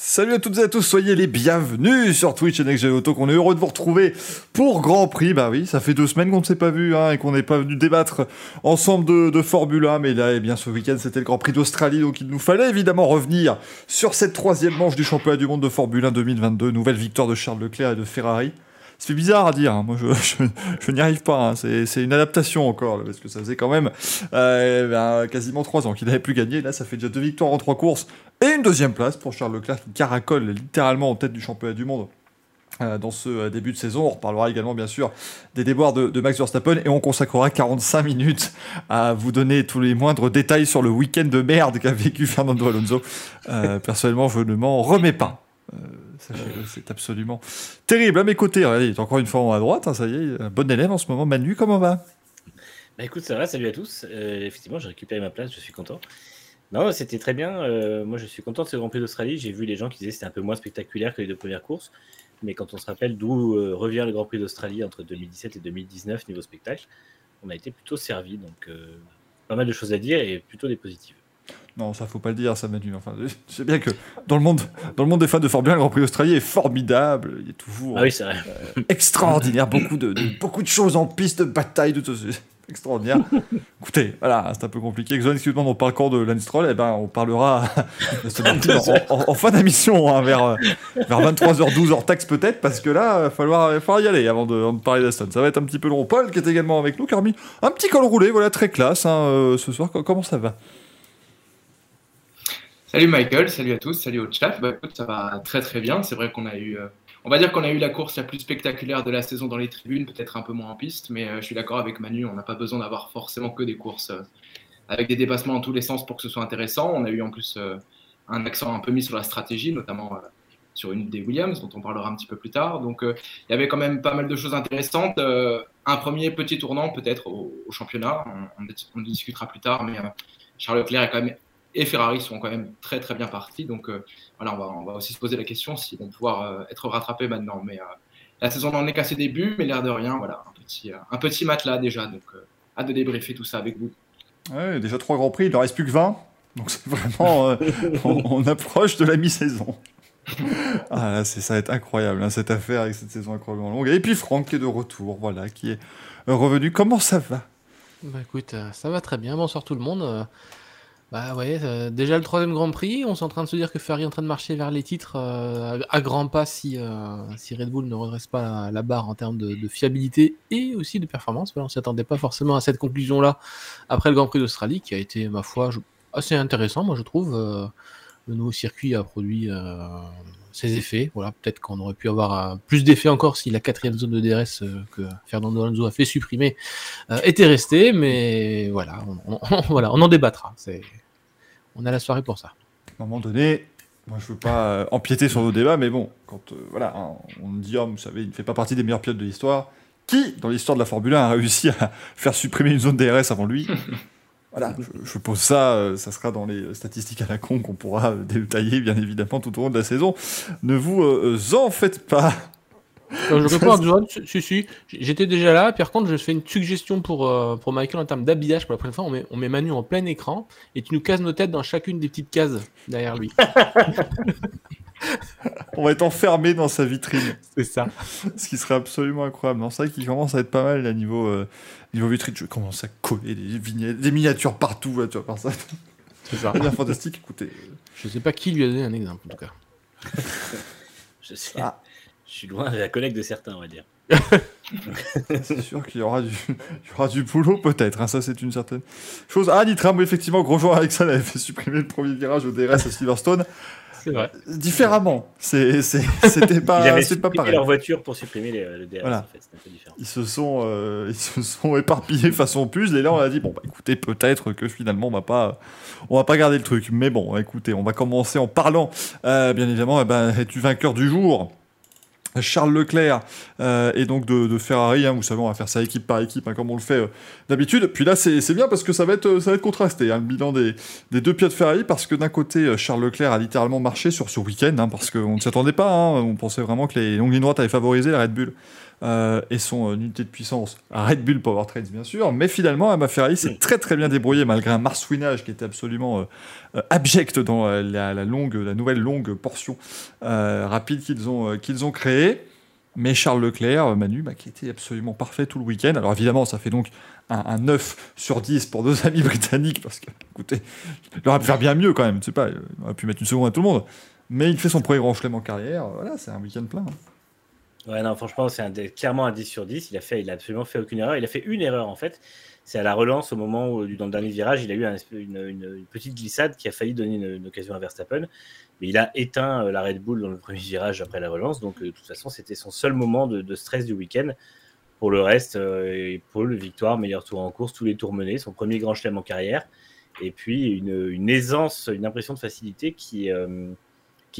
Salut à toutes et à tous, soyez les bienvenus sur Twitch et Next Auto, qu'on est heureux de vous retrouver pour Grand Prix. Bah oui, ça fait deux semaines qu'on ne s'est pas vu hein, et qu'on n'est pas venu débattre ensemble de, de Formule 1, mais là, eh bien, ce week-end, c'était le Grand Prix d'Australie, donc il nous fallait évidemment revenir sur cette troisième manche du championnat du monde de Formule 1 2022, nouvelle victoire de Charles Leclerc et de Ferrari. C'est bizarre à dire, hein. moi je, je, n'y arrive pas, hein. c'est une adaptation encore, parce que ça faisait quand même euh, ben, quasiment trois ans qu'il n'avait plus gagné, là ça fait déjà deux victoires en trois courses, et une deuxième place pour Charles Leclerc qui caracole littéralement en tête du championnat du monde euh, dans ce euh, début de saison. On reparlera également bien sûr des déboires de, Max Verstappen et on consacrera 45 minutes à vous donner tous les moindres détails sur le week-end de merde qu'a vécu Fernando Alonso. personnellement, je ne m'en remets pas. C'est absolument terrible. À mes côtés, regardez, il est encore une fois à droite, hein, ça y est, bon élève en ce moment. Manu, comment va? Bah écoute, ça va, salut à tous. Euh, effectivement, j'ai récupéré ma place, je suis content. Non, c'était très bien. Euh, moi, je suis content de ce Grand Prix d'Australie. J'ai vu les gens qui disaient que c'était un peu moins spectaculaire que les deux premières courses. Mais quand on se rappelle d'où euh, revient le Grand Prix d'Australie entre 2017 et 2019 niveau spectacle, on a été plutôt servi. Donc, pas mal de choses à dire et plutôt des positives. Non, ça faut pas le dire, ça Manu. Enfin, je sais bien que dans le monde, dans le monde des fans de Formule 1, le Grand Prix d'Australie est formidable. Il est toujours ah oui, vrai. Euh, extraordinaire. beaucoup de, beaucoup de choses en piste, de bataille, tout extraordinaire. Écoutez, voilà, c'est un peu compliqué. Exxon, excuse-moi, on parle encore de Lannistrol, eh ben, on parlera en, fin d'émission, hein, vers, vers 23h12 hors taxe peut-être, parce que là, il va falloir, falloir, y aller avant de, de parler d'Aston. Ça va être un petit peu long. Paul, qui est également avec nous, qui a remis un petit col roulé, voilà, très classe hein, euh, ce soir. Comment ça va? Salut Michael, salut à tous, salut au chat. Bah, ça va très très bien. C'est vrai qu'on a eu, euh, on va dire qu'on a eu la course la plus spectaculaire de la saison dans les tribunes, peut-être un peu moins en piste, mais euh, je suis d'accord avec Manu, on n'a pas besoin d'avoir forcément que des courses euh, avec des dépassements dans tous les sens pour que ce soit intéressant. On a eu en plus un accent un peu mis sur la stratégie, notamment sur une des Williams, dont on parlera un petit peu plus tard. Donc il y avait quand même pas mal de choses intéressantes. un premier petit tournant peut-être au, championnat, on, on, discutera plus tard, mais Charles Leclerc est quand même et Ferrari sont quand même très très bien partis. Donc euh, voilà, on va, on va, aussi se poser la question s'ils vont pouvoir euh, être rattrapés maintenant. Mais euh, la saison n'en est qu'à ses débuts, mais l'air de rien, voilà, un petit, un petit matelas déjà. Donc hâte de débriefer tout ça avec vous. Ouais, déjà trois grands prix, il ne reste plus que 20. Donc c'est vraiment, on, approche de la mi-saison. ah ça va être incroyable hein, cette affaire avec cette saison incroyablement longue. Et puis Franck qui est de retour, voilà, qui est revenu. Comment ça va? Bah écoute, ça va très bien. Bonsoir tout le monde. Bah ouais, euh, déjà le troisième Grand Prix, on est en train de se dire que Ferrari est en train de marcher vers les titres euh, à grands pas si, euh, si Red Bull ne redresse pas la, barre en termes de, fiabilité et aussi de performance. on ne s'y attendait pas forcément à cette conclusion-là après le Grand Prix d'Australie qui a été, ma foi, assez intéressant, moi je trouve. le nouveau circuit a produit ses effets. Voilà, peut-être qu'on aurait pu avoir euh, plus d'effets encore si la quatrième zone de DRS euh, que Fernando Alonso a fait supprimer euh, était restée, mais voilà, on, en débattra. C'est, on a la soirée pour ça. À un moment donné, moi je veux pas empiéter sur nos débats, mais bon, quand voilà, hein, on dit, oh, vous savez, il ne fait pas partie des meilleurs pilotes de l'histoire. Qui, dans l'histoire de la Formule 1, a réussi à faire supprimer une zone DRS avant lui? Voilà, je, pose ça, euh, ça sera dans les statistiques à la con qu'on pourra détailler bien évidemment tout au long de la saison. Ne vous euh, en faites pas. Euh, je réponds à John, si, si, j'étais déjà là. Par contre, je fais une suggestion pour, pour Michael en termes d'habillage pour la prochaine fois. On met, on met Manu en plein écran et tu nous cases nos têtes dans chacune des petites cases derrière lui. on va être enfermé dans sa vitrine. C'est ça. Ce qui serait absolument incroyable. C'est vrai qu'il commence à être pas mal à niveau, niveau vitrine, je commence à coller des, vignettes, des miniatures partout, tu vois, par ça. C'est ça. bien fantastique, écoutez. Je sais pas qui lui a donné un exemple, en tout cas. je sais. Ah. Je suis loin de la collègue de certains, on va dire. c'est sûr qu'il y aura du, il y aura du boulot peut-être, hein, ça c'est une certaine chose. Ah, Nitram, effectivement, gros joueur avec ça, il avait fait supprimer le premier virage au DRS à Silverstone. Différemment. C'était pas, Ils pas pareil. leur voiture pour supprimer le DRS. En fait. un peu différent. Ils se sont, euh, ils se sont éparpillés façon puzzle et là on a dit bon bah écoutez peut-être que finalement on va pas, on va pas garder le truc. Mais bon écoutez on va commencer en parlant euh, bien évidemment eh ben, es-tu vainqueur du jour? Charles Leclerc euh, et donc de, Ferrari. Hein, vous savez, on va faire ça équipe par équipe, hein, comme on le fait euh, d'habitude. Puis là, c'est bien parce que ça va être, euh, ça va contrasté, hein, le bilan des, deux pieds de Ferrari, parce que d'un côté, Charles Leclerc a littéralement marché sur ce week-end, parce qu'on ne s'y attendait pas. on pensait vraiment que les longues lignes droites avaient favorisé la Red Bull. Euh, et son unité de puissance Red Bull Powertrains bien sûr, mais finalement Emma Ferrari s'est très très bien débrouillé malgré un marsouinage qui était absolument abject dans la, longue, la nouvelle longue portion rapide qu'ils ont, qu'ils ont créée. Mais Charles Leclerc, Manu, bah, qui était absolument parfait tout le week-end. Alors évidemment, ça fait donc un, 9 sur 10 pour nos amis britanniques, parce que, écoutez, il aurait pu faire bien mieux quand même, je sais pas, il aurait pu mettre une seconde à tout le monde. Mais il fait son premier grand chelem en carrière, voilà, c'est un week-end plein. Hein. Ouais, non, franchement, c'est clairement un 10 sur 10. Il a, fait, il a absolument fait aucune erreur. Il a fait une erreur, en fait. C'est à la relance, au moment où, dans le dernier virage, il a eu une, petite glissade qui a failli donner une, occasion à Verstappen. Mais il a éteint euh, la Red Bull dans le premier virage après la relance. Donc, euh, de toute façon, c'était son seul moment de, stress du week-end. Pour le reste, euh, Paul, victoire, meilleur tour en course, tous les tours menés, son premier grand chelem en carrière. Et puis, une, aisance, une impression de facilité qui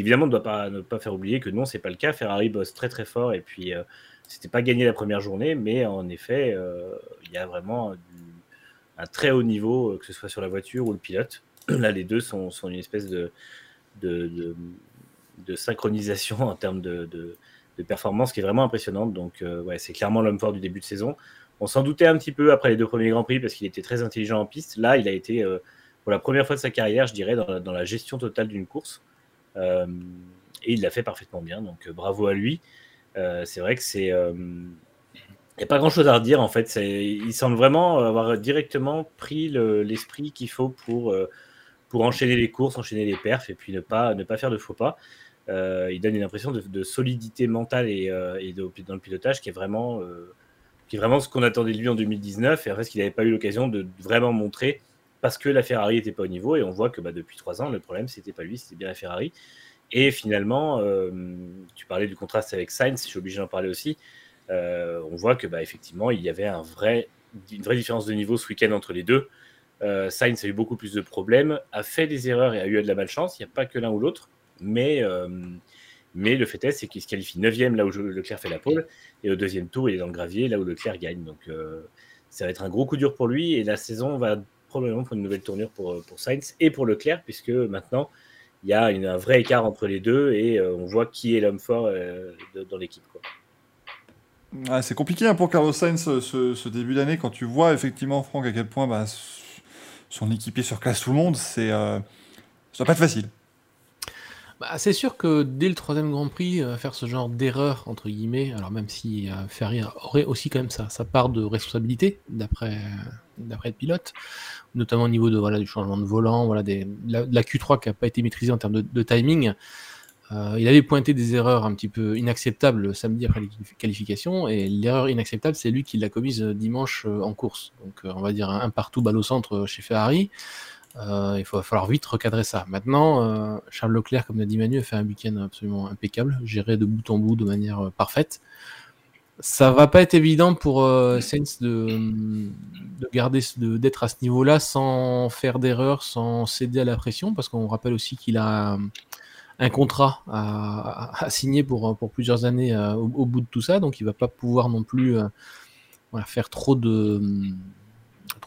évidemment ne doit pas, ne pas faire oublier que non, c'est pas le cas. Ferrari bosse très très fort et puis euh, c'était pas gagné la première journée, mais en effet, euh, il y a vraiment un très haut niveau, euh, que ce soit sur la voiture ou le pilote. Là, les deux sont, sont une espèce de, de, synchronisation en termes de, performance qui est vraiment impressionnante. Donc, ouais, c'est clairement l'homme fort du début de saison. On s'en doutait un petit peu après les deux premiers Grands Prix parce qu'il était très intelligent en piste. Là, il a été, pour la première fois de sa carrière, je dirais, dans dans la gestion totale d'une course. Euh, et il l'a fait parfaitement bien, donc euh, bravo à lui. Euh, c'est vrai que c'est. Il n'y a pas grand chose à redire en fait. Il semble vraiment avoir directement pris l'esprit qu'il faut pour, pour enchaîner les courses, enchaîner les perfs et puis ne pas, ne pas faire de faux pas. il donne une impression de, solidité mentale et, dans le pilotage qui est vraiment, qui est vraiment ce qu'on attendait de lui en 2019 et en fait ce qu'il n'avait pas eu l'occasion de vraiment montrer parce que la Ferrari n'était pas au niveau et on voit que bah, depuis trois ans, le problème, c'était pas lui, c'était bien la Ferrari. Et finalement, euh, tu parlais du contraste avec Sainz, je suis obligé d'en parler aussi. Euh, on voit que bah, effectivement, il y avait une vraie différence de niveau ce week-end entre les deux. Euh, Sainz a eu beaucoup plus de problèmes, a fait des erreurs et a eu de la malchance. Il n'y a pas que l'un ou l'autre, mais, mais le fait est, c'est qu'il se qualifie 9 là où Leclerc fait la pole, et au deuxième tour, il est dans le gravier, là où Leclerc gagne. Donc ça va être un gros coup dur pour lui, et la saison va probablement pour une nouvelle tournure pour, euh, pour Sainz et pour Leclerc, puisque maintenant, il y a un vrai écart entre les deux et euh, on voit qui est l'homme fort euh, dans l'équipe. c'est compliqué hein, pour Carlos Sainz ce, début d'année quand tu vois effectivement, Franck, à quel point bah, son équipier surclasse tout le monde. C'est, ça va pas être facile. Bah, c'est sûr que dès le troisième Grand Prix, faire ce genre d'erreur, entre guillemets, alors même si Ferrari aurait aussi quand même sa, sa part de responsabilité, d'après, d'après le pilote, notamment au niveau de, voilà, du changement de volant, voilà, des, la, Q3 qui n'a pas été maîtrisée en termes de, timing. Euh, il avait pointé des erreurs un petit peu inacceptables samedi après les qualifications, et l'erreur inacceptable, c'est lui qui l'a commise euh, dimanche euh, en course. Donc on va dire un, partout balle au centre chez Ferrari. il va falloir vite recadrer ça. Maintenant, Charles Leclerc, comme l'a dit Manu, a fait un week-end absolument impeccable, géré de bout en bout de manière parfaite. Ça va pas être évident pour euh, Sainz de, de garder, d'être à ce niveau-là sans faire d'erreur, sans céder à la pression, parce qu'on rappelle aussi qu'il a un contrat à, signer pour, plusieurs années euh, au, bout de tout ça, donc il va pas pouvoir non plus euh, faire trop de,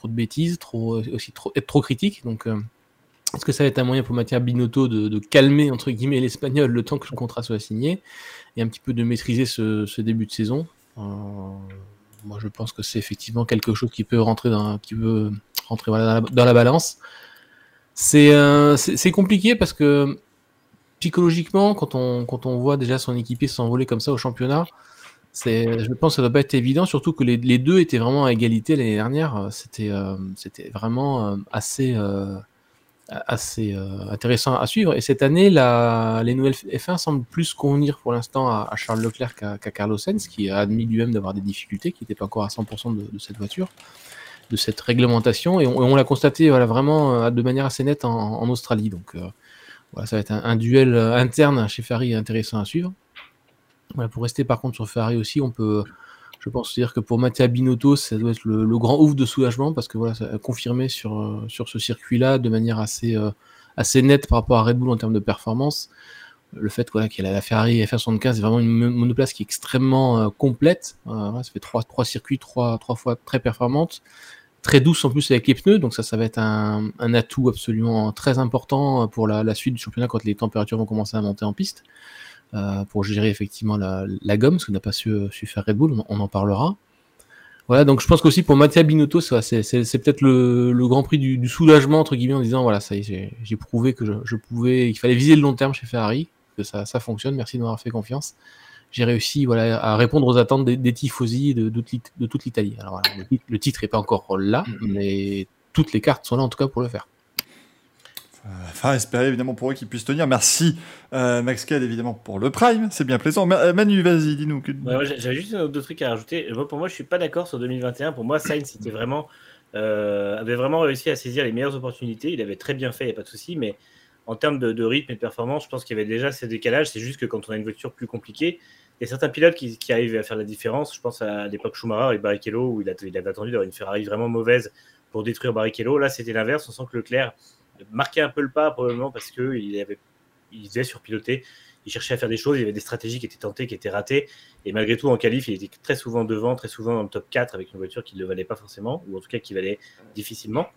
bêtises, aussi être trop critique. Donc, est-ce que ça va être un moyen pour Mathieu Binotto de, calmer entre guillemets l'espagnol le temps que le contrat soit signé et un petit peu de maîtriser ce, début de saison? euh, moi, je pense que c'est effectivement quelque chose qui peut rentrer dans, qui veut rentrer dans, la, balance. Euh, c'est compliqué parce que psychologiquement, quand on, quand on voit déjà son équipier s'envoler comme ça au championnat, je pense que ça doit pas être évident, surtout que les, deux étaient vraiment à égalité l'année dernière. C'était euh, vraiment assez, assez euh, intéressant à suivre. Et cette année, la, les nouvelles F1 semblent plus convenir pour l'instant à, Charles Leclerc qu'à Carlos Sainz, qui a admis lui-même d'avoir des difficultés, qui n'était pas encore à 100% de, cette voiture, de cette réglementation. Et on, l'a constaté voilà, vraiment euh, de manière assez nette en, Australie. Donc euh, voilà, ça va être un, duel interne chez Ferrari intéressant à suivre. Pour rester par contre sur Ferrari aussi, on peut je pense dire que pour Mattia Binotto, ça doit être le, grand ouf de soulagement parce que voilà, ça a confirmé sur, euh, ce circuit-là de manière assez, euh, assez nette par rapport à Red Bull en termes de performance. Le fait voilà, qu'il a la Ferrari F75 c'est vraiment une monoplace qui est extrêmement euh, complète. ça fait trois, circuits, trois, fois très performante, très douce en plus avec les pneus, donc ça, ça va être un, atout absolument très important pour la, suite du championnat quand les températures vont commencer à monter en piste. Pour gérer effectivement la, la gomme, ce qu'on n'a pas su, su, faire Red Bull, on, en parlera. Voilà, donc je pense qu'aussi pour Mattia Binotto, c'est peut-être le, le, grand prix du, du, soulagement, entre guillemets, en disant voilà, ça j'ai prouvé que je, je pouvais, qu'il fallait viser le long terme chez Ferrari, que ça, ça fonctionne, merci de m'avoir fait confiance j'ai réussi voilà, à répondre aux attentes des, des tifosi de, de, de toute l'Italie. Alors voilà, le, titre n'est pas encore là, mm-hmm. mais toutes les cartes sont là en tout cas pour le faire. Enfin, espérer évidemment pour eux qu'ils puissent tenir. Merci euh, Max Kell évidemment pour le Prime, c'est bien plaisant. Euh, Manu, vas-y, dis-nous. Que... Ouais, J'avais juste un autre truc à rajouter. Moi, pour moi, je suis pas d'accord sur 2021. Pour moi, Sainz euh, avait vraiment réussi à saisir les meilleures opportunités. Il avait très bien fait, il n'y a pas de souci. Mais en termes de, rythme et de performance, je pense qu'il y avait déjà ces décalages. C'est juste que quand on a une voiture plus compliquée, il y a certains pilotes qui, qui, arrivent à faire la différence. Je pense à l'époque Schumacher et Barrichello où il, il avait attendu d'avoir une Ferrari vraiment mauvaise pour détruire Barrichello. Là, c'était l'inverse. On sent que Leclerc marquait un peu le pas probablement parce qu'il avait, il devait surpiloter. Il cherchait à faire des choses. Il y avait des stratégies qui étaient tentées, qui étaient ratées. Et malgré tout, en qualif, il était très souvent devant, très souvent dans le top 4 avec une voiture qui ne le valait pas forcément, ou en tout cas qui valait difficilement.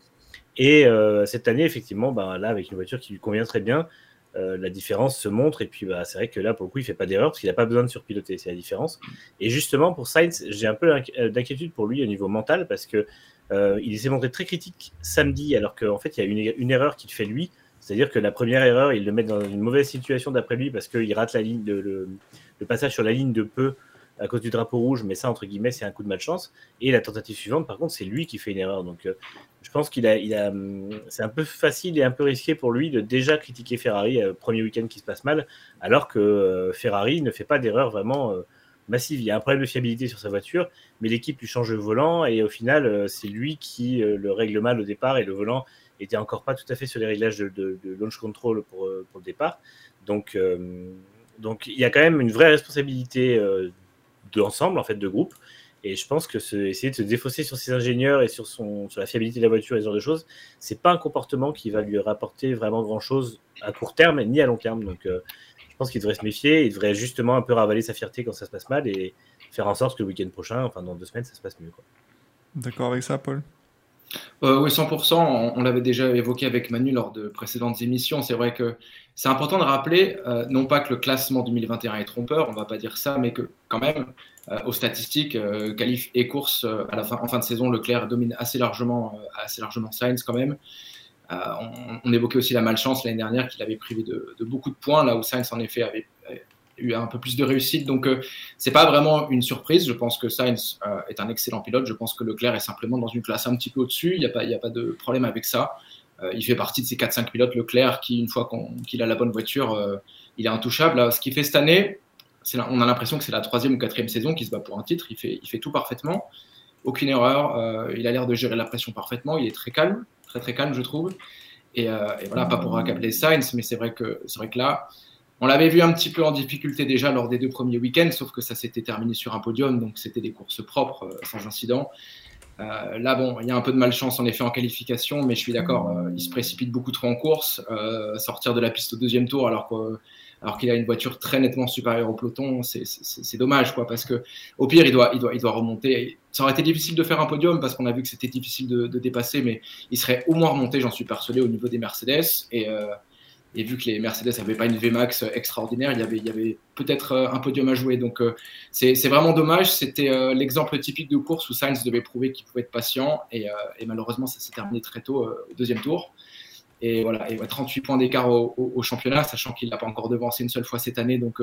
Et euh, cette année, effectivement, ben, là, avec une voiture qui lui convient très bien, euh, la différence se montre. Et puis, bah, c'est vrai que là, pour le coup, il fait pas d'erreur parce qu'il n'a pas besoin de surpiloter. C'est la différence. Et justement, pour Sainz, j'ai un peu euh, d'inquiétude pour lui au niveau mental parce que euh, il s'est montré très critique samedi, alors qu'en fait, il y a une, une erreur qu'il fait lui. C'est-à-dire que la première erreur, il le met dans une mauvaise situation d'après lui parce qu'il rate la ligne de, le, passage sur la ligne de peu à cause du drapeau rouge, mais ça, entre guillemets, c'est un coup de malchance. Et la tentative suivante, par contre, c'est lui qui fait une erreur. Donc, euh, je pense qu'il a, c'est un peu facile et un peu risqué pour lui de déjà critiquer Ferrari euh, premier week-end qui se passe mal, alors que Ferrari ne fait pas d'erreur vraiment massive. Il y a un problème de fiabilité sur sa voiture, mais l'équipe lui change le volant et au final, euh, c'est lui qui euh, le règle mal au départ et le volant était encore pas tout à fait sur les réglages de, launch control pour, pour le départ. Donc, donc, il y a quand même une vraie responsabilité d'ensemble, en fait, de groupe. Et je pense que ce, essayer de se défausser sur ses ingénieurs et sur, son, sur la fiabilité de la voiture et ce genre de choses, c'est pas un comportement qui va lui rapporter vraiment grand chose à court terme ni à long terme. Donc, euh, je pense qu'il devrait se méfier. Il devrait justement un peu ravaler sa fierté quand ça se passe mal et faire en sorte que le week-end prochain, enfin dans deux semaines, ça se passe mieux. D'accord avec ça, Paul? Euh, oui, 100%. On, on l'avait déjà évoqué avec Manu lors de précédentes émissions. C'est vrai que c'est important de rappeler, euh, non pas que le classement 2021 est trompeur, on va pas dire ça, mais que quand même, euh, aux statistiques, euh, qualif et course euh, à la fin, en fin de saison, Leclerc domine assez largement, euh, assez largement Sainz quand même. On, on, évoquait aussi la malchance l'année dernière qu'il avait privé de, beaucoup de points, là où Sainz en effet avait eu un peu plus de réussite. Donc, euh, c'est pas vraiment une surprise. Je pense que Sainz euh, est un excellent pilote. Je pense que Leclerc est simplement dans une classe un petit peu au-dessus. Il n'y a, pas, a pas de problème avec ça. Euh, il fait partie de ces 4-5 pilotes Leclerc qui, une fois qu'il a la bonne voiture, euh, il est intouchable. Ce qu'il fait cette année, on a l'impression que c'est la troisième ou quatrième saison qu'il se bat pour un titre. Il fait, il fait tout parfaitement. Aucune erreur. Euh, il a l'air de gérer la pression parfaitement. Il est très calme, très très calme, je trouve. Et, et voilà, pas pour accabler Sainz, mais c'est vrai que c'est vrai que là, on l'avait vu un petit peu en difficulté déjà lors des deux premiers week-ends, sauf que ça s'était terminé sur un podium, donc c'était des courses propres, euh, sans incident. Euh, là, bon, il y a un peu de malchance en effet en qualification, mais je suis d'accord, euh, il se précipite beaucoup trop en course, euh, sortir de la piste au deuxième tour alors que alors qu'il a une voiture très nettement supérieure au peloton, c'est dommage, quoi, parce que au pire, il doit, il, doit, il doit remonter. Ça aurait été difficile de faire un podium parce qu'on a vu que c'était difficile de, de, dépasser, mais il serait au moins remonté, j'en suis persuadé, au niveau des Mercedes. Et, euh, et vu que les Mercedes n'avaient pas une VMAX extraordinaire, il y avait, il y avait peut-être euh, un podium à jouer. Donc euh, c'est vraiment dommage. C'était euh, l'exemple typique de course où Sainz devait prouver qu'il pouvait être patient. Et, et malheureusement, ça s'est terminé très tôt au deuxième tour. Et voilà, et 38 points d'écart au, au, au, championnat, sachant qu'il n'a pas encore devancé une seule fois cette année. Donc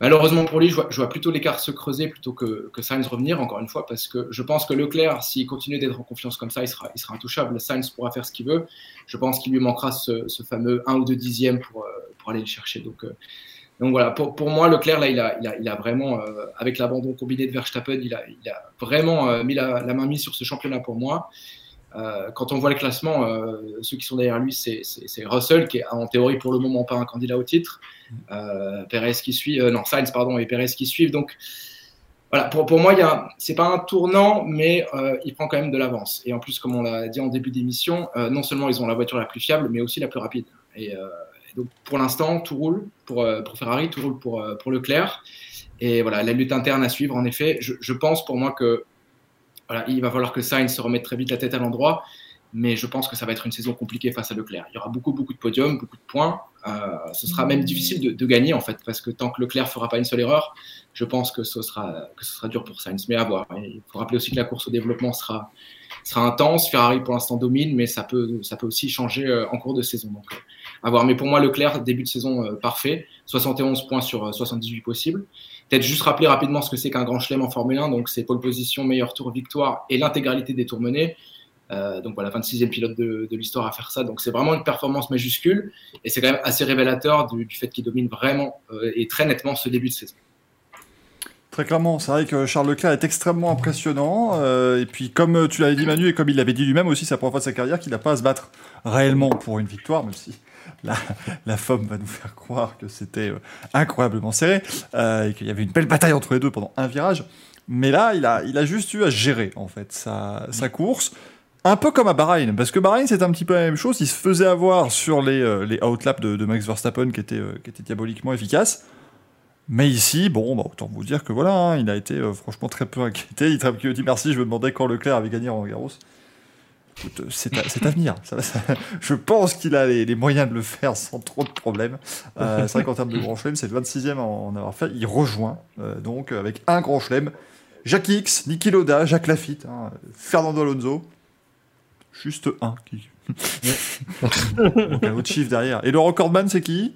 Malheureusement pour lui, je vois, plutôt l'écart se creuser plutôt que, que, Sainz revenir, encore une fois, parce que je pense que Leclerc, s'il continue d'être en confiance comme ça, il sera, intouchable. Sainz pourra faire ce qu'il veut. Je pense qu'il lui manquera ce, fameux 1 ou 2 dixièmes pour, euh, pour aller le chercher. Donc, euh, donc voilà, pour, pour moi, Leclerc, là, il a, il a, il a vraiment, euh, avec l'abandon combiné de Verstappen, il a, il a vraiment mis la, la, main mise sur ce championnat pour moi. Euh, quand on voit le classement, euh, ceux qui sont derrière lui, c'est Russell, qui est en théorie pour le moment pas un candidat au titre. Euh, Perez qui suit, euh, non, Sainz, pardon, et Perez qui suivent. Donc, voilà, pour, pour moi, c'est pas un tournant, mais il prend quand même de l'avance. Et en plus, comme on l'a dit en début d'émission, non seulement ils ont la voiture la plus fiable, mais aussi la plus rapide. Et, donc, pour l'instant, tout roule pour, Ferrari, tout roule pour, pour Leclerc. Et voilà, la lutte interne à suivre, en effet. Je pense pour moi que il va falloir que Sainz se remette très vite la tête à l'endroit. mais je pense que ça va être une saison compliquée face à Leclerc. Il y aura beaucoup, beaucoup de podiums, beaucoup de points. Euh, ce sera même difficile de, gagner, en fait, parce que tant que Leclerc fera pas une seule erreur, je pense que ce sera, dur pour Sainz. Mais à voir. Il faut rappeler aussi que la course au développement sera, intense. Ferrari, pour l'instant, domine, mais ça peut, ça peut aussi changer euh, en cours de saison. Donc, à voir. Mais pour moi, Leclerc, début de saison euh, parfait. 71 points sur 78 possibles. Peut-être juste rappeler rapidement ce que c'est qu'un grand chelem en Formule 1. Donc, c'est pole position, meilleur tour, victoire et l'intégralité des tours menés. Euh, donc voilà, 26e pilote de, l'histoire à faire ça. Donc c'est vraiment une performance majuscule et c'est quand même assez révélateur du, fait qu'il domine vraiment euh, et très nettement ce début de saison. Très clairement, c'est vrai que Charles Leclerc est extrêmement impressionnant. Euh, et puis, comme tu l'avais dit, Manu, et comme il l'avait dit lui-même aussi, c'est la première fois de sa carrière qu'il n'a pas à se battre réellement pour une victoire, même si la, FOM va nous faire croire que c'était euh, incroyablement serré euh, et qu'il y avait une belle bataille entre les deux pendant un virage. Mais là, il a, a juste eu à gérer, en fait, sa, course. Un peu comme à Bahreïn, parce que Bahreïn c'était un petit peu la même chose. Il se faisait avoir sur les, euh, outlaps de, Max Verstappen qui étaient, euh, diaboliquement efficaces. Mais ici, bon, bah, autant vous dire que voilà, hein, il a été franchement très peu inquiété. Il m'a dit merci, je me demandais quand Leclerc avait gagné en Garros. C'est à, venir. Ça, ça, je pense qu'il a les, les, moyens de le faire sans trop de problèmes. Euh, c'est vrai qu'en termes de grand chelem, c'est le 26e à en avoir fait. Il rejoint euh, donc avec un grand chelem. Jacques X, Niki Loda, Jacques Lafitte, hein, Fernando Alonso. Juste un. Qui... donc un autre chiffre derrière. Et le recordman, c'est qui?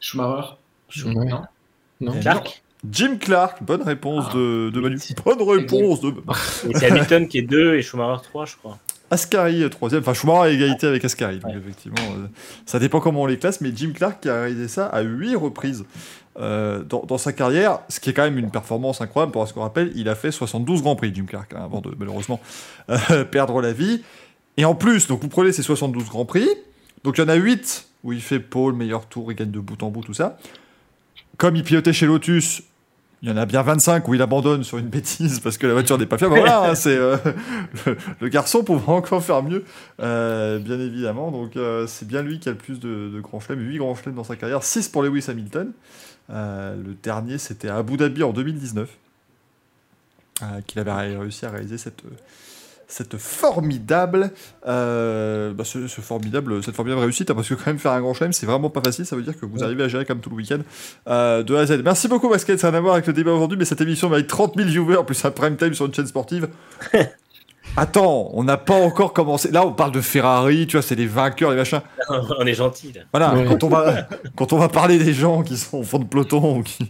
Schumacher. Schumacher. Non. non. Clark. Jim Clark, bonne réponse ah, de, de Manu. Bonne réponse de. c'est Hamilton qui est 2 et Schumacher 3, je crois. Ascari, troisième. Enfin, Schumacher a égalité avec Ascari. Ouais. effectivement, euh, ça dépend comment on les classe. Mais Jim Clark qui a réalisé ça à 8 reprises euh, dans, dans, sa carrière, ce qui est quand même une performance incroyable. Pour ce qu'on rappelle, il a fait 72 Grands Prix, Jim Clark, hein, avant de malheureusement euh, perdre la vie. Et en plus, donc vous prenez ces 72 Grands Prix. Donc il y en a 8 où il fait pole, meilleur tour, il gagne de bout en bout, tout ça. Comme il pilotait chez Lotus, il y en a bien 25 où il abandonne sur une bêtise parce que la voiture n'est pas fiable. Voilà, hein, c'est euh, le, garçon pouvait encore faire mieux, euh, bien évidemment. Donc euh, c'est bien lui qui a le plus de, grands chelems, 8 grands chelems dans sa carrière, 6 pour Lewis Hamilton. Le dernier c'était à Abu Dhabi en 2019 euh, qu'il avait réussi à réaliser cette cette formidable, euh, bah ce, ce, formidable, cette formidable réussite, hein, parce que quand même faire un grand chelem, c'est vraiment pas facile. Ça veut dire que vous arrivez à gérer comme tout le week-end euh, de A à Z. Merci beaucoup, Basket. Ça n'a rien à voir avec le débat aujourd'hui, mais cette émission va avec 30 000 viewers plus un prime time sur une chaîne sportive. Attends, on n'a pas encore commencé. Là, on parle de Ferrari, tu vois, c'est les vainqueurs, les machins. On est gentil. Là. Voilà, ouais. quand, on va, quand on va parler des gens qui sont au fond de peloton ou qui,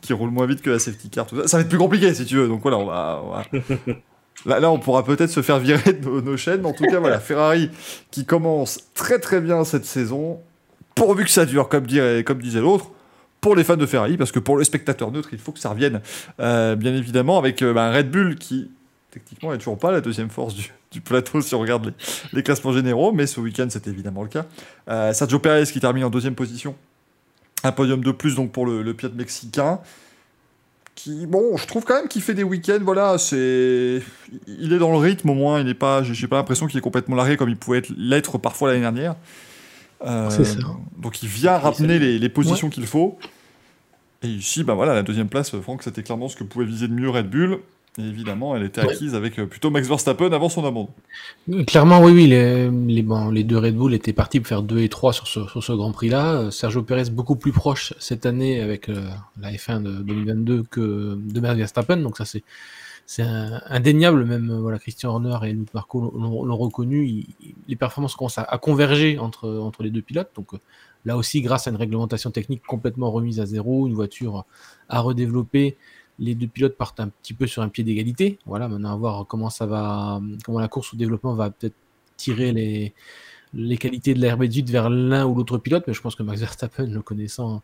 qui roulent moins vite que la safety car, tout ça, ça va être plus compliqué si tu veux. Donc voilà, on va. On va... Là, là, on pourra peut-être se faire virer de nos, nos, chaînes, mais en tout cas, voilà, Ferrari qui commence très très bien cette saison, pourvu que ça dure, comme, dirait, comme disait l'autre, pour les fans de Ferrari, parce que pour le spectateur neutre, il faut que ça revienne, euh, bien évidemment, avec euh, bah, Red Bull qui, techniquement, n'est toujours pas la deuxième force du, du plateau si on regarde les, les classements généraux, mais ce week-end, c'est évidemment le cas. Euh, Sergio Perez qui termine en deuxième position, un podium de plus donc pour le, le pilote mexicain qui bon je trouve quand même qu'il fait des week-ends voilà c'est il est dans le rythme au moins il n'est pas j'ai pas l'impression qu'il est complètement largué comme il pouvait être l'être parfois l'année dernière. Euh, donc il vient ramener les, les, positions ouais. qu'il faut. Et ici ben voilà la deuxième place Franck c'était clairement ce que pouvait viser de mieux Red Bull et évidemment, elle était acquise avec plutôt Max Verstappen avant son abandon. Clairement, oui, oui. Les, deux Red Bull étaient partis pour faire 2 et 3 sur ce, Grand Prix-là. Sergio Perez beaucoup plus proche cette année avec euh, la F1 de 2022 que de Max Verstappen. Donc ça, c'est indéniable. Même voilà, Christian Horner et Helmut Marko l'ont reconnu. Les performances commencent à, converger entre les deux pilotes. Donc là aussi, grâce à une réglementation technique complètement remise à zéro, une voiture à redévelopper les deux pilotes partent un petit peu sur un pied d'égalité. Voilà, maintenant à voir comment ça va, comment la course au développement va peut-être tirer les, qualités de la RB18 vers l'un ou l'autre pilote, mais je pense que Max Verstappen, le connaissant,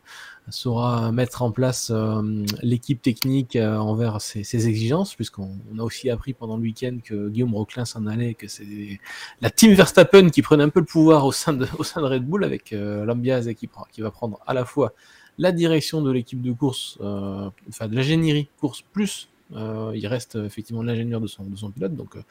saura mettre en place euh, l'équipe technique euh, envers ses, exigences, puisqu'on a aussi appris pendant le week-end que Guillaume Roquelin s'en allait, que c'est la team Verstappen qui prenait un peu le pouvoir au sein de, Red Bull, avec euh, qui va prendre à la fois la direction de l'équipe de course, euh, enfin de l'ingénierie course plus, euh, il reste effectivement l'ingénieur de son, pilote. Donc euh,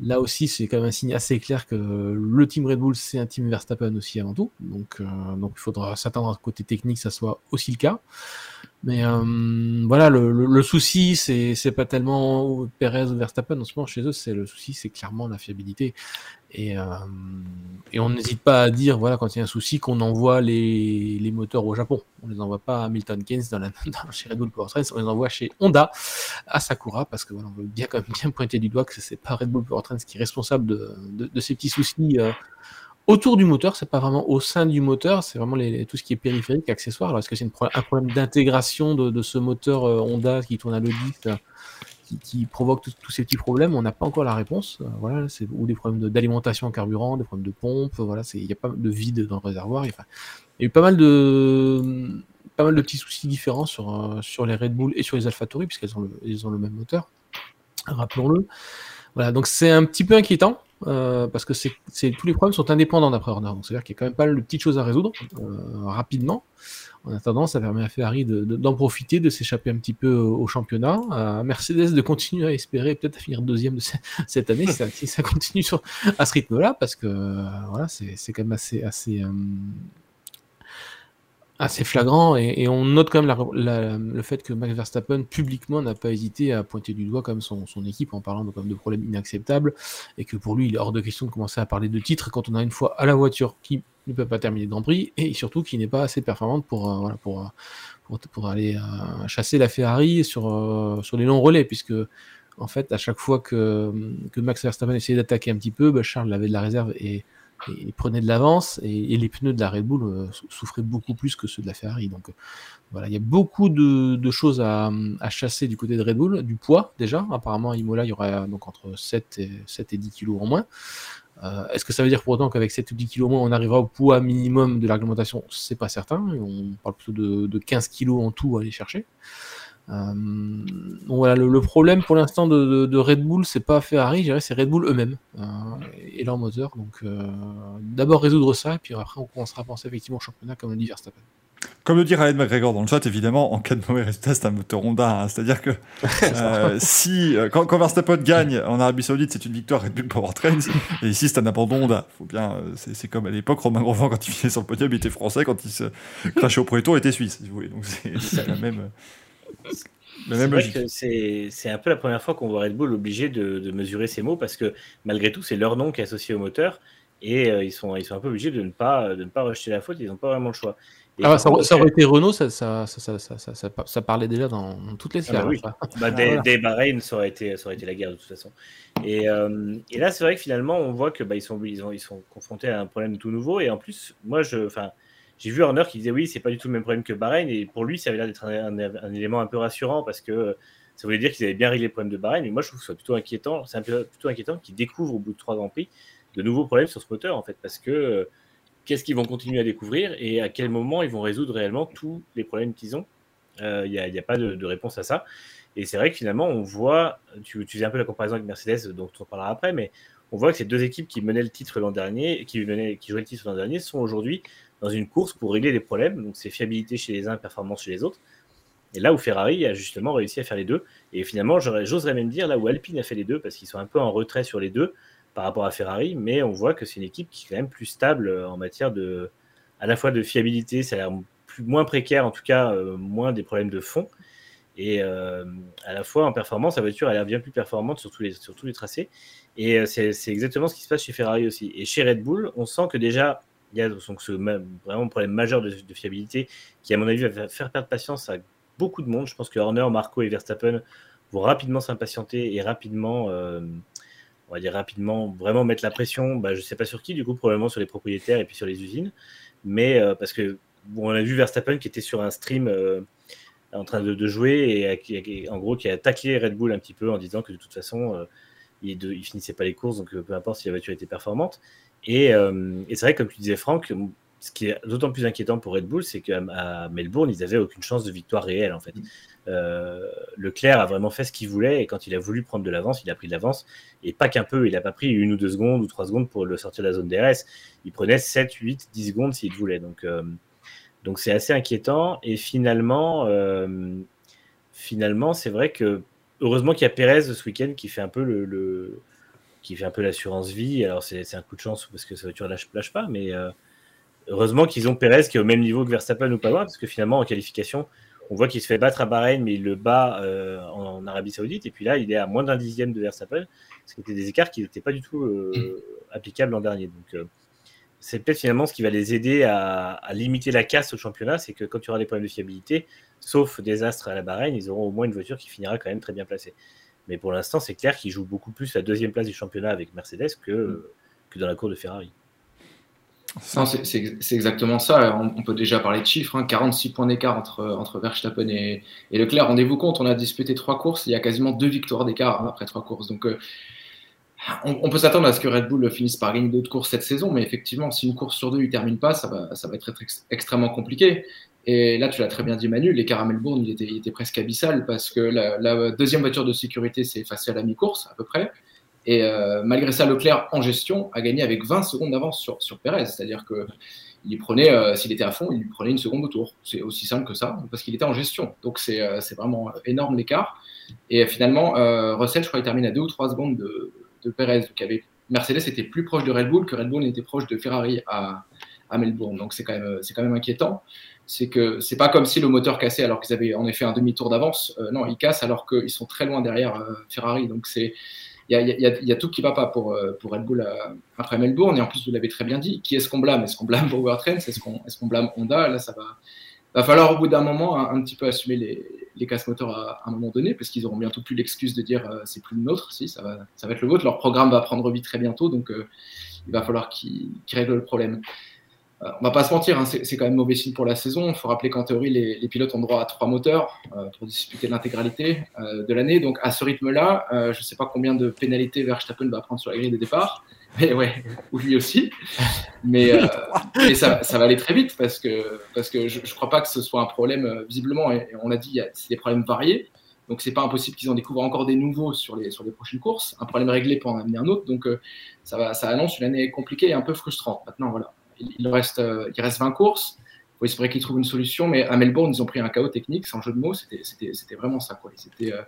là aussi, c'est quand même un signe assez clair que le team Red Bull, c'est un team Verstappen aussi avant tout. Donc, euh, il faudra s'attendre à côté technique, ça soit aussi le cas. Mais euh, voilà, le, le, souci, c'est pas tellement Perez ou Verstappen en ce moment chez eux, c'est le souci, c'est clairement la fiabilité. Et, euh, et on n'hésite pas à dire, voilà, quand il y a un souci, qu'on envoie les, les moteurs au Japon. On les envoie pas à Milton Keynes dans la, dans, chez Red Bull Powertrain, on les envoie chez Honda à Sakura, parce que voilà, on veut bien quand même bien pointer du doigt que c'est pas Red Bull Powertrain qui est responsable de, de, de ces petits soucis. Euh, autour du moteur, c'est pas vraiment au sein du moteur, c'est vraiment les, tout ce qui est périphérique, accessoire. Alors est-ce que c'est un problème d'intégration de, de, ce moteur euh, Honda qui tourne à l'audit euh, qui, qui, provoque tous ces petits problèmes On n'a pas encore la réponse. Euh, voilà, c'est ou des problèmes d'alimentation en carburant, des problèmes de pompe. Voilà, il y a pas de vide dans le réservoir. Il y a eu pas mal de pas mal de petits soucis différents sur sur les Red Bull et sur les AlphaTauri puisqu'elles ont le, ils ont le même moteur. Rappelons-le. Voilà, donc c'est un petit peu inquiétant. Euh, parce que tous les problèmes sont indépendants d'après Horner. Donc c'est-à-dire qu'il y a quand même pas de petites choses à résoudre euh, rapidement. En attendant, ça permet à Ferrari de, de, d'en profiter, de s'échapper un petit peu au, championnat. À Mercedes de continuer à espérer peut-être finir deuxième de cette année si ça, continue sur, à ce rythme-là, parce que euh, voilà, c'est, c'est quand même assez, assez, euh, assez flagrant et, on note quand même le fait que Max Verstappen publiquement n'a pas hésité à pointer du doigt comme son, équipe en parlant de, problèmes inacceptables et que pour lui il est hors de question de commencer à parler de titres quand on a une fois à la voiture qui ne peut pas terminer le Grand Prix et surtout qui n'est pas assez performante pour, euh, pour, aller euh, chasser la Ferrari sur, euh, les longs relais puisque en fait à chaque fois que, que Max Verstappen essayait d'attaquer un petit peu, bah, Charles avait de la réserve et et il prenait de l'avance et, et, les pneus de la Red Bull euh, souffraient beaucoup plus que ceux de la Ferrari. Donc euh, voilà, il y a beaucoup de, de choses à, à, chasser du côté de Red Bull, du poids déjà. Apparemment, à Imola, il y aurait donc entre 7 et, 7 et 10 kilos en moins. Euh, Est-ce que ça veut dire pour autant qu'avec 7 ou 10 kilos en moins, on arrivera au poids minimum de l'argumentation? C'est pas certain. On parle plutôt de, de 15 kilos en tout à aller chercher. Euh, donc voilà, le, le, problème pour l'instant de, de, de, Red Bull, c'est pas Ferrari, c'est Red Bull eux-mêmes euh, et leur moteur. Donc euh, d'abord résoudre ça, et puis après on commencera à penser effectivement au championnat comme le dit Verstappen. Comme le dit Ryan McGregor dans le chat, évidemment, en cas de mauvais résultat, c'est un moteur Honda. Hein. C'est-à-dire que euh, si quand, quand, Verstappen gagne en Arabie Saoudite, c'est une victoire Red Bull Powertrain, et ici c'est un abandon Honda. Faut bien, c'est comme à l'époque Romain Grosjean quand il finissait sur le podium, il était français, quand il se crachait au premier tour, il était suisse. Si vous voulez. Donc c'est la même. C'est vrai que c'est un peu la première fois qu'on voit Red Bull obligé de, de, mesurer ses mots parce que malgré tout, c'est leur nom qui est associé au moteur et euh, ils, sont, ils sont un peu obligés de ne pas, de ne pas rejeter la faute, ils n'ont pas vraiment le choix. Et ah, ça, ça, aurait été Renault, ça, ça, ça, parlait déjà dans, dans toutes les sphères. Ah bah oui. bah, dès, dès Bahreïn, ça aurait, été, ça aurait été la guerre de toute façon. Et, euh, et là, c'est vrai que finalement, on voit qu'ils bah, sont, ils, ils sont confrontés à un problème tout nouveau. Et en plus, moi, je, j'ai vu Horner qui disait oui, c'est pas du tout le même problème que Bahreïn, et pour lui, ça avait l'air d'être un, élément un peu rassurant parce que ça voulait dire qu'ils avaient bien réglé le problème de Bahreïn. Mais moi, je trouve que c'est plutôt inquiétant. C'est plutôt inquiétant qu'ils découvrent au bout de trois grands prix de nouveaux problèmes sur ce moteur, en fait, parce que euh, qu'est-ce qu'ils vont continuer à découvrir et à quel moment ils vont résoudre réellement tous les problèmes qu'ils ont? Il euh, n'y a, pas de, réponse à ça. Et c'est vrai que finalement, on voit, tu, tu faisais un peu la comparaison avec Mercedes, dont on parlera après, mais on voit que ces deux équipes qui menaient le titre l'an dernier, qui jouaient le titre l'an dernier, sont aujourd'hui dans une course pour régler des problèmes. Donc c'est fiabilité chez les uns, performance chez les autres. Et là où Ferrari a justement réussi à faire les deux. Et finalement, j'oserais même dire là où Alpine a fait les deux, parce qu'ils sont un peu en retrait sur les deux par rapport à Ferrari, mais on voit que c'est une équipe qui est quand même plus stable en matière de, à la fois de fiabilité, ça a l'air plus, moins précaire, en tout cas euh, moins des problèmes de fond. Et euh, à la fois en performance, la voiture a l'air bien plus performante sur tous les, sur tous les tracés. Et euh, c'est exactement ce qui se passe chez Ferrari aussi. Et chez Red Bull, on sent que déjà, il y a donc ce problème majeur de, fiabilité qui, à mon avis, va faire perdre patience à beaucoup de monde. Je pense que Horner, Marco et Verstappen vont rapidement s'impatienter et rapidement, euh, on va dire rapidement, vraiment mettre la pression. Bah, je ne sais pas sur qui, du coup, probablement sur les propriétaires et puis sur les usines. Mais euh, parce que on a vu Verstappen qui était sur un stream euh, en train de, jouer et en gros qui a attaqué Red Bull un petit peu en disant que de toute façon, il, de, il finissait pas les courses, donc peu importe si la voiture était performante. Et, euh, et c'est vrai, comme tu disais, Franck, ce qui est d'autant plus inquiétant pour Red Bull, c'est qu'à Melbourne, ils n'avaient aucune chance de victoire réelle, en fait. Euh, Leclerc a vraiment fait ce qu'il voulait, et quand il a voulu prendre de l'avance, il a pris de l'avance, et pas qu'un peu, il n'a pas pris une ou deux secondes ou trois secondes pour le sortir de la zone DRS. Il prenait 7, 8, 10 secondes s'il voulait. Donc, euh, donc c'est assez inquiétant, et finalement, euh, finalement c'est vrai que, heureusement qu'il y a Pérez ce week-end qui fait un peu le, le qui fait un peu l'assurance vie. Alors, c'est un coup de chance parce que sa voiture lâche, lâche pas, mais euh, heureusement qu'ils ont Pérez qui est au même niveau que Verstappen ou pas loin, parce que finalement, en qualification, On voit qu'il se fait battre à Bahreïn, mais il le bat euh, en, Arabie Saoudite. Et puis là, il est à moins d'un dixième de Verstappen, ce qui était des écarts qui n'étaient pas du tout euh, applicables l'an dernier. Donc, c'est peut-être finalement ce qui va les aider à, limiter la casse au championnat, c'est que quand tu auras des problèmes de fiabilité, sauf désastre à la Bahreïn, ils auront au moins une voiture qui finira quand même très bien placée. Mais pour l'instant, c'est clair qu'ils jouent beaucoup plus la deuxième place du championnat avec Mercedes que, dans la cour de Ferrari. C'est exactement ça. On, peut déjà parler de chiffres. 46 hein. points d'écart entre, entre Verstappen et, Leclerc. Rendez-vous compte, on a disputé trois courses. Il y a quasiment deux victoires d'écart hein, après trois courses. Donc, euh, on, peut s'attendre à ce que Red Bull finisse par gagner d'autres courses cette saison. Mais effectivement, si une course sur deux ne termine pas, ça va être, extrêmement compliqué. Et là, tu l'as très bien dit, Manu, les à Melbourne, il était, il était presque abyssal parce que la, deuxième voiture de sécurité s'est effacée à la mi-course, à peu près. Et euh, malgré ça, Leclerc, en gestion, a gagné avec 20 secondes d'avance sur, sur Perez. C'est-à-dire que il prenait, euh, s'il était à fond, il lui prenait une seconde au tour. C'est aussi simple que ça, parce qu'il était en gestion. Donc c'est euh, vraiment énorme l'écart. Et finalement, Russell, je crois, il termine à 2 ou 3 secondes de, de Perez. Donc Mercedes était plus proche de Red Bull que Red Bull était proche de Ferrari à, Melbourne. Donc c'est quand, quand même inquiétant. C'est que c'est pas comme si le moteur cassait alors qu'ils avaient en effet un demi-tour d'avance. non, ils cassent alors qu'ils sont très loin derrière Ferrari. Donc c'est il y, a, tout qui va pas pour, euh, pour Red Bull euh, après Melbourne. Et en plus, vous l'avez très bien dit, qui est-ce qu'on blâme? Est-ce qu'on blâme Powertrain Est-ce qu'on est qu'on blâme Honda? Là, ça va, va falloir au bout d'un moment un, petit peu assumer les, les casse-moteurs à, un moment donné, parce qu'ils auront bientôt plus l'excuse de dire euh, c'est plus le nôtre. Si, ça va, ça va être le vôtre. Leur programme va prendre vie très bientôt, donc il va falloir qu'ils règlent le problème. Euh, on va pas se mentir, hein, c'est quand même mauvais signe pour la saison. Il faut rappeler qu'en théorie, les, pilotes ont droit à trois moteurs euh, pour disputer l'intégralité euh, de l'année. Donc à ce rythme-là, je ne sais pas combien de pénalités Verstappen va prendre sur la grille de départ. Mais ouais, lui aussi. Mais, ça, va aller très vite parce que, parce que je ne crois pas que ce soit un problème, visiblement, et, on l'a dit, c'est des problèmes variés. Donc c'est pas impossible qu'ils en découvrent encore des nouveaux sur les, sur les prochaines courses. Un problème réglé pour en amener un autre. Donc ça, va, ça annonce une année compliquée et un peu frustrante. Maintenant, voilà il reste, euh, il reste 20 courses. Il faudrait qu'ils trouvent une solution, mais à Melbourne, ils ont pris un chaos technique, sans jeu de mots. C'était vraiment ça. C'était euh,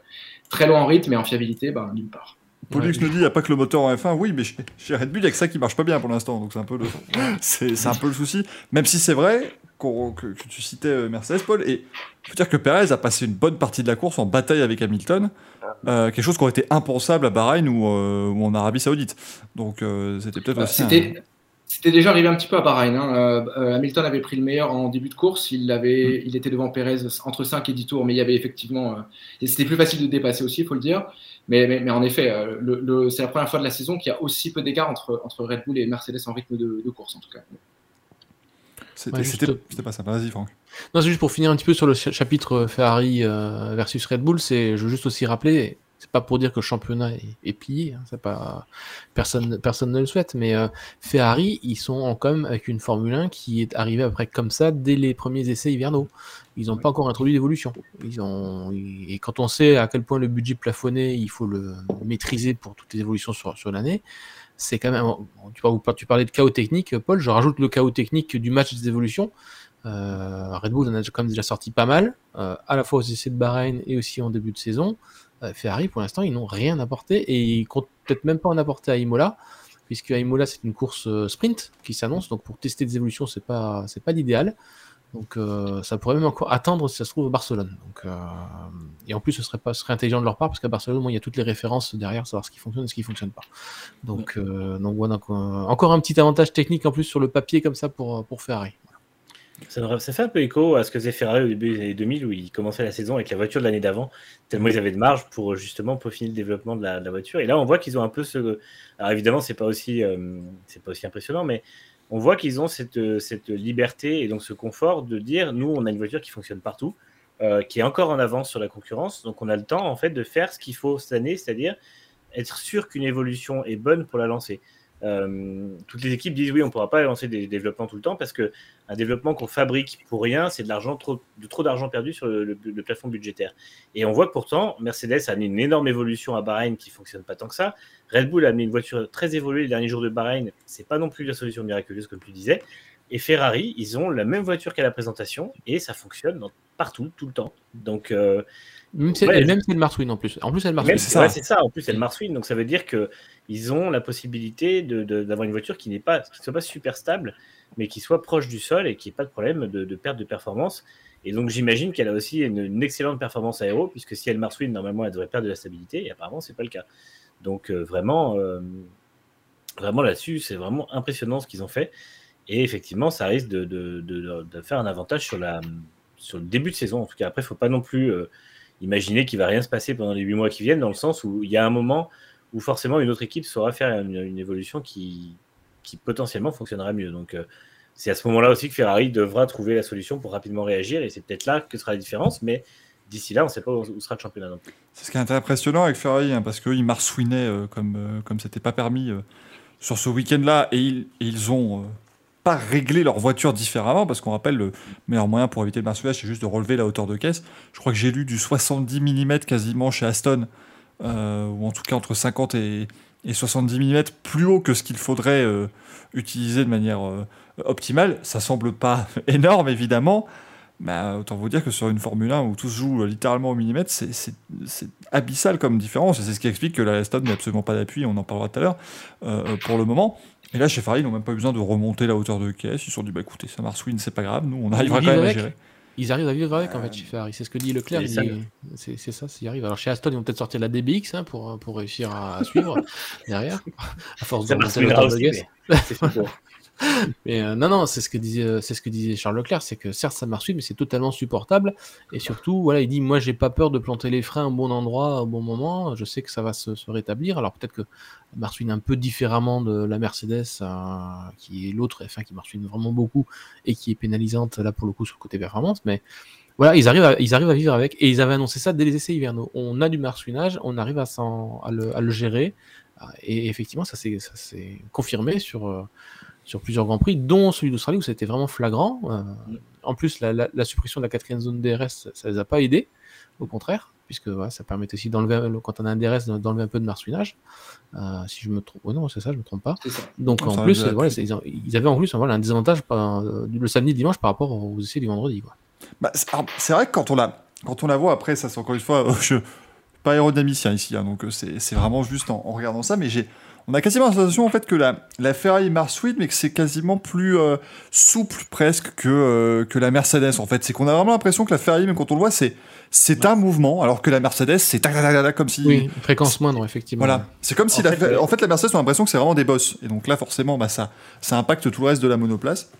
très loin en rythme, mais en fiabilité, ben, nulle part. Pollux nous dit il n'y a pas que le moteur en F1. Oui, mais chez, Red Bull, il n'y a que ça qui marche pas bien pour l'instant. Donc c'est un, peu le, c'est, un peu le souci. Même si c'est vrai que, tu citais euh, Mercedes, Paul. Et il faut dire que Perez a passé une bonne partie de la course en bataille avec Hamilton. quelque chose qui aurait été impensable à Bahreïn ou, ou en Arabie Saoudite. Donc c'était peut-être bah, aussi. C'était déjà arrivé un petit peu à Bahreïn. Hein. Euh, euh, Hamilton avait pris le meilleur en début de course. Il, avait, mm. il était devant Perez entre 5 et 10 tours, mais il y avait effectivement. Euh, c'était plus facile de dépasser aussi, il faut le dire. Mais, mais, en effet, le, c'est la première fois de la saison qu'il y a aussi peu d'écart entre, entre Red Bull et Mercedes en rythme de, course, en tout cas. C'était pas ça. Vas-y, Franck. Non, c'est juste pour finir un petit peu sur le chapitre Ferrari versus Red Bull. C'est, je veux juste aussi rappeler, c'est pas pour dire que le championnat est, pillé, hein, pas personne personne ne le souhaite, mais euh, Ferrari ils sont quand même avec une Formule 1 qui est arrivée après comme ça dès les premiers essais hivernaux. Ils n'ont pas encore introduit d'évolution. Ils ont et quand on sait à quel point le budget plafonné, il faut le maîtriser pour toutes les évolutions sur, sur l'année. C'est quand même. Tu, tu parlais de chaos technique, Paul. Je rajoute le chaos technique du match des évolutions. Euh, Red Bull en a quand même déjà sorti pas mal, euh, à la fois aux essais de Bahreïn et aussi en début de saison. Euh, Ferrari, pour l'instant, ils n'ont rien apporté et ils comptent peut-être même pas en apporter à Imola, puisque à Imola, c'est une course euh, sprint qui s'annonce. Donc, pour tester des évolutions, c'est pas, c'est pas l'idéal. Donc, euh, ça pourrait même encore attendre si ça se trouve à Barcelone. Donc, et en plus, ce serait pas, serait intelligent de leur part parce qu'à Barcelone, il y a toutes les références derrière, savoir ce qui fonctionne et ce qui fonctionne pas. Donc, donc voilà, encore un petit avantage technique en plus sur le papier comme ça pour, pour Ferrari. Ça, fait un peu écho à ce que faisait Ferrari au début des années 2000 où ils commençaient la saison avec la voiture de l'année d'avant, tellement ils avaient de marge pour justement peaufiner le développement de la, voiture. Et là, on voit qu'ils ont un peu ce. Alors évidemment, c'est pas aussi, euh, pas aussi impressionnant, mais on voit qu'ils ont cette, cette, liberté et donc ce confort de dire nous, on a une voiture qui fonctionne partout, euh, qui est encore en avance sur la concurrence, donc on a le temps en fait de faire ce qu'il faut cette année, c'est-à-dire être sûr qu'une évolution est bonne pour la lancer. Euh, toutes les équipes disent oui, on ne pourra pas lancer des développements tout le temps parce que un développement qu'on fabrique pour rien, c'est de l'argent trop, de trop d'argent perdu sur le, plafond budgétaire. Et on voit pourtant, Mercedes a amené une énorme évolution à Bahreïn qui fonctionne pas tant que ça. Red Bull a amené une voiture très évoluée les derniers jours de Bahreïn. C'est pas non plus la solution miraculeuse comme tu disais. Et Ferrari, ils ont la même voiture qu'à la présentation et ça fonctionne partout, tout le temps. Donc euh, même si elle, c'est le Marswin en plus. En plus, elle Marswin. C'est ça. En plus, c'est le Marswin. Donc, ça veut dire qu'ils ont la possibilité d'avoir de, une voiture qui n'est pas, qui soit pas super stable. mais qui soit proche du sol et qui n'ait pas de problème de, perte de performance. Et donc j'imagine qu'elle a aussi une, excellente performance aéro, puisque si elle marche normalement elle devrait perdre de la stabilité, et apparemment c'est pas le cas. Donc euh, vraiment, euh, vraiment là-dessus, c'est vraiment impressionnant ce qu'ils ont fait. Et effectivement, ça risque de, de, faire un avantage sur, la, sur le début de saison. En tout cas, après, il ne faut pas non plus euh, imaginer qu'il va rien se passer pendant les huit mois qui viennent, dans le sens où il y a un moment où forcément une autre équipe saura faire une, évolution qui, qui potentiellement fonctionnera mieux. Donc c'est à ce moment-là aussi que Ferrari devra trouver la solution pour rapidement réagir, et c'est peut-être là que sera la différence, mais d'ici là, on ne sait pas où sera le championnat. C'est ce qui est impressionnant avec Ferrari, hein, parce qu'ils marsouinaient euh, comme euh, comme c'était pas permis euh, sur ce week-end-là, et ils ont pas réglé leur voiture différemment, parce qu'on rappelle le meilleur moyen pour éviter le marsouinage, c'est juste de relever la hauteur de caisse. Je crois que j'ai lu du 70 mm quasiment chez Aston, ou en tout cas entre 50 et, et 70 mm plus haut que ce qu'il faudrait utiliser de manière optimale. Ça semble pas énorme, évidemment. Mais euh, autant vous dire que sur une Formule 1 où tout se joue littéralement au millimètre, c'est abyssal comme différence. Et c'est ce qui explique que la Aston n'a absolument pas d'appui, on en parlera tout à l'heure, euh, euh, pour le moment. Et là, chez Ferrari, ils n'ont même pas eu besoin de remonter la hauteur de caisse. Ils se sont dit, bah écoutez, ça marsouine, c'est pas grave, nous, on arrivera quand même à gérer. Ils arrivent à vivre avec, en fait, chez Ferrari. C'est ce que dit Leclerc. C'est ça, s'ils arrivent. Alors, chez Aston, ils vont peut-être sortir la DBX hein, pour, pour réussir à, suivre derrière, à force de monter la hauteur de caisse. mais euh, non, non, c'est ce que disait, euh, c'est ce que disait Charles Leclerc, c'est que certes ça marche mais c'est totalement supportable. Et surtout, il dit, moi j'ai pas peur de planter les freins au bon endroit, au bon moment. Je sais que ça va se, rétablir. Alors peut-être que marsouine un peu différemment de la Mercedes, euh, qui est l'autre, enfin qui marsouine vraiment beaucoup et qui est pénalisante là pour le coup sur le côté performance, mais voilà, ils arrivent, à, ils arrivent à vivre avec. Et ils avaient annoncé ça dès les essais hivernaux. On a du marsouinage, on arrive à, le, à le, gérer. Et effectivement, ça s'est confirmé sur, sur plusieurs grands prix, dont celui d'Australie où c'était vraiment flagrant. Euh, en plus, la, suppression de la quatrième zone DRS, ça, ne les a pas aidés, au contraire, puisque ça permet aussi d'enlever, quand on a un DRS, d'enlever un peu de marsouinage. Euh, si je me trompe, oh non, c'est ça, je me trompe pas. Donc en plus, voilà, ils, avaient en plus voilà, un désavantage euh, le samedi, dimanche par rapport aux essais du vendredi. Bah, c'est vrai que quand on la, quand on la voit après, ça c'est encore une fois, je pas aérodynamicien ici, hein, donc c'est vraiment juste en regardant ça, mais j'ai on a quasiment la sensation en fait que la, la Ferrari marche vite, mais que c'est quasiment plus euh, souple presque que, euh, que la Mercedes en fait. C'est qu'on a vraiment l'impression que la Ferrari, même quand on le voit, c'est c'est un mouvement, alors que la Mercedes, c'est comme si. Oui, fréquence moindre, effectivement. Voilà. C'est comme si en la, fait, en fait, la Mercedes, on a l'impression que c'est vraiment des boss. Et donc là, forcément, bah, ça, ça impacte tout le reste de la monoplace.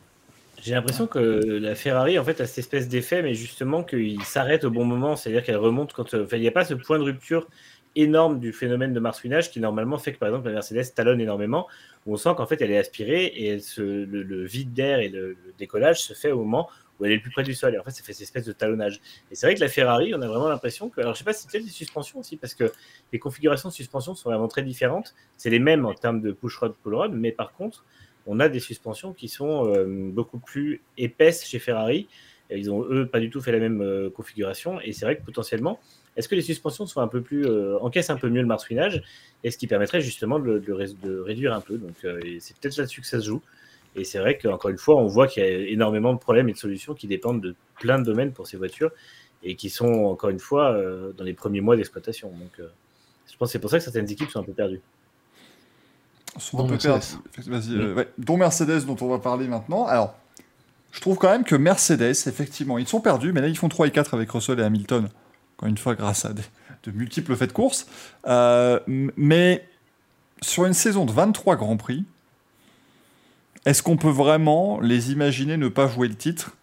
J'ai l'impression que la Ferrari, en fait, a cette espèce d'effet, mais justement qu'il s'arrête au bon moment, c'est-à-dire qu'elle remonte quand. Euh, il n'y a pas ce point de rupture énorme du phénomène de marsouinage qui normalement fait que par exemple la Mercedes talonne énormément, où on sent qu'en fait elle est aspirée et le, vide d'air et le, décollage se fait au moment où elle est le plus près du sol. Et en fait, ça fait cette espèce de talonnage. Et c'est vrai que la Ferrari, on a vraiment l'impression que. Alors, je sais pas si c'est des suspensions aussi, parce que les configurations de suspension sont vraiment très différentes. C'est les mêmes en termes de push rod, pull rod, mais par contre, on a des suspensions qui sont euh, beaucoup plus épaisses chez Ferrari. ils ont, eux, pas du tout fait la même euh, configuration. Et c'est vrai que potentiellement, est-ce que les suspensions sont un peu plus euh, encaissent un peu mieux le marsouinage et ce qui permettrait justement de, de, réduire un peu. Donc euh, c'est peut-être là-dessus que ça se joue. Et c'est vrai qu'encore une fois, on voit qu'il y a énormément de problèmes et de solutions qui dépendent de plein de domaines pour ces voitures et qui sont encore une fois euh, dans les premiers mois d'exploitation. Donc je pense que c'est pour ça que certaines équipes sont un peu perdues. Sont un peu perdues. dont Mercedes dont on va parler maintenant. Alors, je trouve quand même que Mercedes, effectivement, ils sont perdus, mais là ils font 3 et 4 avec Russell et Hamilton encore une fois grâce à de multiples faits de course. Euh, mais sur une saison de 23 Grands Prix, est-ce qu'on peut vraiment les imaginer ne pas jouer le titre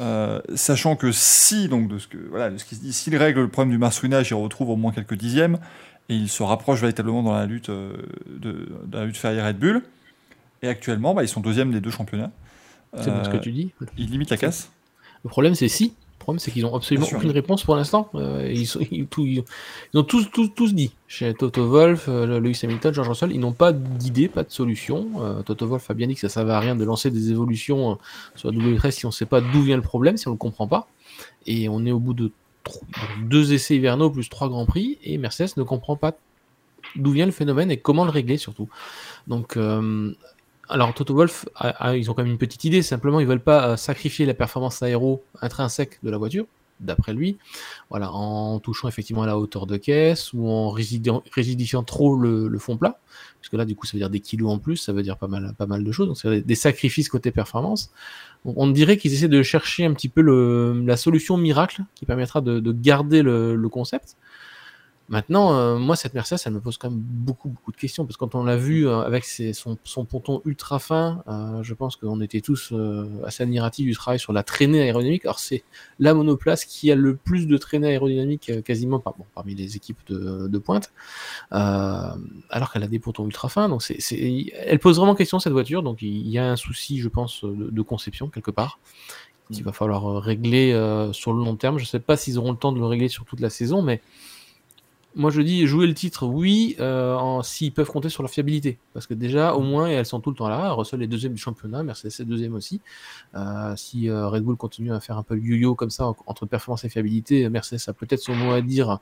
euh, sachant que si, donc de ce que voilà, de ce qui se dit, s'ils règlent le problème du marsouinage, ils retrouvent au moins quelques dixièmes et ils se rapprochent véritablement dans la lutte euh, de, la lutte Ferrari Red Bull. Et actuellement, bah, ils sont deuxième des deux championnats. C'est ce que tu dis. Ils limitent la casse. Le problème, c'est si problème, c'est qu'ils n'ont absolument aucune réponse pour l'instant. Euh, ils, ils, ont tous, tous, tous dit. Chez Toto Wolf, euh, Lewis Hamilton, George Russell, ils n'ont pas d'idée, pas de solution. Euh, Toto Wolf a bien dit que ça ne servait à rien de lancer des évolutions sur la W13 si on ne sait pas d'où vient le problème, si on ne le comprend pas. Et on est au bout de deux essais hivernaux plus trois grands prix, et Mercedes ne comprend pas d'où vient le phénomène et comment le régler surtout. Donc alors Toto Wolf, ils ont quand même une petite idée, simplement ils veulent pas euh, sacrifier la performance aéro intrinsèque de la voiture, d'après lui. Voilà, en touchant effectivement à la hauteur de caisse ou en rigidifiant trop le, fond plat, parce que là, du coup, ça veut dire des kilos en plus, ça veut dire pas mal, pas mal de choses. Donc, c'est des sacrifices côté performance. On, dirait qu'ils essaient de chercher un petit peu le, la solution miracle qui permettra de, garder le concept. Maintenant, euh, moi, cette Mercedes, elle me pose quand même beaucoup, beaucoup de questions, parce que quand on l'a vu euh, avec son, son, ponton ultra fin, euh, je pense qu'on était tous assez admiratifs du travail sur la traînée aérodynamique. Alors, c'est la monoplace qui a le plus de traînée aérodynamique quasiment par, bon, parmi les équipes de, de pointe, alors qu'elle a des pontons ultra fins. Donc, c'est, elle pose vraiment question, cette voiture. Donc, il y a un souci, je pense, de, de conception, quelque part qu'il va falloir régler sur le long terme. Je ne sais pas s'ils auront le temps de le régler sur toute la saison, mais moi je dis jouer le titre, oui, euh, s'ils peuvent compter sur leur fiabilité. Parce que déjà, au moins, elles sont tout le temps là. Russell est deuxième du championnat, Mercedes est deuxième aussi. Euh, si euh, Red Bull continue à faire un peu le yo-yo comme ça entre performance et fiabilité, Mercedes a peut-être son mot à dire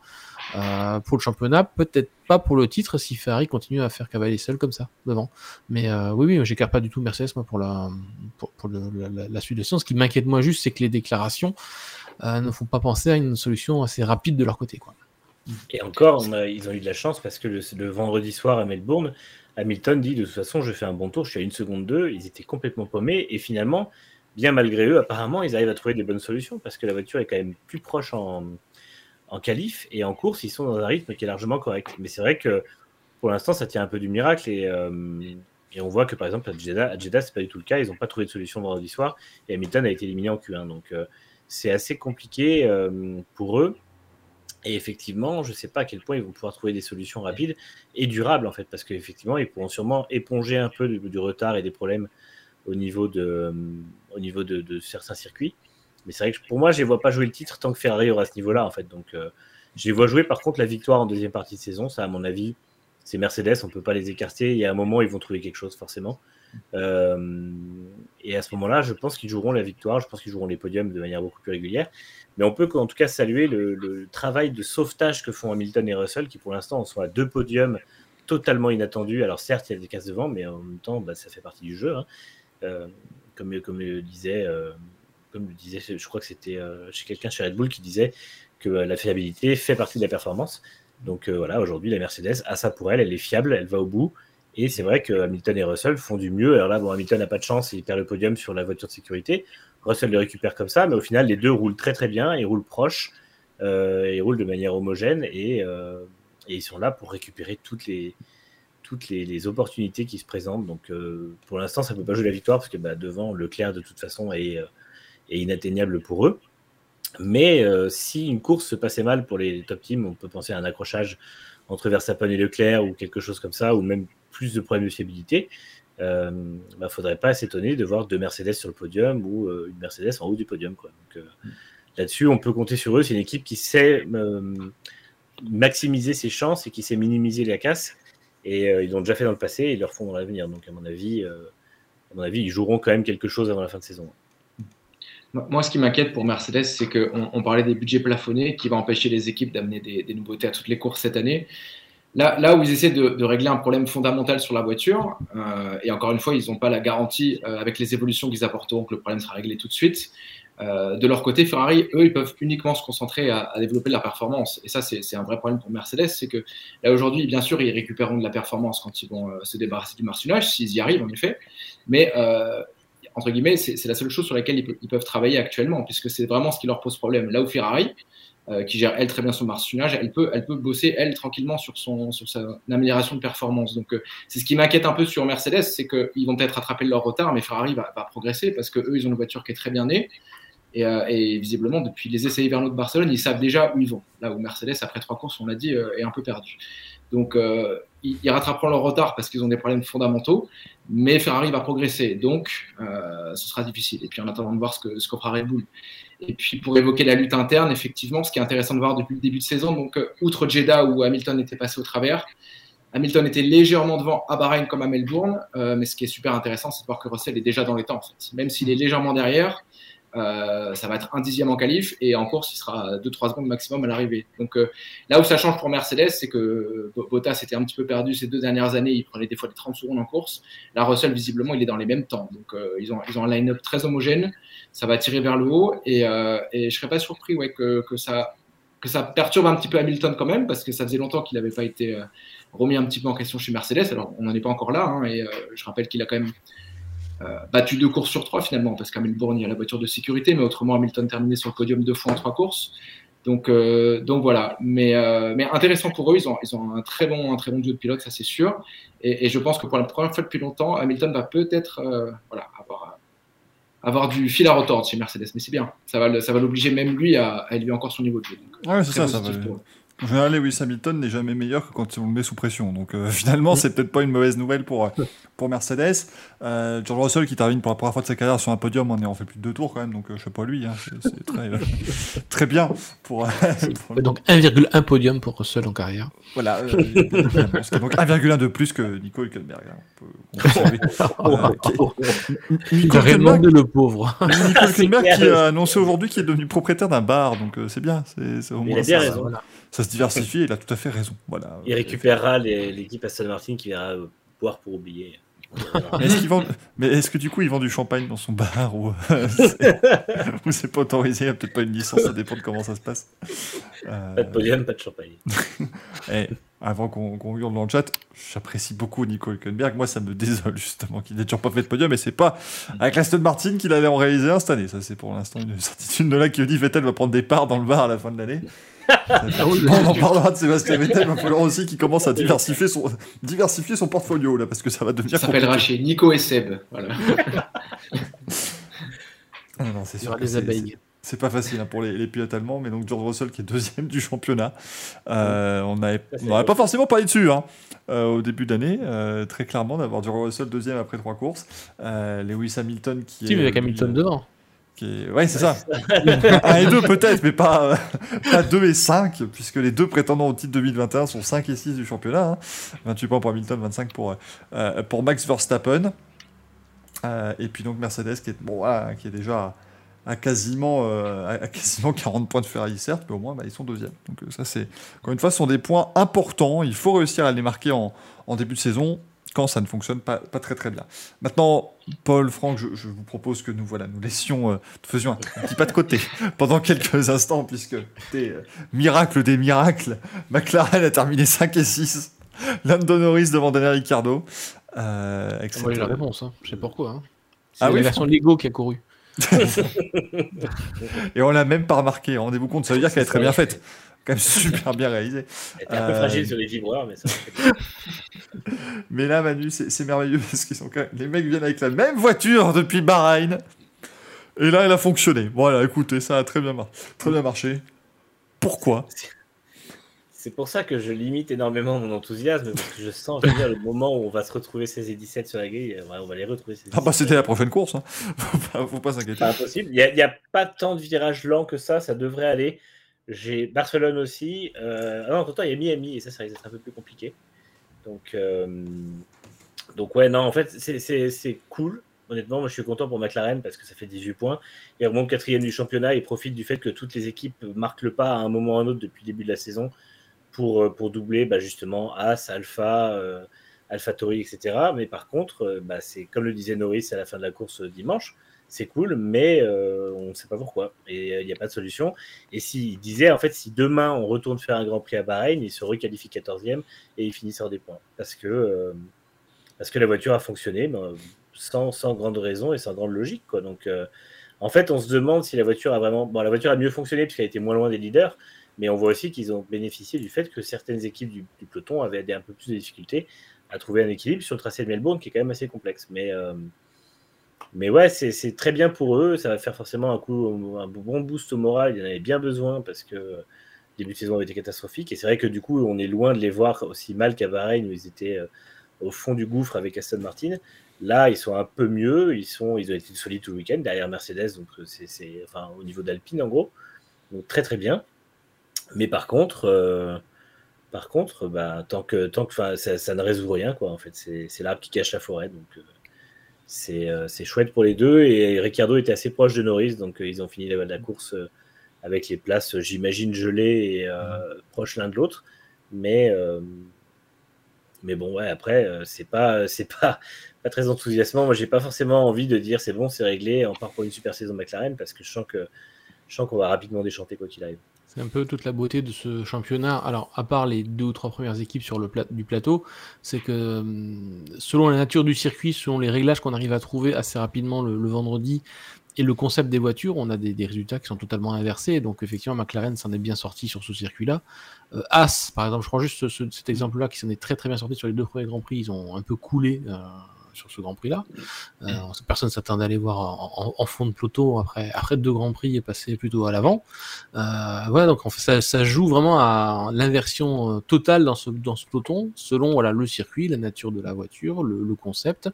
euh, pour le championnat, peut-être pas pour le titre si Ferrari continue à faire cavaler seul comme ça devant. Mais euh, oui, oui, j'écarte pas du tout Mercedes moi pour la pour, pour le, la, la, suite de Ce qui m'inquiète moi juste, c'est que les déclarations ne font pas penser à une solution assez rapide de leur côté, quoi. Et encore, ils ont eu de la chance parce que le, vendredi soir à Melbourne, Hamilton dit de toute façon, je fais un bon tour, je suis à une seconde deux. Ils étaient complètement paumés et finalement, bien malgré eux, apparemment, ils arrivent à trouver des bonnes solutions parce que la voiture est quand même plus proche en, en qualif et en course, ils sont dans un rythme qui est largement correct. Mais c'est vrai que pour l'instant, ça tient un peu du miracle et, euh, et on voit que par exemple à Jeddah, à Jeddah c'est pas du tout le cas. Ils n'ont pas trouvé de solution vendredi soir et Hamilton a été éliminé en Q1. Donc euh, c'est assez compliqué euh, pour eux. Et effectivement, je ne sais pas à quel point ils vont pouvoir trouver des solutions rapides et durables, en fait, parce qu'effectivement, ils pourront sûrement éponger un peu du, retard et des problèmes au niveau de, de, certains circuits. Mais c'est vrai que pour moi, je ne vois pas jouer le titre tant que Ferrari aura ce niveau-là, en fait. Donc, euh, je les vois jouer, par contre, la victoire en deuxième partie de saison. Ça, à mon avis, c'est Mercedes, on ne peut pas les écarter. Il y a un moment, ils vont trouver quelque chose, forcément. Euh, et à ce moment-là, je pense qu'ils joueront la victoire, je pense qu'ils joueront les podiums de manière beaucoup plus régulière. Mais on peut en tout cas saluer le, travail de sauvetage que font Hamilton et Russell, qui pour l'instant sont à deux podiums totalement inattendus. Alors certes, il y a des cases devant, mais en même temps, bah, ça fait partie du jeu. Hein. Euh, comme, le disait, euh, comme le je crois que c'était euh, chez quelqu'un chez Red Bull qui disait que la fiabilité fait partie de la performance. Donc voilà, aujourd'hui, la Mercedes a ça pour elle, elle est fiable, elle va au bout. Et c'est vrai que Hamilton et Russell font du mieux. Alors là, bon, Hamilton n'a pas de chance, il perd le podium sur la voiture de sécurité. Russell le récupère comme ça, mais au final, les deux roulent très très bien, ils roulent proches, euh, ils roulent de manière homogène et, euh, et, ils sont là pour récupérer toutes les, toutes les, opportunités qui se présentent. Donc euh, pour l'instant, ça ne peut pas jouer la victoire parce que bah, devant, Leclerc de toute façon est, est inatteignable pour eux. Mais si une course se passait mal pour les top teams, on peut penser à un accrochage entre Verstappen et Leclerc ou quelque chose comme ça, ou même plus de problèmes de fiabilité, il euh, ne bah, faudrait pas s'étonner de voir deux Mercedes sur le podium ou euh, une Mercedes en haut du podium. Euh, là-dessus, on peut compter sur eux. C'est une équipe qui sait maximiser ses chances et qui sait minimiser la casse. Et ils l'ont déjà fait dans le passé et ils le refont dans l'avenir. Donc, à mon avis, à mon avis, ils joueront quand même quelque chose avant la fin de saison. Moi, ce qui m'inquiète pour Mercedes, c'est qu'on on parlait des budgets plafonnés qui va empêcher les équipes d'amener des, nouveautés à toutes les courses cette année. Là, là où ils essaient de, régler un problème fondamental sur la voiture, euh, et encore une fois, ils n'ont pas la garantie euh, avec les évolutions qu'ils apporteront que le problème sera réglé tout de suite. Euh, de leur côté, Ferrari, eux, ils peuvent uniquement se concentrer à, développer de la performance. Et ça, c'est un vrai problème pour Mercedes, c'est que là aujourd'hui, bien sûr, ils récupéreront de la performance quand ils vont se débarrasser du marcelage, s'ils y arrivent en effet. Mais entre guillemets, c'est la seule chose sur laquelle ils, peuvent travailler actuellement, puisque c'est vraiment ce qui leur pose problème. Là où Ferrari, euh, qui gère elle très bien son marsuinage, elle peut, elle peut bosser elle tranquillement sur son, amélioration de performance. Donc euh, c'est ce qui m'inquiète un peu sur Mercedes, c'est qu'ils vont peut-être rattraper leur retard, mais Ferrari va, progresser parce que eux ils ont une voiture qui est très bien née. Et, euh, et, visiblement, depuis les essais hivernaux de Barcelone, ils savent déjà où ils vont. Là où Mercedes, après trois courses, on l'a dit, est un peu perdu. Donc, ils, ils, rattraperont leur retard parce qu'ils ont des problèmes fondamentaux, mais Ferrari va progresser. Donc, ce sera difficile. Et puis, en attendant de voir ce que, ce fera Red Bull. Et puis pour évoquer la lutte interne, effectivement, ce qui est intéressant de voir depuis le début de saison, donc euh, outre Jeddah où Hamilton était passé au travers, Hamilton était légèrement devant à Bahreïn comme à Melbourne, euh, mais ce qui est super intéressant, c'est de voir que Russell est déjà dans les temps. Même s'il est légèrement derrière, Euh, ça va être un dixième en qualif et en course, il sera 2-3 secondes maximum à l'arrivée. Donc euh, là où ça change pour Mercedes, c'est que Bottas était un petit peu perdu ces deux dernières années. Il prenait des fois des 30 secondes en course. Là, Russell, visiblement, il est dans les mêmes temps. Donc ils, ont, ils ont un line-up très homogène. Ça va tirer vers le haut et, et je serais pas surpris ouais, que, que, ça, que ça perturbe un petit peu Hamilton quand même parce que ça faisait longtemps qu'il n'avait pas été remis un petit peu en question chez Mercedes. Alors, on n'en est pas encore là. Hein, et je rappelle qu'il a quand même euh, battu deux courses sur trois finalement, parce qu'Hamilton, il y a la voiture de sécurité, mais autrement, Hamilton terminé sur le podium deux fois en trois courses. Donc, euh, donc voilà. Mais, euh, mais intéressant pour eux, ils ont, ils ont un, très bon, un très bon duo de pilote, ça c'est sûr. Et, je pense que pour la première fois depuis longtemps, Hamilton va peut-être voilà, avoir, avoir du fil à retordre chez Mercedes. Mais c'est bien. Ça va, ça va l'obliger même lui à, élever encore son niveau de jeu. ouais, c'est ça, ça va. En général, Lewis Hamilton n'est jamais meilleur que quand on le met sous pression. Donc finalement, c'est peut-être pas une mauvaise nouvelle pour, pour Mercedes. Euh, George Russell qui termine pour la première fois de sa carrière sur un podium en ayant fait plus de deux tours quand même, donc euh, je sais pas lui, hein, c'est très, euh, très bien pour, Donc 1,1 podium pour Russell en carrière. Voilà, donc 1,1 de plus que Nico Hülkenberg. Hein, Nico Hülkenberg, le pauvre. Nico Hülkenberg qui a annoncé aujourd'hui qu'il est devenu propriétaire d'un bar, donc c'est bien. C'est, au moins, il a bien raison. Ça se diversifie et il a tout à fait raison. Voilà. Il récupérera l'équipe Aston Martin qui verra boire pour oublier. est-ce Mais est-ce que du coup ils vendent du champagne dans son bar ou c'est pas autorisé? Il n'y a peut-être pas une licence, ça dépend de comment ça se passe. Euh, pas de podium, pas de champagne. Et avant qu'on qu hurle dans le chat, j'apprécie beaucoup Nico Hülkenberg. Moi, ça me désole justement qu'il n'ait toujours pas fait de podium, mais c'est pas avec Aston Martin qu'il allait en réaliser un cette année. Ça, c'est pour l'instant une certitude de là qui dit Vettel va prendre des parts dans le bar à la fin de l'année. On en parlera de Sébastien Vettel, il va falloir aussi qu'il commence à diversifier son, diversifier son portfolio, là, parce que ça va devenir. Ça s'appellera chez Nico et Seb. Voilà. Ah non, c'est sûr. Les abeilles. C'est pas facile hein, pour les, les, pilotes allemands, mais donc George Russell qui est deuxième du championnat. Euh, on n'aurait pas forcément parlé dessus hein, euh, au début d'année, euh, très clairement, d'avoir George Russell deuxième après trois courses. Lewis Hamilton qui. Si, est, avec Hamilton devant. Ouais, c'est ça. 1 et 2 peut-être, mais pas, pas 2 et 5, puisque les deux prétendants au titre 2021 sont 5 et 6 du championnat. 28 hein. points pour Hamilton, 25 pour, euh, pour Max Verstappen. Euh, et puis donc Mercedes qui est, bon, qui est déjà à, quasiment, euh, à quasiment 40 points de Ferrari, certes, mais au moins bah, ils sont deuxième. Donc ça, c'est, encore une fois, ce sont des points importants. Il faut réussir à les marquer en, en début de saison quand ça ne fonctionne pas, pas très très bien. Maintenant, Paul, Franck, je, vous propose que nous voilà, nous laissions, euh, faisions un, petit pas de côté pendant quelques instants, puisque euh, miracle des miracles, McLaren a terminé 5 et 6, Lando Norris devant Daniel Ricciardo. Euh, Moi j'ai la réponse, hein. je sais pourquoi. Hein. C'est ah la version Lego qui a couru. et on l'a même pas remarqué, rendez-vous compte, ça veut dire qu'elle est très bien faite quand même super bien réalisé. Un peu fragile euh, sur les vibreurs, mais ça. mais là, Manu, c'est merveilleux parce qu'ils sont quand même... les mecs viennent avec la même voiture depuis Bahreïn. Et là, elle a fonctionné. Voilà, écoutez, ça a très bien, très bien marché. Pourquoi? C'est pour ça que je limite énormément mon enthousiasme, parce que je sens, je veux dire, le moment où on va se retrouver 16 et 17 sur la grille, on va les retrouver. ah bah c'était la prochaine course, hein. faut pas, s'inquiéter. Impossible. Il n'y a, a, pas tant de virages lents que ça, ça devrait aller. J'ai Barcelone aussi. Euh... Ah il y a Miami et ça, ça risque d'être un peu plus compliqué. Donc, euh... ouais, non, en fait, c'est cool. Honnêtement, moi, je suis content pour McLaren parce que ça fait 18 points. Il remonte quatrième du championnat et profite du fait que toutes les équipes marquent le pas à un moment ou à un autre depuis le début de la saison pour, euh, doubler bah, justement As, Alpha, euh, AlphaTauri, etc. Mais par contre, euh, bah, c'est comme le disait Norris à la fin de la course dimanche, c'est cool, mais euh, on ne sait pas pourquoi. Et il n'y a pas de solution. Et s'il disait, en fait, si demain on retourne faire un Grand Prix à Bahreïn, il se requalifie 14e et il finit sur des points. Parce que, euh, parce que la voiture a fonctionné sans, sans, grande raison et sans grande logique. Quoi. Donc, euh, en fait, on se demande si la voiture a vraiment. Bon, la voiture a mieux fonctionné puisqu'elle était moins loin des leaders, mais on voit aussi qu'ils ont bénéficié du fait que certaines équipes du, peloton avaient un peu plus de difficultés à trouver un équilibre sur le tracé de Melbourne qui est quand même assez complexe. Mais. Mais ouais, c'est très bien pour eux. Ça va faire forcément un coup, un bon boost au moral. Il en avait bien besoin parce que le début de saison avait été catastrophique. Et c'est vrai que du coup, on est loin de les voir aussi mal qu'à Bahreïn où ils étaient euh, au fond du gouffre avec Aston Martin. Là, ils sont un peu mieux. Ils, sont, ils ont été solides tout le week-end derrière Mercedes. Donc, euh, c'est enfin, au niveau d'Alpine en gros. Donc, très très bien. Mais par contre, euh, par contre bah, tant que, tant que ça, ça, ne résout rien, quoi, en fait. C'est l'arbre qui cache la forêt. Donc c'est chouette pour les deux. Et Ricciardo était assez proche de Norris, donc ils ont fini la, la course avec les places, j'imagine, gelées et proches l'un de l'autre. Mais, mais bon, ouais, après, c'est pas, pas, pas très enthousiasmant. Moi, j'ai pas forcément envie de dire c'est bon, c'est réglé, on part pour une super saison McLaren parce que je sens que je sens qu'on va rapidement déchanter quoi qu'il arrive. C'est un peu toute la beauté de ce championnat. Alors, à part les deux ou trois premières équipes sur le plat du plateau, c'est que hum, selon la nature du circuit, selon les réglages qu'on arrive à trouver assez rapidement le, vendredi et le concept des voitures, on a des, résultats qui sont totalement inversés. Donc, effectivement, McLaren s'en est bien sorti sur ce circuit-là. Euh, As, par exemple, je prends juste cet exemple-là qui s'en est très très bien sorti sur les deux premiers Grands Prix. Ils ont un peu coulé. Euh, sur ce Grand Prix-là. Euh, personne s'attendait à les voir en, fond de peloton après, après deux Grands Prix et passer plutôt à l'avant. Euh, voilà, donc en fait, ça, joue vraiment à l'inversion euh, totale dans ce, dans ce peloton, selon voilà, le circuit, la nature de la voiture, le, concept.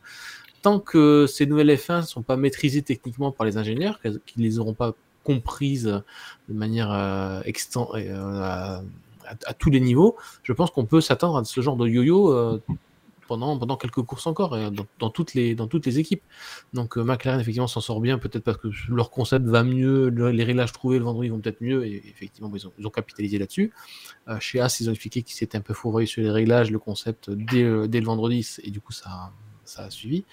Tant que ces nouvelles F1 ne sont pas maîtrisées techniquement par les ingénieurs, qu'ils ne les auront pas comprises de manière euh, à, tous les niveaux, je pense qu'on peut s'attendre à ce genre de yo-yo pendant, pendant quelques courses encore, dans, toutes les, dans toutes les équipes. Donc euh, McLaren, effectivement, s'en sort bien, peut-être parce que leur concept va mieux, les réglages trouvés le vendredi vont peut-être mieux, et effectivement, ils ont, ils ont capitalisé là-dessus. Euh, chez As, ils ont expliqué qu'ils s'étaient un peu fourvoyés sur les réglages, le concept dès, euh, dès le vendredi, et du coup, ça, ça a suivi.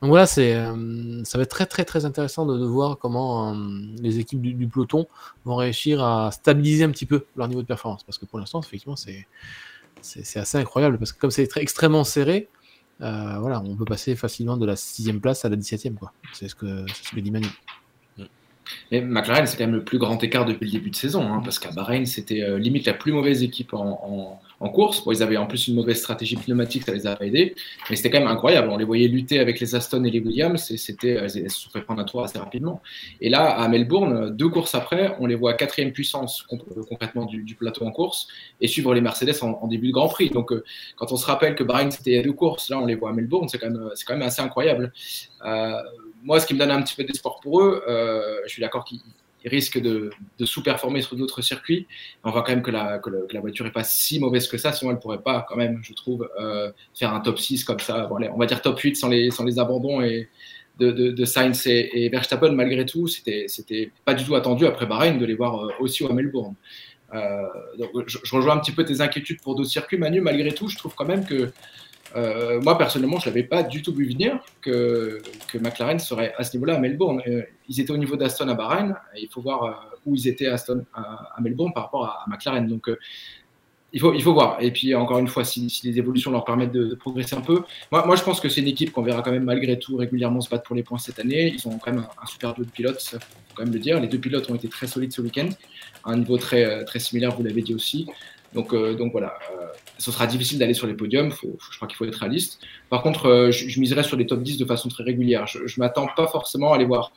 Donc voilà, ça va être très très très intéressant de, voir comment les équipes du, peloton vont réussir à stabiliser un petit peu leur niveau de performance. Parce que pour l'instant, effectivement, c'est, c'est assez incroyable parce que comme c'est extrêmement serré, euh, voilà, on peut passer facilement de la sixième place à la 17 quoi. C'est ce que, ce que dit Manu. Mais McLaren, c'est quand même le plus grand écart depuis le début de saison, hein, parce qu'à Bahreïn, c'était euh, limite la plus mauvaise équipe en, course. Ils avaient en plus une mauvaise stratégie pneumatique, ça les a aidés, mais c'était quand même incroyable. On les voyait lutter avec les Aston et les Williams, et c'était, elles se sont fait prendre un tour assez rapidement. Et là, à Melbourne, deux courses après, on les voit à quatrième puissance concrètement du, du, plateau en course, et suivre les Mercedes en, début de Grand Prix. Donc, euh, quand on se rappelle que Bahreïn, c'était deux courses, là, on les voit à Melbourne, c'est quand même, quand même assez incroyable. Euh, moi, ce qui me donne un petit peu d'espoir pour eux, euh, je suis d'accord qu'ils risquent de, sous-performer sur d'autres circuits. On voit quand même que la, voiture n'est pas si mauvaise que ça, sinon elle ne pourrait pas, quand même, je trouve, euh, faire un top 6 comme ça. on va dire top 8 sans les, abandons et de, Sainz et, Verstappen, malgré tout. C'était pas du tout attendu après Bahreïn de les voir euh, aussi au Melbourne. je, rejoins un petit peu tes inquiétudes pour d'autres circuits, Manu. Malgré tout, je trouve quand même que euh, moi, personnellement, je ne l'avais pas du tout vu venir que, McLaren serait à ce niveau-là à Melbourne. Euh, ils étaient au niveau d'Aston à Bahreïn. il faut voir euh, où ils étaient à, Aston, à, Melbourne par rapport à, McLaren. Donc, il, faut, il faut voir. Et puis, encore une fois, si, les évolutions leur permettent de, progresser un peu. Moi, moi je pense que c'est une équipe qu'on verra quand même malgré tout régulièrement se battre pour les points cette année. Ils ont quand même un, super duo de pilotes, il faut quand même le dire. Les deux pilotes ont été très solides ce week-end. À un niveau très, très similaire, vous l'avez dit aussi. Donc, donc voilà ce sera difficile d'aller sur les podiums, je crois qu'il faut être réaliste. Par contre, euh, je, miserai sur les top 10 de façon très régulière. Je ne m'attends pas forcément à les voir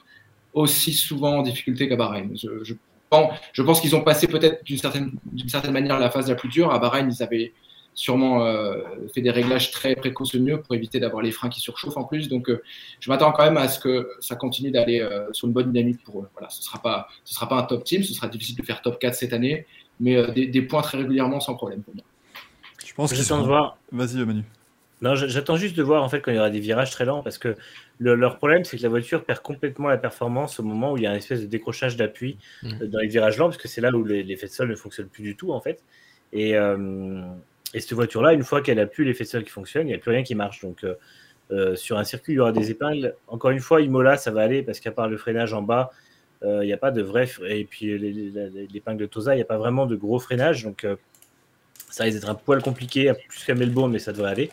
aussi souvent en difficulté qu'à Bahreïn. Je, pense, qu'ils ont passé peut-être d'une certaine, manière la phase la plus dure. À Bahreïn, ils avaient sûrement euh, fait des réglages très précautionneux pour éviter d'avoir les freins qui surchauffent en plus. Donc, euh, je m'attends quand même à ce que ça continue d'aller sur une bonne dynamique pour eux. Voilà, ce ne sera, sera pas un top team, ce sera difficile de faire top 4 cette année, mais des, des, points très régulièrement sans problème pour moi. Je pense qu'ils sont... de voir. Vas-y, Manu. Non, j'attends juste de voir en fait quand il y aura des virages très lents parce que leur problème c'est que la voiture perd complètement la performance au moment où il y a un espèce de décrochage d'appui mm. euh, dans les virages lents parce que c'est là où l'effet de sol ne fonctionne plus du tout en fait. Et, euh, et cette voiture-là, une fois qu'elle a plus l'effet de sol qui fonctionne, il n'y a plus rien qui marche. Donc euh, sur un circuit, il y aura des épingles. Encore une fois, Imola, ça va aller parce qu'à part le freinage en bas, il n'y a pas de vrai. Et puis l'épingle de Tosa, il n'y a pas vraiment de gros freinage. Donc ça risque d'être un poil compliqué, plus qu'à Melbourne, mais ça devrait aller.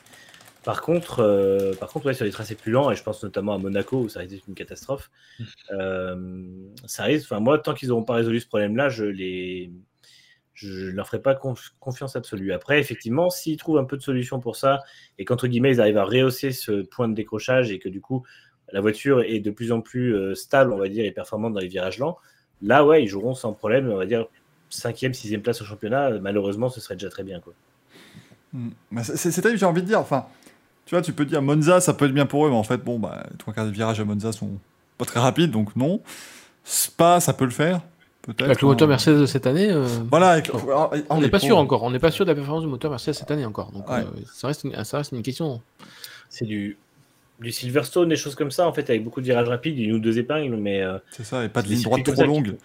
Par contre, euh, par contre sur les tracés plus lents, et je pense notamment à Monaco où ça risque d'être une catastrophe, euh, ça risque, enfin moi, tant qu'ils n'auront pas résolu ce problème-là, je les, je leur ferai pas confiance absolue. Après, effectivement, s'ils trouvent un peu de solution pour ça, et qu'entre guillemets, ils arrivent à rehausser ce point de décrochage, et que du coup, la voiture est de plus en plus euh, stable, on va dire, et performante dans les virages lents, là, ouais, ils joueront sans problème, on va dire, cinquième, sixième place au championnat, malheureusement, ce serait déjà très bien. Quoi. Hmm. C'est j'ai envie de dire. Enfin, tu vois, tu peux dire Monza, ça peut être bien pour eux, mais en fait, bon, bah, trois quarts des virages à Monza sont pas très rapides, donc non. Spa, ça peut le faire. Avec le moteur Mercedes de cette année, euh, voilà, on n'est pas sûr encore. On n'est pas sûr de la performance du moteur Mercedes cette année encore. Donc euh, ça, reste une, ça reste une question. C'est du du Silverstone, des choses comme ça, en fait, avec beaucoup de virages rapides, une ou deux épingles, mais. euh, C'est ça, et pas de ligne droite trop ça qui longue.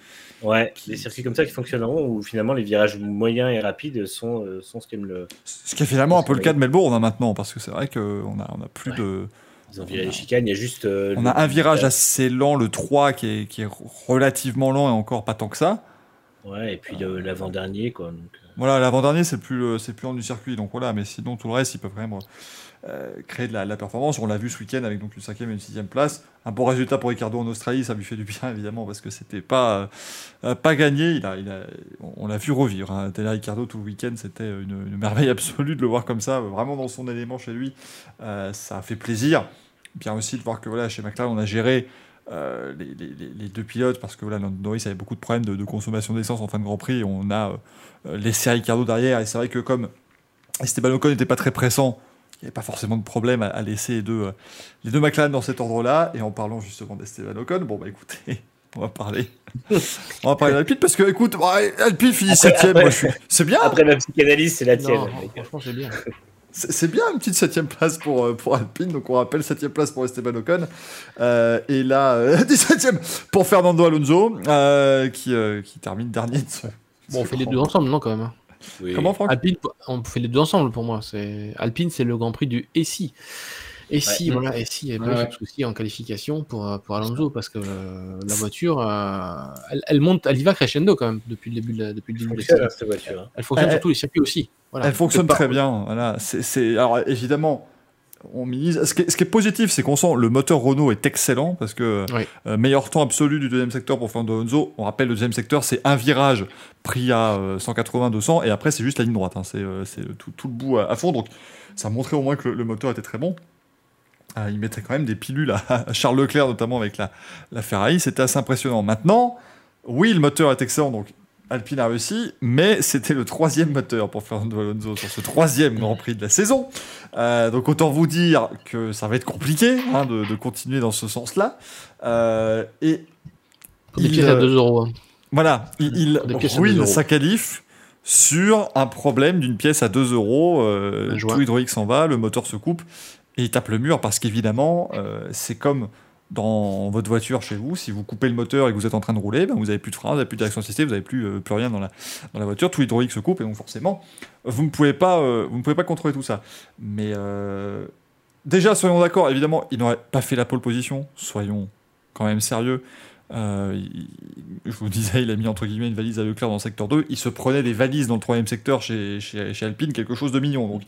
ouais, des circuits comme ça qui fonctionneront où finalement les virages moyens et rapides sont, euh, sont ce qu'aime le. Ce qui est finalement un peu le cas de Melbourne hein, maintenant, parce que c'est vrai qu'on a, on a plus Ouais. de. Ils ont viré les chicanes, il y a juste. euh, On a un virage assez lent, le 3, qui est, qui est relativement lent et encore pas tant que ça. Ouais, et puis le- l'avant-dernier, quoi. Donc, euh, Voilà, l'avant-dernier, c'est plus, c'est plus lent du circuit, donc voilà, mais sinon, tout le reste, ils peuvent quand même euh, créer de la, performance. On l'a vu ce week-end avec donc une cinquième et une sixième place. Un bon résultat pour Ricardo en Australie, ça lui fait du bien, évidemment, parce que c'était pas, euh, pas gagné. Il a, on l'a vu revivre. Hein. Taylor Ricardo, tout le week-end, c'était une, merveille absolue de le voir comme ça, vraiment dans son élément chez lui. Euh, ça fait plaisir. Bien aussi de voir que voilà, chez McLaren, on a géré euh, les, deux pilotes parce que voilà, Norris avait beaucoup de problèmes de, consommation d'essence en fin de Grand Prix. On a euh, laissé Ricardo derrière. Et c'est vrai que comme Esteban Ocon n'était pas très pressant, n'y avait pas forcément de problème à, à laisser les deux, euh, les deux McLaren dans cet ordre-là. Et en parlant justement d'Esteban Ocon, bon bah écoutez, on va parler. on va parler d'Alpine parce que écoute, ouais, Alpine finit Après- septième. après- moi, je suis- C'est bien. Après ma psychanalyse, c'est la tienne. Non, franchement, c'est bien. C'est bien une petite septième place pour, euh, pour Alpine, donc on rappelle septième place pour Esteban Ocon. Euh, et là, euh, 17ème pour Fernando Alonso, euh, qui, euh, qui termine dernier de ce- Bon, on fait les deux ensemble, non, quand même. Oui. Comment, Franck Alpine, on fait les deux ensemble pour moi. C'est Alpine, c'est le Grand Prix du Essi. Essi, Ouais. voilà, y a pas Ouais, souci en qualification pour, euh, pour Alonso parce que euh, la voiture, euh, elle, elle monte, elle y va crescendo quand même depuis le début de la, depuis le début de la cette voiture. hein. Elle fonctionne Elle- sur tous les circuits aussi. Voilà. Elle fonctionne très bien. Voilà. C'est- Alors évidemment, on. Ce qui est, ce qui est positif, c'est qu'on sent le moteur Renault est excellent parce que Oui. euh, meilleur temps absolu du deuxième secteur pour Fernando Alonso. On rappelle le deuxième secteur, c'est un virage pris à 180-200 et après c'est juste la ligne droite. hein. C'est, euh, tout, tout le bout à, à fond. Donc ça montrait au moins que le, le moteur était très bon. Euh, il mettait quand même des pilules à, à Charles Leclerc, notamment avec la, la Ferrari. C'était assez impressionnant. Maintenant, oui, le moteur est excellent, donc Alpine a réussi, mais c'était le troisième moteur pour Fernando Alonso sur ce troisième Grand Prix de la saison. Euh, donc autant vous dire que ça va être compliqué hein, de, de continuer dans ce sens-là. Euh, et des il, à euh, 2 euros. hein. voilà, il, il ruine sa qualif sur un problème d'une pièce à 2 euros. euh, tout hydraulique s'en va, le moteur se coupe et il tape le mur parce qu'évidemment, euh, c'est comme dans votre voiture chez vous, si vous coupez le moteur et que vous êtes en train de rouler, ben vous n'avez plus de frein, vous n'avez plus de assistée, vous n'avez plus, euh, plus rien dans la, dans la voiture, tout l'hydraulique se coupe et donc forcément, vous ne pouvez pas, euh, vous ne pouvez pas contrôler tout ça. Mais euh, déjà, soyons d'accord, évidemment, il n'aurait pas fait la pole position, soyons quand même sérieux. Je vous disais, il a mis entre guillemets une valise à Leclerc dans le secteur 2. Il se prenait des valises dans le troisième secteur chez, chez, Alpine, quelque chose de mignon.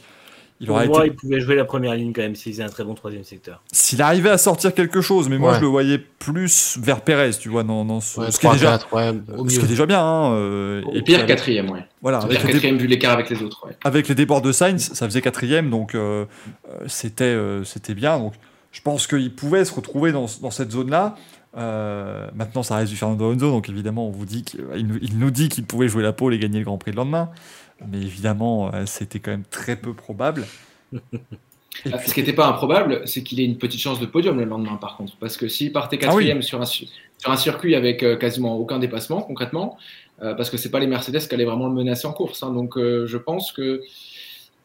Il Pour aurait moi, été. il pouvait jouer la première ligne quand même s'il faisait un très bon troisième secteur. S'il arrivait à sortir quelque chose, mais moi Ouais. je le voyais plus vers Pérez, tu vois, dans, dans ce, Ouais, ce qui est 3, déjà, 4, ouais, au ce qui est déjà bien. hein, euh, Au et pire, avec, quatrième, ouais. voilà, avec pire, dé- quatrième vu l'écart avec les autres, ouais. avec les débords de Sainz, ça faisait quatrième, donc euh, euh, c'était euh, c'était bien. Donc je pense qu'il pouvait se retrouver dans, dans cette zone-là. Euh, maintenant, ça reste du Fernando Alonso, donc évidemment, on vous dit qu'il il nous, il nous dit qu'il pouvait jouer la pole et gagner le Grand Prix le lendemain. Mais évidemment, euh, c'était quand même très peu probable. Et Ah, puis- Ce qui n'était pas improbable, c'est qu'il ait une petite chance de podium le lendemain, par contre. Parce que s'il partait Ah oui. quatrième sur, un, su- sur un circuit avec euh, quasiment aucun dépassement, concrètement, euh, parce que c'est pas les Mercedes qui allaient vraiment le menacer en course. hein. donc euh, je pense que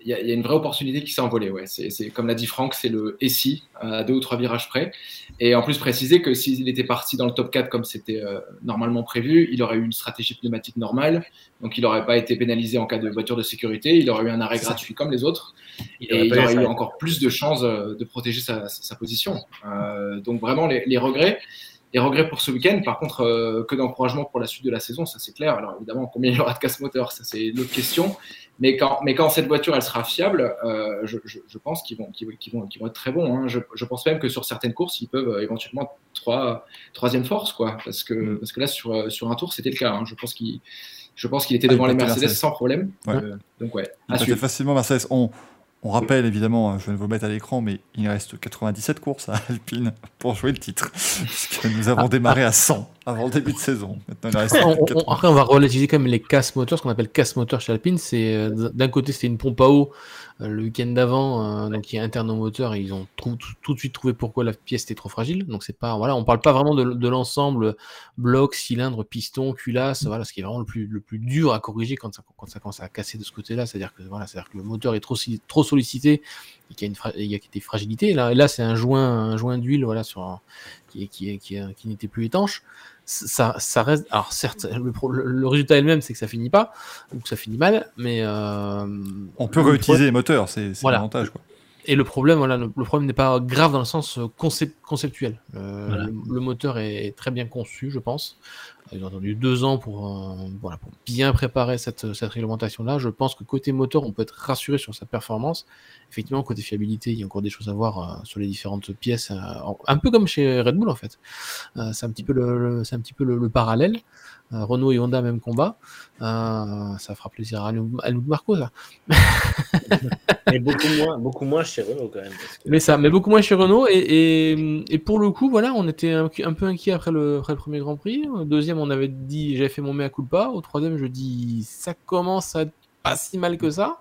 il y, y a une vraie opportunité qui s'est envolée. Ouais. C'est, comme l'a dit Franck, c'est le SI à deux ou trois virages près. Et en plus, préciser que s'il était parti dans le top 4 comme c'était euh, normalement prévu, il aurait eu une stratégie pneumatique normale. Donc il n'aurait pas été pénalisé en cas de voiture de sécurité. Il aurait eu un arrêt gratuit comme les autres. Il Et il aurait eu encore plus de chances euh, de protéger sa, sa- sa position. Euh, donc vraiment, les, les regrets. Les regrets pour ce week-end, par contre, euh, que d'encouragement pour la suite de la saison, ça c'est clair. Alors évidemment, combien il y aura de casse-moteur, ça c'est une autre question. Mais quand, mais quand cette voiture elle sera fiable, euh, je, je- je pense qu'ils vont, qu'ils vont, qu'ils vont, être très bons. hein. Je, je pense même que sur certaines courses, ils peuvent euh, éventuellement trois, troisième force, quoi. Parce que, Mm. parce que là, sur, sur un tour, c'était le cas. hein. Je pense qu'il je pense qu'il était Ah, devant les Mercedes Mercedes. sans problème. Ouais. Euh, donc ouais, facilement Mercedes. On, on rappelle évidemment, hein, je vais vous mettre à l'écran, mais il reste 97 courses à Alpine pour jouer le titre. Parce que nous avons démarré à 100 avant le début de saison. après, on va relativiser quand même les casques moteurs, ce qu'on appelle casse moteur chez Alpine. C'est euh, d'un côté, c'était une pompe à eau euh, le week-end d'avant, euh, donc qui est interne au moteur. Et ils ont tout, tout, de suite trouvé pourquoi la pièce était trop fragile. Donc c'est pas, voilà, on parle pas vraiment de, l'ensemble bloc, cylindre, piston, culasse, voilà, ce qui est vraiment le plus, le plus dur à corriger quand ça, quand ça commence à casser de ce côté-là. C'est-à-dire que voilà, c'est-à-dire que le moteur est trop, trop sollicité et qu'il y a une, il y a des fragilités. Là, là, c'est un joint, un joint d'huile, voilà, sur qui, qui, qui, qui n'était plus étanche ça, ça reste. Alors certes, le, résultat elle-même, c'est que ça finit pas, ou que ça finit mal, mais euh, on peut réutiliser les moteurs, c'est l'avantage. Quoi. Et le problème, voilà, le, problème n'est pas grave dans le sens euh, conceptuel. Euh, le, moteur est très bien conçu, je pense. Ils ont attendu deux ans pour, euh, voilà, pour bien préparer cette, cette réglementation-là. Je pense que côté moteur, on peut être rassuré sur sa performance. Effectivement, côté fiabilité, il y a encore des choses à voir sur les différentes pièces, un peu comme chez Red Bull en fait. c'est un petit peu le, c'est un petit peu le parallèle. Euh, Renault et Honda, même combat. Euh, ça fera plaisir à nous Marco, ça. mais beaucoup moins, beaucoup moins chez Renault, quand même. Mais ça, mais beaucoup moins chez Renault. Et, et, pour le coup, voilà, on était un, peu inquiet après le, après le premier Grand Prix. Au deuxième, on avait dit, j'avais fait mon mea culpa. Au troisième, je dis, ça commence à être pas si mal que ça.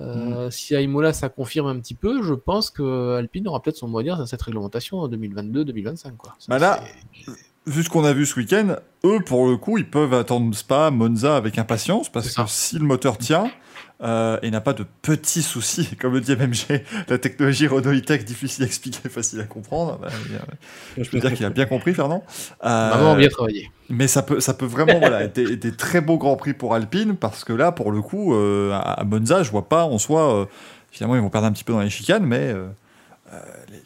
Euh, mm. Si à Imola ça confirme un petit peu, je pense que Alpine aura peut-être son mot à dire dans cette réglementation en 2022-2025. Bah là, vu ce qu'on a vu ce week-end, eux, pour le coup, ils peuvent attendre Spa, Monza avec impatience, parce que si le moteur tient, euh, et n'a pas de petits soucis, comme le dit MMG, la technologie Renault E-Tech, difficile à expliquer, facile à comprendre. Bah, je peux dire qu'il a bien compris, Fernand. Euh, bien travaillé. Mais ça peut, ça peut vraiment voilà, être, des, très beaux grands prix pour Alpine, parce que là, pour le coup, euh, à Monza, je vois pas en soi. Euh, finalement, ils vont perdre un petit peu dans les chicanes, mais euh,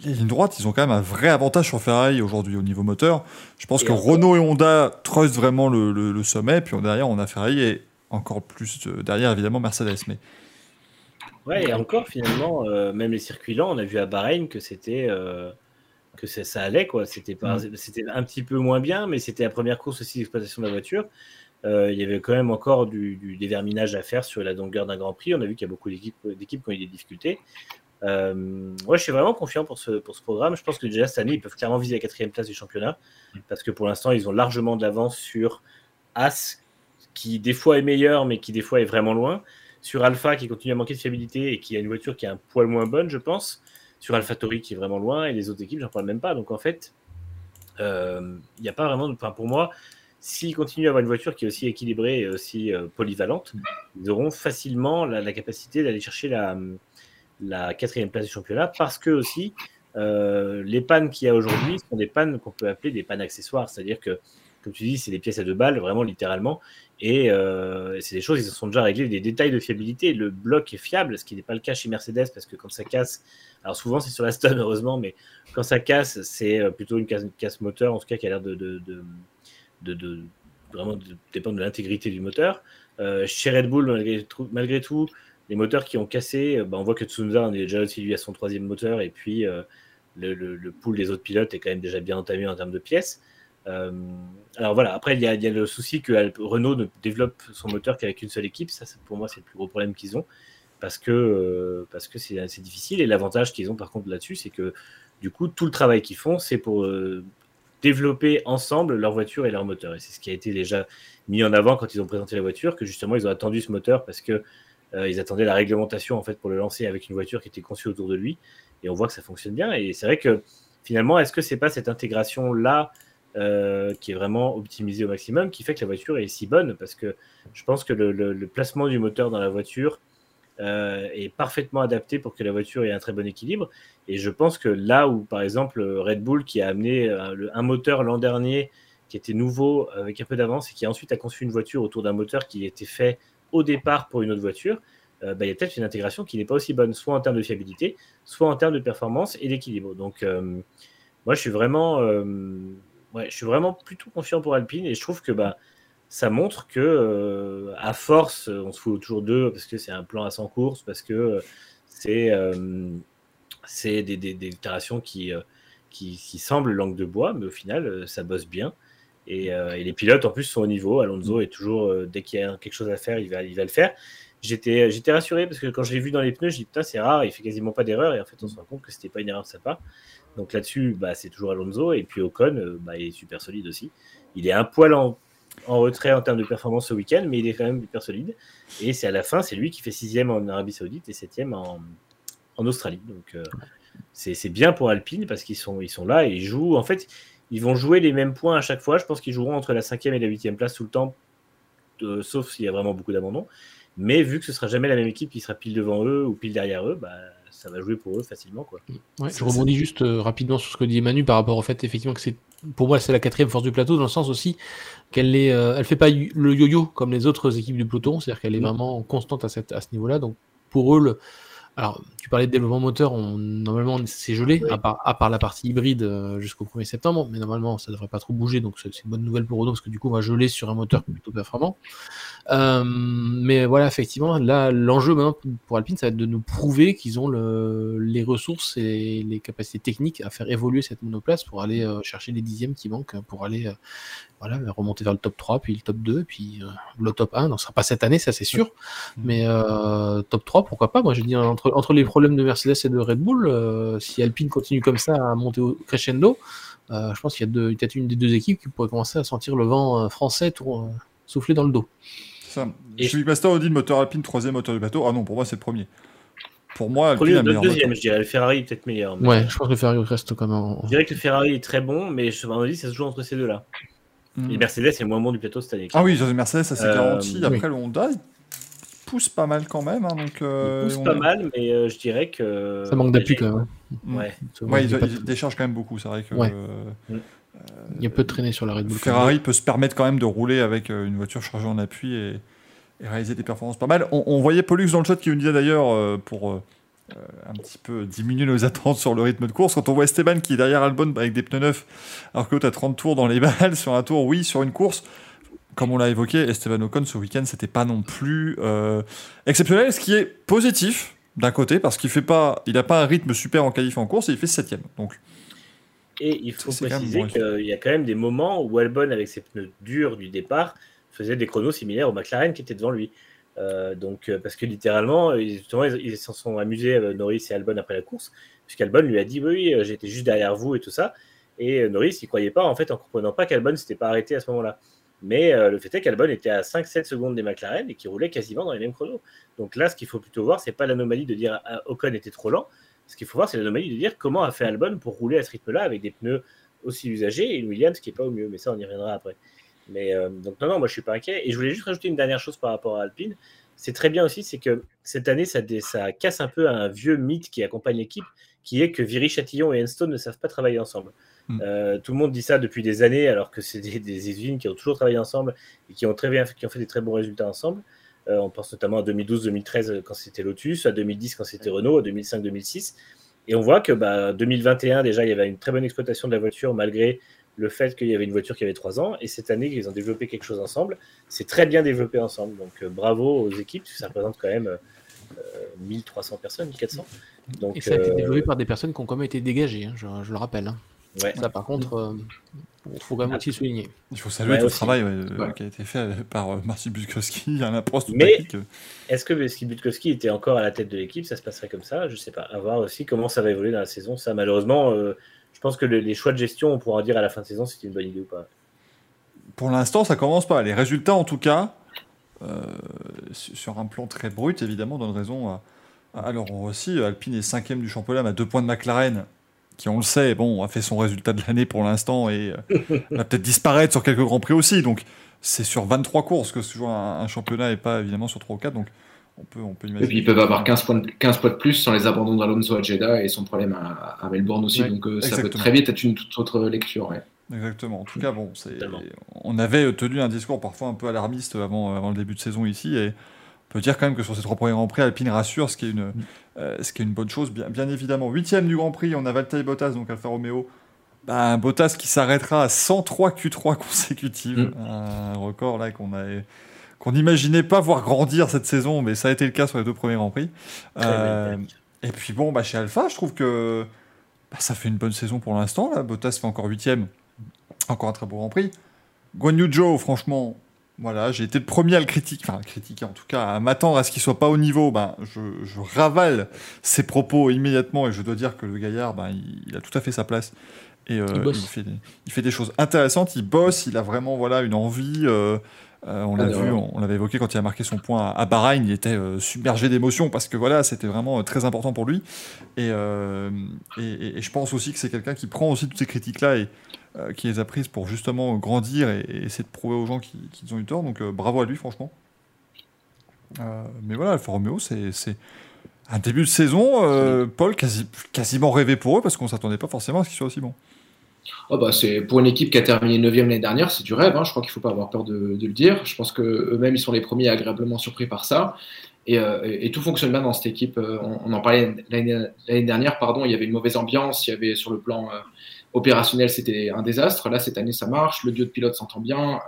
les, lignes droites, ils ont quand même un vrai avantage sur Ferrari aujourd'hui au niveau moteur. Je pense que Renault et Honda trustent vraiment le, sommet, puis derrière, on a Ferrari et encore plus derrière, évidemment, Mercedes. Mais... Ouais, et encore, finalement, euh, même les circuits lents, on a vu à Bahreïn que c'était. Euh, que ça, allait quoi c'était pas mm. c'était un petit peu moins bien mais c'était la première course aussi d'exploitation de la voiture il y avait quand même encore du, du déverminage à faire sur la longueur d'un Grand Prix on a vu qu'il y a beaucoup d'équipes qui ont eu des difficultés euh, ouais, je suis vraiment confiant pour ce, pour ce programme. Je pense que déjà cette année, ils peuvent clairement viser la quatrième place du championnat parce que pour l'instant, ils ont largement de l'avance sur As, qui des fois est meilleur, mais qui des fois est vraiment loin. Sur Alpha, qui continue à manquer de fiabilité et qui a une voiture qui est un poil moins bonne, je pense. Sur AlphaTauri, qui est vraiment loin. Et les autres équipes, j'en parle même pas. Donc en fait, il euh, n'y a pas vraiment. Enfin, pour moi, s'ils continuent à avoir une voiture qui est aussi équilibrée et aussi euh, polyvalente, ils auront facilement la capacité d'aller chercher la la quatrième place du championnat parce que aussi euh, les pannes qu'il y a aujourd'hui sont des pannes qu'on peut appeler des pannes accessoires, c'est-à-dire que comme tu dis, c'est des pièces à deux balles, vraiment littéralement, et euh, c'est des choses, ils se sont déjà réglés, des détails de fiabilité. Le bloc est fiable, ce qui n'est pas le cas chez Mercedes, parce que quand ça casse, alors souvent c'est sur la stone heureusement, mais quand ça casse, c'est euh, plutôt une casse, moteur, en tout cas qui a l'air de, de, vraiment dépendre de l'intégrité du moteur. chez Red Bull, malgré tout, les moteurs qui ont cassé, euh, bah, on voit que Tsunoda en est déjà aussi lui à son troisième moteur et puis euh, le, pool des autres pilotes est quand même déjà bien entamé en termes de pièces. Euh, alors voilà, après il y, a, le souci que Renault ne développe son moteur qu'avec une seule équipe. Ça, pour moi, c'est le plus gros problème qu'ils ont parce que parce que c'est assez difficile. Et l'avantage qu'ils ont par contre là-dessus, c'est que du coup, tout le travail qu'ils font, c'est pour développer ensemble leur voiture et leur moteur. Et c'est ce qui a été déjà mis en avant quand ils ont présenté la voiture, que justement ils ont attendu ce moteur parce que euh, ils attendaient la réglementation en fait pour le lancer avec une voiture qui était conçue autour de lui. Et on voit que ça fonctionne bien. Et c'est vrai que finalement, est-ce que c'est pas cette intégration là euh, qui est vraiment optimisée au maximum qui fait que la voiture est si bonne? Parce que je pense que le, placement du moteur dans la voiture euh, est parfaitement adapté pour que la voiture ait un très bon équilibre. Et je pense que là où, par exemple, Red Bull qui a amené un moteur l'an dernier qui était nouveau avec un peu d'avance et qui ensuite a conçu une voiture autour d'un moteur qui était fait au départ pour une autre voiture, euh, bah, il y a peut-être une intégration qui n'est pas aussi bonne, soit en termes de fiabilité, soit en termes de performance et d'équilibre. Donc, euh, moi, je suis vraiment, euh, ouais, je suis vraiment plutôt confiant pour Alpine et je trouve que bah, ça montre que, à force, on se fout toujours d'eux parce que c'est un plan à 100 courses, parce que c'est c'est des, des, itérations qui, qui, qui, semblent langue de bois, mais au final, ça bosse bien. Euh, et, les pilotes, en plus, sont au niveau. Alonso est toujours, euh, dès qu'il y a quelque chose à faire, il va, il va le faire. J'étais, j'étais rassuré parce que quand je l'ai vu dans les pneus, je dis putain, c'est rare, il fait quasiment pas d'erreur. Et en fait, on se rend compte que c'était pas une erreur part. Donc là-dessus, bah, c'est toujours Alonso. Et puis Ocon, euh, bah, il est super solide aussi. Il est un poil en, en retrait en termes de performance ce week-end, mais il est quand même hyper solide. Et c'est à la fin, c'est lui qui fait sixième en Arabie Saoudite et septième en, en Australie. Donc euh, c'est bien pour Alpine parce qu'ils sont, ils sont là et ils jouent. En fait, ils vont jouer les mêmes points à chaque fois. Je pense qu'ils joueront entre la cinquième et la huitième place tout le temps, euh, sauf s'il y a vraiment beaucoup d'abandon. Mais vu que ce sera jamais la même équipe qui sera pile devant eux ou pile derrière eux, bah, ça va jouer pour eux facilement. Quoi. je rebondis juste euh, rapidement sur ce que dit Manu par rapport au fait effectivement que c'est pour moi c'est la quatrième force du plateau dans le sens aussi qu'elle est, euh, elle fait pas le yo-yo comme les autres équipes du peloton, c'est-à-dire qu'elle est vraiment constante à, cette, à ce niveau-là. Donc pour eux, le, alors, tu parlais de développement moteur, on, normalement c'est gelé, à, part, la partie hybride euh, jusqu'au 1er septembre, mais normalement ça devrait pas trop bouger, donc c'est une bonne nouvelle pour Renault parce que du coup on va geler sur un moteur plutôt performant. Euh, mais voilà, effectivement, là l'enjeu maintenant pour Alpine, ça va être de nous prouver qu'ils ont le, les ressources et les capacités techniques à faire évoluer cette monoplace pour aller euh, chercher les dixièmes qui manquent, pour aller voilà, remonter vers le top 3, puis le top 2, puis le top 1. Donc, ce sera pas cette année, ça c'est sûr, mais top 3, pourquoi pas? Moi je dis entre entre, les problèmes de Mercedes et de Red Bull, euh, si Alpine continue comme ça à monter au crescendo, euh, je pense qu'il y a peut-être une des deux équipes qui pourrait commencer à sentir le vent euh, français tout, souffler dans le dos. Ça. Et Philippe Pastor dit le moteur Alpine, troisième moteur du bateau. Ah non, pour moi, c'est le premier. Pour moi, Alpine le deuxième, je dirais. Le Ferrari est peut-être meilleur. Ouais, je pense que le Ferrari reste quand même. Je dirais que le Ferrari est très bon, mais je me dis ça se joue entre ces deux-là. Hmm. Et Mercedes est moins bon du plateau cette année. Ah oui, Mercedes, ça s'est garanti. Après, le Honda, pousse pas mal quand même. Hein, donc, euh, pousse pas mal, mais euh, je dirais que. Ça manque d'appui quand même. Mm. Ouais. ouais il, décharge quand même beaucoup. C'est vrai que. Ouais. Euh, il y a peu de traîner sur la Red Bull. Ferrari peut se permettre quand même de rouler avec une voiture chargée en appui et, réaliser des performances pas mal. On, voyait Pollux dans le chat qui nous disait d'ailleurs pour un petit peu diminuer nos attentes sur le rythme de course. Quand on voit Esteban qui est derrière Albon avec des pneus neufs, alors que l'autre a 30 tours dans les balles sur un tour, oui, sur une course, comme on l'a évoqué, Esteban Ocon ce week-end, c'était pas non plus euh, exceptionnel, ce qui est positif d'un côté parce qu'il fait pas, il a pas un rythme super en qualif en course et il fait septième. Donc. Et il faut préciser qu'il y a quand même des moments où Albon, avec ses pneus durs du départ, faisait des chronos similaires au McLaren qui était devant lui. Euh, donc, euh, parce que littéralement, justement, ils s'en sont amusés, Norris et Albon, après la course, puisqu'Albon lui a dit Oui, j'étais juste derrière vous et tout ça. Et Norris, il croyait pas, en fait, en comprenant pas qu'Albon s'était pas arrêté à ce moment-là. Mais euh, le fait est qu'Albon était à 5-7 secondes des McLaren et qui roulait quasiment dans les mêmes chronos. Donc là, ce qu'il faut plutôt voir, c'est pas l'anomalie de dire ah, Ocon était trop lent. Ce qu'il faut voir, c'est l'anomalie de dire comment a fait Albon pour rouler à ce rythme-là avec des pneus aussi usagés et une Williams qui est pas au mieux. Mais ça, on y reviendra après. Mais euh, donc non, non, moi je suis pas inquiet. Et je voulais juste rajouter une dernière chose par rapport à Alpine. C'est très bien aussi, c'est que cette année, ça, ça, casse un peu un vieux mythe qui accompagne l'équipe, qui est que Viry-Châtillon et Enstone ne savent pas travailler ensemble. Hmm. Euh, tout le monde dit ça depuis des années, alors que c'est des, des, usines qui ont toujours travaillé ensemble et qui ont, très bien, qui ont fait des très bons résultats ensemble. Euh, on pense notamment à 2012-2013 euh, quand c'était Lotus, à 2010 quand c'était Renault, à 2005-2006. Et on voit que bah, 2021, déjà, il y avait une très bonne exploitation de la voiture malgré le fait qu'il y avait une voiture qui avait 3 ans. Et cette année, ils ont développé quelque chose ensemble. C'est très bien développé ensemble. Donc bravo aux équipes, ça représente quand même 1300 personnes, 1400. Donc, et ça a été développé par des personnes qui ont quand même été dégagées, hein, je, je, le rappelle. Hein. Ça, par contre, il euh, faut quand même aussi souligner. Il faut saluer tout le travail euh, qui a été fait par euh, Marcin Butkowski à l'approche Mais est-ce que Butkowski était encore à la tête de l'équipe? Ça se passerait comme ça Je sais pas. À voir aussi comment ça va évoluer dans la saison. Ça, malheureusement, je pense que les choix de gestion, on pourra dire à la fin de saison si c'est une bonne idée ou pas. Pour l'instant, ça commence pas. Les résultats, en tout cas, sur un plan très brut, évidemment, donnent raison Alors aussi, Alpine est cinquième du championnat à deux points de McLaren qui on le sait, bon, a fait son résultat de l'année pour l'instant et euh, va peut-être disparaître sur quelques grands prix aussi. Donc c'est sur 23 courses que ce un, un, championnat et pas évidemment sur 3 ou 4. Donc on peut, on peut imaginer. Et puis ils peuvent avoir 15 points, de, 15 points de plus sans les abandons d'Alonso à Jeddah et son problème à, Melbourne aussi. donc euh, ça peut très vite être une toute autre lecture. Exactement. En tout cas, bon, on avait tenu un discours parfois un peu alarmiste avant, avant le début de saison ici et peut dire quand même que sur ces trois premiers Grands Prix, Alpine rassure, ce qui est une, mm. Euh, ce qui est une bonne chose, bien, bien évidemment. Huitième du Grand Prix, on a Valtteri Bottas, donc Alfa Romeo. Bah, Bottas qui s'arrêtera à 103 Q3 consécutives, mm. un record là qu'on a qu'on n'imaginait pas voir grandir cette saison, mais ça a été le cas sur les deux premiers Grands Prix. Euh, et puis bon, bah, chez Alpha, je trouve que bah, ça fait une bonne saison pour l'instant. Bottas fait encore huitième, encore un très beau Grand Prix. Guan Yu franchement, Voilà, j'ai été le premier à le critiquer, enfin critiquer en tout cas, à m'attendre à ce qu'il soit pas au niveau. Ben, je, je, ravale ses propos immédiatement et je dois dire que le gaillard, ben, il, a tout à fait sa place. Et euh, il, fait des, il, fait des, choses intéressantes, il bosse, il a vraiment voilà, une envie. Euh, euh, on l'a vu, on, l'avait évoqué quand il a marqué son point à, Bahreïn, il était submergé d'émotions parce que voilà, c'était vraiment très important pour lui. Et, et, et, je pense aussi que c'est quelqu'un qui prend aussi toutes ces critiques-là et qui les a prises pour justement grandir et, essayer de prouver aux gens qu'ils ont eu tort. Donc bravo à lui, franchement. mais voilà, Alfa Romeo, c'est un début de saison, Paul, quasi, quasiment rêvé pour eux parce qu'on s'attendait pas forcément à ce qu'il soit aussi bon. Oh bah c'est pour une équipe qui a terminé 9e l'année dernière, c'est du rêve. Hein. Je crois qu'il ne faut pas avoir peur de, le dire. Je pense qu'eux-mêmes, ils sont les premiers agréablement surpris par ça. Et, euh, tout fonctionne bien dans cette équipe. Euh, on, en parlait l'année dernière, pardon. Il y avait une mauvaise ambiance. Il y avait sur le plan euh, opérationnel, c'était un désastre. Là, cette année, ça marche. Le duo de pilote s'entend bien.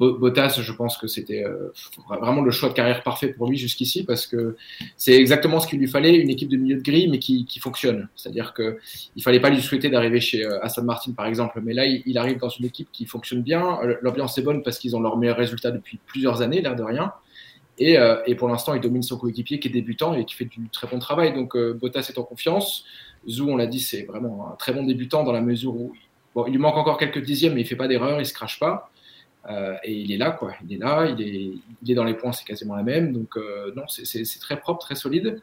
Bottas, je pense que c'était euh, vraiment le choix de carrière parfait pour lui jusqu'ici parce que c'est exactement ce qu'il lui fallait, une équipe de milieu de grille mais qui, fonctionne. C'est-à-dire qu'il ne fallait pas lui souhaiter d'arriver chez euh, Aston Martin par exemple, mais là il, arrive dans une équipe qui fonctionne bien. Euh, l'ambiance est bonne parce qu'ils ont leur meilleur résultat depuis plusieurs années, l'air de rien. Et, et pour l'instant, il domine son coéquipier qui est débutant et qui fait du très bon travail. Donc Bottas est en confiance. Zou, on l'a dit, c'est vraiment un très bon débutant dans la mesure où bon, il lui manque encore quelques dixièmes, mais il fait pas d'erreur, il se crache pas. Euh, et il est là, quoi. Il est là, il est, il est dans les points, c'est quasiment la même. Donc, euh, non, c'est très propre, très solide.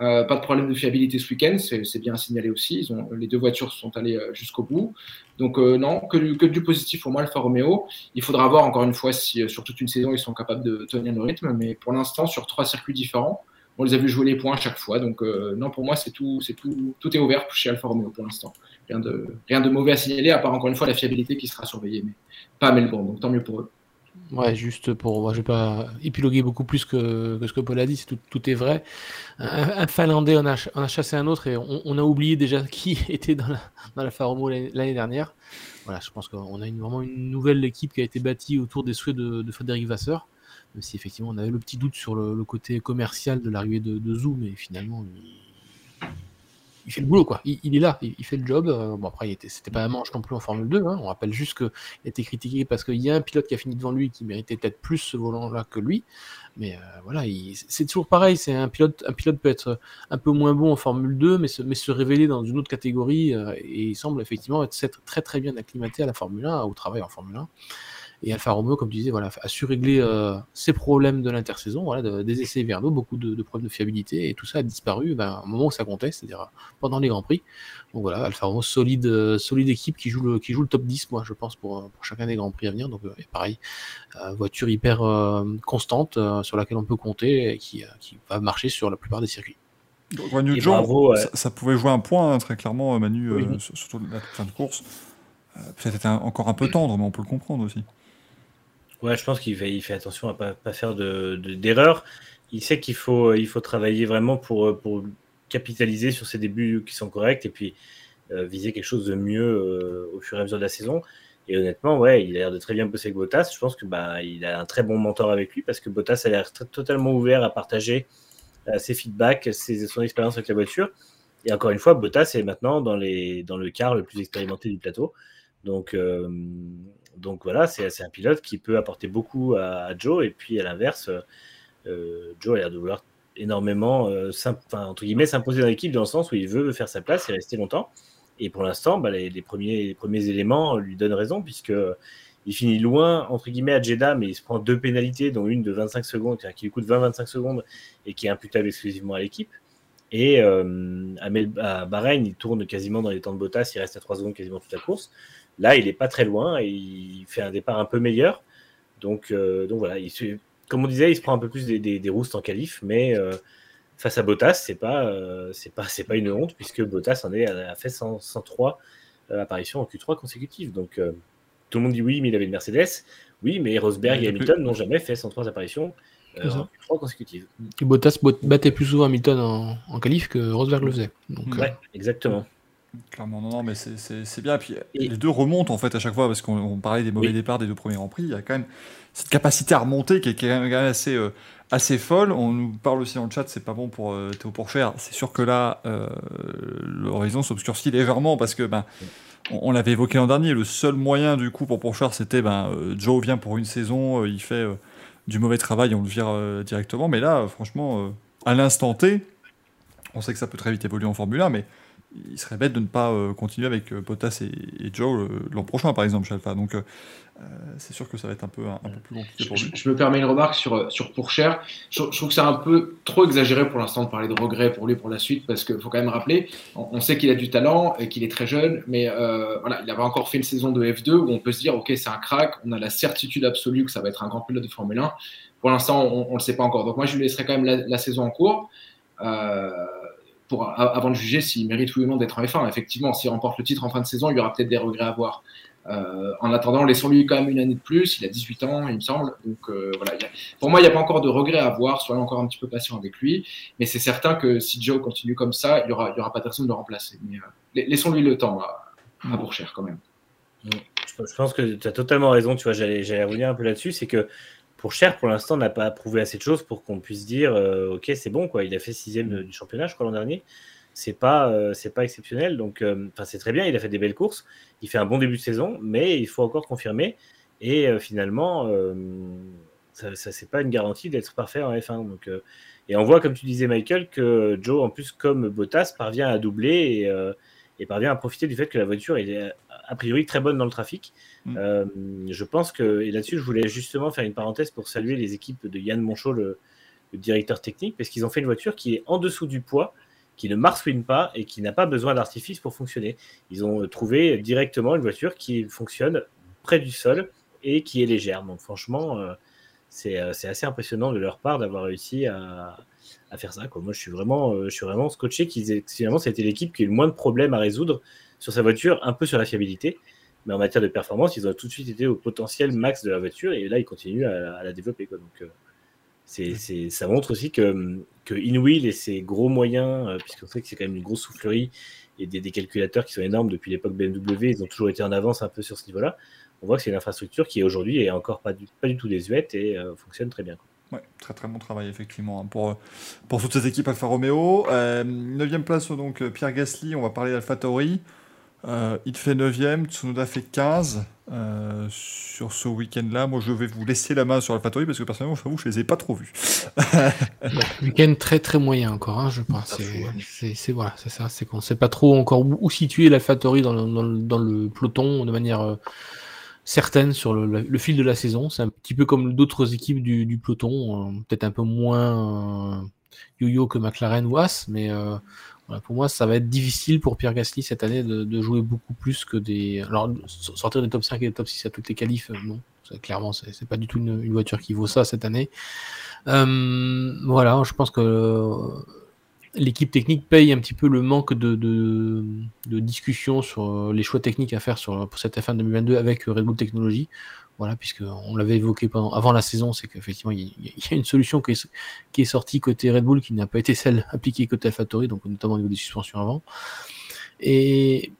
Euh, pas de problème de fiabilité ce week-end, c'est bien signalé aussi. Les deux voitures sont allées jusqu'au bout. Donc, non, que, du positif pour moi, Alfa Romeo. Il faudra voir encore une fois si sur toute une saison ils sont capables de tenir le rythme. Mais pour l'instant, sur trois circuits différents, on les a vu jouer les points à chaque fois. Donc, non, pour moi, c'est tout, tout, tout est ouvert chez Alfa Romeo pour l'instant. Rien de, rien de mauvais à signaler, à part encore une fois la fiabilité qui sera surveillée. Mais pas à Melbourne, donc tant mieux pour eux. Ouais, juste pour. Moi, je vais pas épiloguer beaucoup plus que, ce que Paul a dit, tout, tout est vrai. Un, Finlandais, on a, on a, chassé un autre et on, a oublié déjà qui était dans la, dans la Faromo l'année dernière. Voilà, je pense qu'on a vraiment une nouvelle équipe qui a été bâtie autour des souhaits de, de Frédéric Vasseur. Même si effectivement on avait le petit doute sur le, côté commercial de l'arrivée de, de Zoom, mais finalement fait le boulot, quoi. Il, est là, il, fait le job. Euh, bon, après, c'était pas un manche non plus en Formule 2. Hein. On rappelle juste qu'il a été critiqué parce qu'il y a un pilote qui a fini devant lui qui méritait peut-être plus ce volant-là que lui. Mais euh, voilà, c'est toujours pareil. C'est un pilote, un pilote peut être un peu moins bon en Formule 2, mais se, mais se révéler dans une autre catégorie. Euh, et il semble effectivement être très très bien acclimaté à la Formule 1, au travail en Formule 1. Et Alfa Romeo, comme tu disais, voilà, a su régler euh, ses problèmes de l'intersaison, voilà, des essais hivernaux, beaucoup de, problèmes de fiabilité, et tout ça a disparu ben, au moment où ça comptait, c'est-à-dire pendant les Grands Prix. Donc voilà, Alfa Romeo, solide, euh, solide équipe qui joue, le, qui joue le top 10, moi, je pense, pour, pour chacun des Grands Prix à venir. Donc, euh, pareil, voiture hyper constante sur laquelle on peut compter et qui, qui va marcher sur la plupart des circuits. Manu ça, pouvait jouer un point, hein, très clairement, Manu, surtout la fin de course. Peut-être encore un peu tendre, mais on peut le comprendre aussi. Ouais, je pense qu'il fait, attention à pas, pas faire d'erreurs. De, il sait qu'il faut, il faut travailler vraiment pour, pour capitaliser sur ses débuts qui sont corrects et puis euh, viser quelque chose de mieux euh, au fur et à mesure de la saison. Et honnêtement, ouais, il a l'air de très bien bosser avec Bottas. Je pense que bah, il a un très bon mentor avec lui parce que Bottas a l'air totalement ouvert à partager euh, ses feedbacks, ses, son expérience avec la voiture. Et encore une fois, Bottas est maintenant dans, les, dans le quart le plus expérimenté du plateau. Donc, donc voilà, c'est un pilote qui peut apporter beaucoup à, Joe. Et puis à l'inverse, euh, Joe a l'air de vouloir énormément, euh, s'imposer dans l'équipe dans le sens où il veut faire sa place et rester longtemps. Et pour l'instant, bah, les, premiers, éléments lui donnent raison, puisque il finit loin, entre guillemets, à Jeddah, mais il se prend deux pénalités, dont une de 25 secondes, qui lui coûte 20-25 secondes et qui est imputable exclusivement à l'équipe. Et euh, à, Bahreïn, il tourne quasiment dans les temps de Bottas, il reste à 3 secondes quasiment toute la course. Là, il n'est pas très loin et il fait un départ un peu meilleur. Donc, euh, donc voilà, il comme on disait, il se prend un peu plus des, des, roustes en qualif, mais euh, face à Bottas, c'est pas, euh, c'est pas, c'est pas une honte puisque Bottas en est, a fait 103 apparitions en Q3 consécutives. Donc tout le monde dit oui, mais il avait une Mercedes. Oui, mais Rosberg et Hamilton n'ont jamais fait 103 apparitions en Q3 consécutives. Et Bottas battait plus souvent Hamilton en, en qualif que Rosberg le faisait. Donc, ouais, exactement. Clairement, non, non, mais c'est bien. Puis les deux remontent en fait à chaque fois parce qu'on parlait des mauvais départs des deux premiers Grands Prix. Il y a quand même cette capacité à remonter qui est quand même, assez, euh, assez folle. On nous parle aussi dans le chat, c'est pas bon pour euh, Théo Pourchère. C'est sûr que là, euh, l'horizon s'obscurcit légèrement parce que ben, on, l'avait évoqué l'an dernier, le seul moyen du coup pour Pourchard, c'était ben, Joe vient pour une saison, il fait du mauvais travail, on le vire directement. Mais là, franchement, à l'instant T, on sait que ça peut très vite évoluer en Formule 1, mais il serait bête de ne pas euh, continuer avec euh, Bottas et, Joe l'an prochain, par exemple, chez Alpha. Donc, euh, c'est sûr que ça va être un peu, un, peu plus compliqué pour lui. Je, me permets une remarque sur, sur Pourchère. Je, trouve que c'est un peu trop exagéré pour l'instant de parler de regrets pour lui pour la suite, parce qu'il faut quand même rappeler, on, sait qu'il a du talent et qu'il est très jeune, mais voilà, il avait encore fait une saison de F2 où on peut se dire, ok, c'est un crack, on a la certitude absolue que ça va être un grand pilote de Formule 1. Pour l'instant, on ne le sait pas encore. Donc moi, je lui laisserai quand même la, la saison en cours. Euh, avant de juger s'il mérite ou non d'être en F1. Effectivement, s'il remporte le titre en fin de saison, il y aura peut-être des regrets à avoir. Euh, en attendant, laissons-lui quand même une année de plus. Il a 18 ans, il me semble. Donc euh, voilà, pour moi, il n'y a pas encore de regrets à avoir. Soyons encore un petit peu patient avec lui. Mais c'est certain que si Joe continue comme ça, il n'y aura, y aura pas personne de le remplacer. Mais euh, laissons-lui le temps à, à Bourcher quand même. Je pense que tu as totalement raison. Tu vois, j'allais revenir un peu là-dessus. C'est que pour Cher, pour l'instant, n'a pas prouvé assez de choses pour qu'on puisse dire euh, ok, c'est bon, quoi. Il a fait sixième du championnat, je crois, l'an dernier. C'est pas, euh, c'est pas exceptionnel. Donc, euh, enfin, c'est très bien. Il a fait des belles courses. Il fait un bon début de saison, mais il faut encore confirmer. Et finalement, ça, ça c'est pas une garantie d'être parfait en F1. Donc, et on voit, comme tu disais, Michael, que Joe, en plus, comme Bottas, parvient à doubler et, et parvient à profiter du fait que la voiture est a priori très bonne dans le trafic. Mm. Euh, je pense que, et là-dessus, je voulais justement faire une parenthèse pour saluer les équipes de Yann Monchot, le, directeur technique, parce qu'ils ont fait une voiture qui est en dessous du poids, qui ne marsouine pas et qui n'a pas besoin d'artifice pour fonctionner. Ils ont trouvé directement une voiture qui fonctionne près du sol et qui est légère. Donc franchement, euh, euh, c'est assez impressionnant de leur part d'avoir réussi à, faire ça. Moi, je suis vraiment, je suis vraiment scotché qu'ils finalement, c'était l'équipe qui a eu le moins de problèmes à résoudre sur sa voiture, un peu sur la fiabilité. Mais en matière de performance, ils ont tout de suite été au potentiel max de la voiture et là, ils continuent à, la développer. Quoi. Donc, euh, c'est, ça montre aussi que, que InWheel et ses gros moyens, euh, puisqu'on sait que c'est quand même une grosse soufflerie et des, calculateurs qui sont énormes depuis l'époque BMW, ils ont toujours été en avance un peu sur ce niveau-là. On voit que c'est une infrastructure qui aujourd'hui est encore pas du, pas du tout désuète et euh, fonctionne très bien. Ouais, très très bon travail effectivement hein, pour, pour toutes ces équipes Alfa Romeo. 9 place donc Pierre Gasly, on va parler d'Alfa Tauri. Euh, il fait 9ème, Tsunoda fait 15 euh, sur ce week-end-là. Moi, je vais vous laisser la main sur AlphaTauri parce que personnellement, je je les ai pas trop vus. week-end très très moyen encore, hein, je pense. C'est voilà, c'est ça, c'est qu'on sait pas trop encore où, situer l'AlphaTauri dans, dans, dans, le peloton de manière euh, certaine sur le, fil de la saison. C'est un petit peu comme d'autres équipes du, peloton, peut-être un peu moins yo-yo que McLaren ou As, mais pour moi, ça va être difficile pour Pierre Gasly cette année de, jouer beaucoup plus que des. Alors, sortir des top 5 et des top 6 à toutes les qualifs, euh, non. Clairement, c'est pas du tout une, voiture qui vaut ça cette année. Euh, voilà, je pense que l'équipe technique paye un petit peu le manque de, de, discussion sur les choix techniques à faire sur, pour cette F1 2022 avec Red Bull Technologies. Voilà, puisqu'on l'avait évoqué pendant, avant la saison, c'est qu'effectivement, il y, a une solution qui est, qui est sortie côté Red Bull qui n'a pas été celle appliquée côté AlphaTauri, donc notamment au niveau des suspensions avant. Et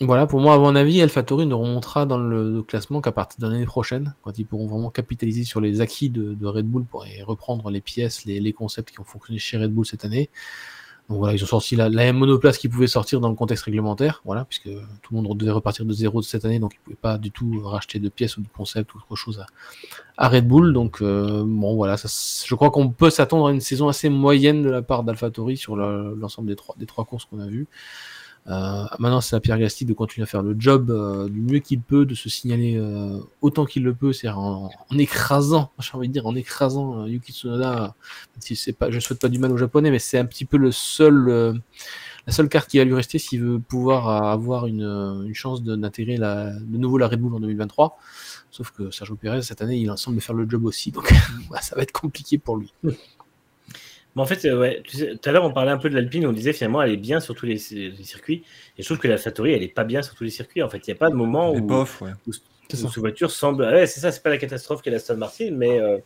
voilà, pour moi, à mon avis, AlphaTauri ne remontera dans le, classement qu'à partir de l'année prochaine, quand ils pourront vraiment capitaliser sur les acquis de, Red Bull pour reprendre les pièces, les, concepts qui ont fonctionné chez Red Bull cette année. Donc voilà, ils ont sorti la, la monoplace qui pouvait sortir dans le contexte réglementaire, voilà, puisque tout le monde devait repartir de zéro cette année, donc ils ne pouvaient pas du tout racheter de pièces ou de concepts ou autre chose à, Red Bull. Donc euh, bon voilà, je crois qu'on peut s'attendre à une saison assez moyenne de la part d'AlphaTauri sur l'ensemble des trois courses qu'on a vues. Euh, maintenant, c'est à Pierre Gasly de continuer à faire le job euh, du mieux qu'il peut, de se signaler euh, autant qu'il le peut, c'est en, écrasant, j'ai envie de dire, en écrasant Yuki Tsunoda. Si pas, je souhaite pas du mal aux Japonais, mais c'est un petit peu le seul, la seule carte qui va lui rester s'il veut pouvoir avoir une, chance d'intégrer de nouveau la Red Bull en 2023. Sauf que Sergio Perez cette année, il semble faire le job aussi, donc ça va être compliqué pour lui. Mais en fait, euh, ouais, tout à l'heure, on parlait un peu de l'Alpine, on disait finalement, elle est bien sur tous les, circuits. Et je trouve que la Factory, elle est pas bien sur tous les circuits. En fait, il n'y a pas de moment où, bof, ouais. voiture semble. Ouais, c'est ça, c'est pas la catastrophe qu'est la Aston Martin, mais euh,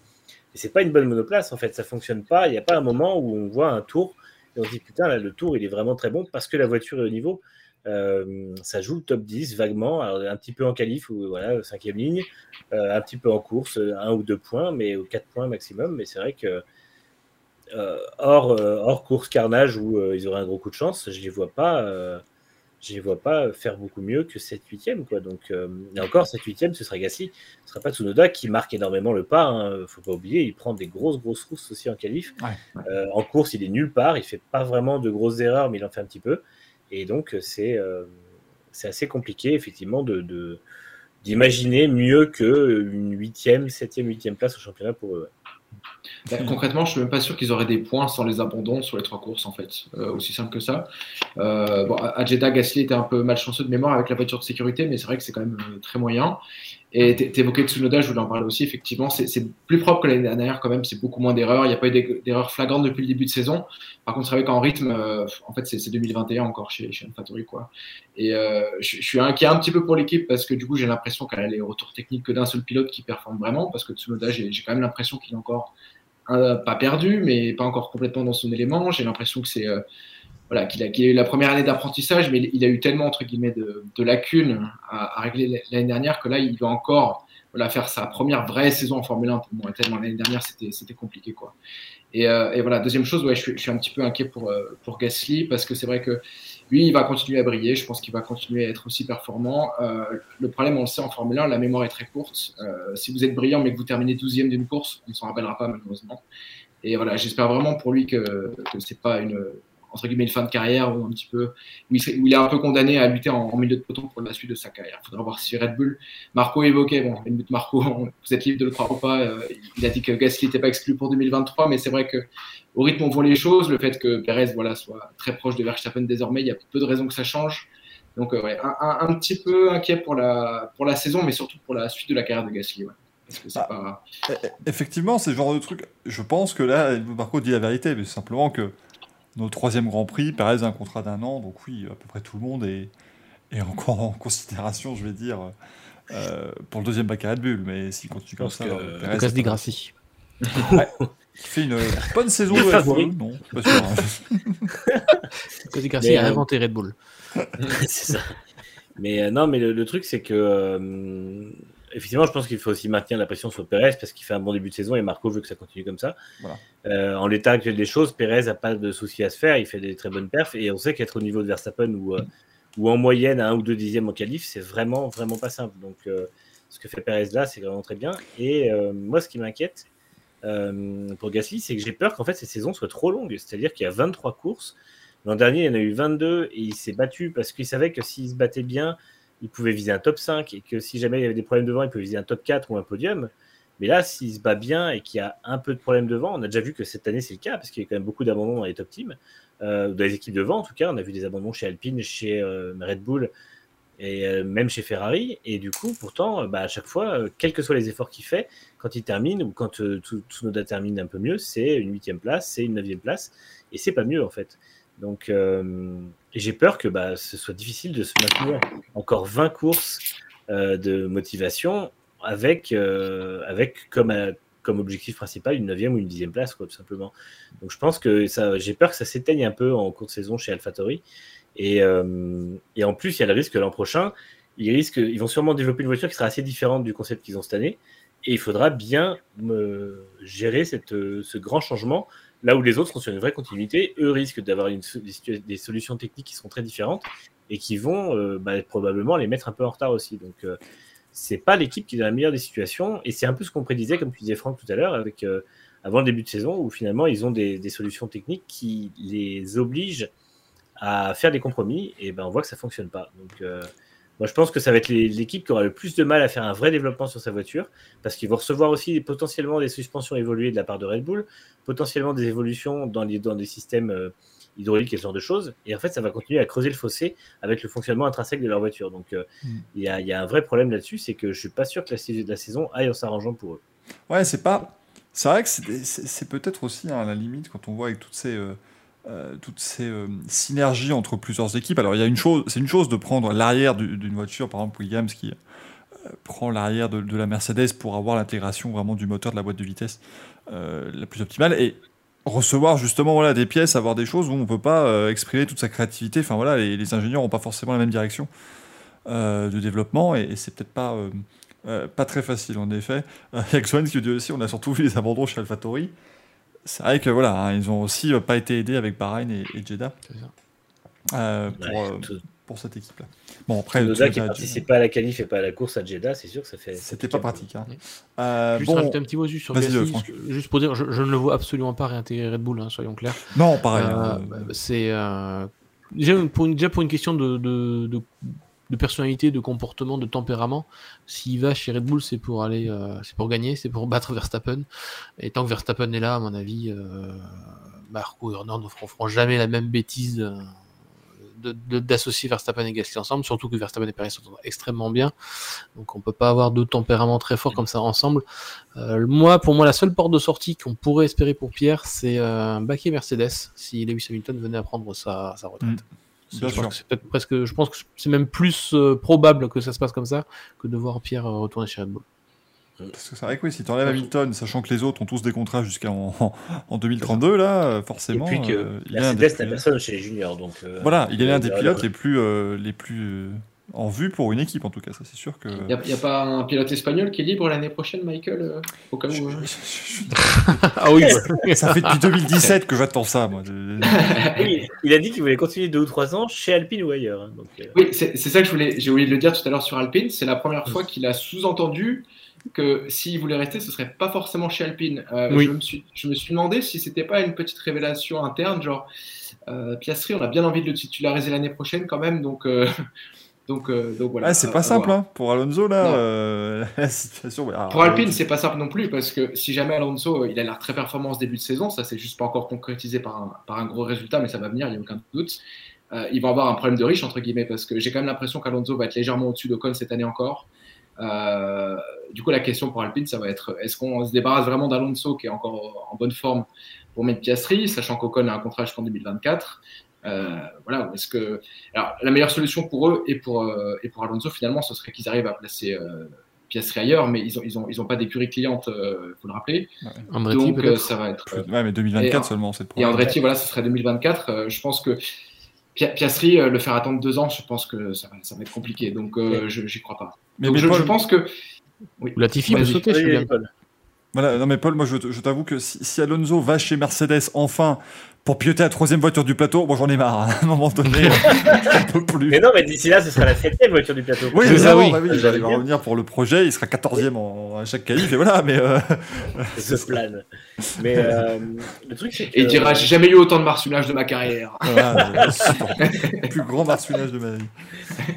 c'est pas une bonne monoplace en fait. Ça fonctionne pas. Il n'y a pas un moment où on voit un tour et on se dit putain, là, le tour, il est vraiment très bon parce que la voiture est au niveau. Euh, ça joue le top 10 vaguement, un petit peu en qualif ou voilà, cinquième ligne, un petit peu en course, un ou deux points, mais ou quatre points maximum. Mais c'est vrai que euh, hors, euh, hors course carnage où euh, ils auraient un gros coup de chance, je les vois pas. je les vois pas faire beaucoup mieux que 7 8 quoi. Donc, euh, et encore, 7 8 ce sera Gasly. Ce sera pas Tsunoda qui marque énormément le pas. Hein. Faut pas oublier, il prend des grosses, grosses rousses aussi en qualif. Euh, en course, il est nulle part. Il fait pas vraiment de grosses erreurs, mais il en fait un petit peu. Et donc, c'est euh, c'est assez compliqué, effectivement, de d'imaginer mieux qu'une 8e, 7e, 8e place au championnat pour eux. Bah, concrètement, je suis même pas sûr qu'ils auraient des points sans les abandons sur les trois courses, en fait. Euh, aussi simple que ça. Euh, bon, à Jeddah, Gasly était un peu malchanceux de mémoire avec la voiture de sécurité, mais c'est vrai que c'est quand même euh, très moyen. Et t'évoquais Tsunoda, je voulais en parler aussi, effectivement. C'est plus propre que l'année dernière, quand même. C'est beaucoup moins d'erreurs. Il n'y a pas eu d'erreurs flagrantes depuis le début de saison. Par contre, c'est vrai qu'en rythme, euh, en fait, c'est 2021 encore chez, chez AlphaTauri, quoi. Et euh, je, je, suis inquiet un petit peu pour l'équipe parce que du coup, j'ai l'impression qu'elle a les retours techniques que d'un seul pilote qui performe vraiment. Parce que Tsunoda, j'ai quand même l'impression qu'il est encore pas perdu, mais pas encore complètement dans son élément. J'ai l'impression que c'est euh, voilà, qu'il a, eu la première année d'apprentissage, mais il a eu tellement entre guillemets de, lacunes à, régler l'année dernière que là, il va encore faire sa première vraie saison en Formule 1 pour moi. Tellement l'année dernière, c'était compliqué euh, et, voilà, deuxième chose, ouais, je, suis, un petit peu inquiet pour, euh, pour Gasly parce que c'est vrai que lui, il va continuer à briller. Je pense qu'il va continuer à être aussi performant. Euh, le problème, on le sait en Formule 1, la mémoire est très courte. Si vous êtes brillant mais que vous terminez 12e d'une course, on ne s'en rappellera pas malheureusement. Et voilà, j'espère vraiment pour lui que, que c'est pas une, entre guillemets une fin de carrière ou un petit peu où il, est un peu condamné à lutter en, milieu de peloton pour la suite de sa carrière. Il faudra voir si Red Bull. Marco évoquait, bon, une Marco, vous êtes libre de le croire ou pas. Euh, il a dit que Gasly n'était pas exclu pour 2023, mais c'est vrai que au rythme où on voit les choses, le fait que Perez voilà soit très proche de Verstappen désormais, il y a peu de raisons que ça change. Donc euh, ouais, un, un, petit peu inquiet pour la pour la saison, mais surtout pour la suite de la carrière de Gasly. Ouais. Ah, pas... Effectivement, c'est le genre de truc. Je pense que là, Marco dit la vérité, mais simplement que notre troisième Grand Prix, Perez a un contrat d'un an, donc oui, à peu près tout le monde est, est encore en considération, je vais dire, euh, pour le deuxième bac à Red Bull. Mais s'il continue comme ça, que... Perez. Lucas Di Grassi. Ouais. Il fait une bonne saison de Red Bull. Non, pas sûr. Hein. Lucas Di Grassi a euh, inventé Red Bull. c'est ça. Mais euh, non, mais le, le truc, c'est que euh, effectivement, je pense qu'il faut aussi maintenir la pression sur Perez parce qu'il fait un bon début de saison et Marco veut que ça continue comme ça. Voilà. Euh, en l'état actuel des choses, Perez n'a pas de souci à se faire, il fait des très bonnes perfs et on sait qu'être au niveau de Verstappen ou, euh, ou en moyenne à un ou deux dixièmes en qualif, c'est vraiment, vraiment pas simple. Donc, euh, ce que fait Perez là, c'est vraiment très bien. Et moi, ce qui m'inquiète pour Gasly, c'est que j'ai peur qu'en fait ces saisons soient trop longues. C'est-à-dire qu'il y a 23 courses. L'an dernier, il y en a eu 22 et il s'est battu parce qu'il savait que s'il se battait bien, il pouvait viser un top 5 et que si jamais il y avait des problèmes devant, il pouvait viser un top 4 ou un podium. Mais là, s'il se bat bien et qu'il y a un peu de problèmes devant, on a déjà vu que cette année c'est le cas parce qu'il y a quand même beaucoup d'abandons dans les top teams, euh, dans les équipes devant en tout cas. On a vu des abandons chez Alpine, chez euh, Red Bull et euh, même chez Ferrari. Et du coup, pourtant, bah, à chaque fois, quels que soient les efforts qu'il fait, quand il termine ou quand Tsunoda termine un peu mieux, c'est une huitième place, c'est une neuvième place et c'est pas mieux en fait. Donc, euh, j'ai peur que bah, ce soit difficile de se maintenir encore 20 courses euh, de motivation avec, euh, avec comme, comme objectif principal une 9 ou une 10 place, quoi, tout simplement. Donc, je pense que j'ai peur que ça s'éteigne un peu en cours de saison chez AlphaTauri. Et, et en plus, il y a le risque que l'an prochain, ils, risquent, ils vont sûrement développer une voiture qui sera assez différente du concept qu'ils ont cette année. Et il faudra bien gérer cette, ce grand changement Là où les autres sont sur une vraie continuité, eux risquent d'avoir des, solutions techniques qui seront très différentes et qui vont euh, bah, probablement les mettre un peu en retard aussi. Donc, euh, c'est pas l'équipe qui est dans la meilleure des situations et c'est un peu ce qu'on prédisait, comme tu disais Franck tout à l'heure, avec euh, avant le début de saison où finalement ils ont des, des, solutions techniques qui les obligent à faire des compromis et ben on voit que ça fonctionne pas. Donc, euh, moi, je pense que ça va être l'équipe qui aura le plus de mal à faire un vrai développement sur sa voiture, parce qu'ils vont recevoir aussi potentiellement des suspensions évoluées de la part de Red Bull, potentiellement des évolutions dans, les, dans des systèmes euh, hydrauliques et ce genre de choses. Et en fait, ça va continuer à creuser le fossé avec le fonctionnement intrinsèque de leur voiture. Donc, il euh, mm. y, a, y, a, un vrai problème là-dessus, c'est que je suis pas sûr que la, la saison aille en s'arrangeant pour eux. Ouais, c'est pas. C'est vrai que c'est peut-être aussi hein, à la limite quand on voit avec toutes ces. Euh euh, toutes ces euh, synergies entre plusieurs équipes. Alors, il y a une chose, c'est une chose de prendre l'arrière d'une voiture, par exemple Williams qui euh, prend l'arrière de, la Mercedes pour avoir l'intégration vraiment du moteur de la boîte de vitesse la plus optimale et recevoir justement voilà des pièces, avoir des choses où on peut pas exprimer toute sa créativité. Enfin voilà, les, ingénieurs ont pas forcément la même direction de développement et, c'est peut-être pas pas très facile en effet. Avec Swan qui dit aussi, on a surtout vu les abandons chez AlphaTauri c'est vrai que voilà, hein, ils ont aussi pas été aidés avec Bahreïn et, et Jeddah. Euh, pour, ouais, euh... pour cette équipe-là. Bon, après, Noda qui participe pas à la qualif et pas à la course à Jeddah, c'est sûr que ça fait. C'était pas pratique. Hein. Euh, juste bon... rajouter un petit mot juste sur Gasly, juste pour dire, je, ne le vois absolument pas réintégrer Red Bull, hein, soyons clairs. Non, pareil. Euh, hein. bah, c'est euh, déjà, pour une, déjà pour une question de, de, de, de, personnalité, de comportement, de tempérament. S'il va chez Red Bull, c'est pour aller, euh, c'est pour gagner, c'est pour battre Verstappen. Et tant que Verstappen est là, à mon avis, euh, Marco et Horner ne feront jamais la même bêtise euh, d'associer Verstappen et Gasly ensemble, surtout que Verstappen et Perez s'entendent extrêmement bien. Donc on peut pas avoir deux tempéraments très forts comme ça ensemble. Moi, pour moi, la seule porte de sortie qu'on pourrait espérer pour Pierre, c'est un baquet Mercedes si Lewis Hamilton venait à prendre sa, sa retraite. Mm. Je, pense que presque, je pense que c'est même plus euh, probable que ça se passe comme ça que de voir Pierre retourner chez Red Bull. Parce que c'est vrai que oui, si tu enlèves Hamilton, sachant que les autres ont tous des contrats jusqu'en en 2032, là, forcément. Et puis que euh, Mercedes n'a personne chez les juniors. Donc, euh, voilà, il est l'un des pilotes les plus, euh, les plus en vue pour une équipe, en tout cas, ça c'est sûr que. Il n'y a, pas un pilote espagnol qui est libre l'année prochaine, Michael Au cas où. ah oui, ça fait depuis 2017 que j'attends ça, moi. oui, il a dit qu'il voulait continuer deux ou trois ans chez Alpine ou ailleurs. Hein, donc, Oui, c'est ça que je voulais, j'ai oublié de le dire tout à l'heure sur Alpine. C'est la première fois qu'il a sous-entendu que s'il voulait rester, ce serait pas forcément chez Alpine. Euh, je, me suis, je me suis demandé si c'était pas une petite révélation interne, genre euh, Piastri, on a bien envie de le titulariser l'année prochaine quand même, donc. Euh, donc, euh, donc voilà. Ah, c'est pas simple hein, pour Alonso là. la situation. Ah, pour Alpine, c'est pas simple non plus parce que si jamais Alonso, il a l'air très performant ce début de saison, ça c'est juste pas encore concrétisé par un, par un gros résultat, mais ça va venir, il n'y a aucun doute. ils vont avoir un problème de riche entre guillemets parce que j'ai quand même l'impression qu'Alonso va être légèrement au-dessus d'Ocon cette année encore. Euh, du coup, la question pour Alpine, ça va être est-ce qu'on se débarrasse vraiment d'Alonso qui est encore en bonne forme pour mettre Piastri, sachant qu'Ocon a un contrat jusqu'en 2024 euh, voilà, est-ce que alors la meilleure solution pour eux et pour euh, et pour Alonso finalement, ce serait qu'ils arrivent à placer euh, Piastri ailleurs, mais ils ont ils ont ils ont pas d'écurie cliente, il faut le rappeler. Ouais. Donc ça va être. Ouais, mais 2024 seulement, c'est. Et Andretti, voilà, ce serait 2024. je pense que Piastri, le faire attendre deux ans, je pense que ça va, ça va être compliqué. Donc, je j'y crois pas. Mais, je, je, pense que oui. Latifi peut sauter, je Voilà, non mais Paul, moi je, je t'avoue que si, si, Alonso va chez Mercedes enfin pour piloter la troisième voiture du plateau, bon j'en ai marre, hein, à un moment donné, un peu plus. Mais non, mais d'ici là, ce sera la septième voiture du plateau. Oui, ça, oui. Bah, oui il va revenir pour le projet, il sera quatorzième en, à chaque qualif, et voilà, mais... Euh... Ce plane. Mais euh, le truc, c'est que... Et il dira, j'ai jamais eu autant de marsulage de ma carrière. Voilà, le plus grand marsulage de ma vie.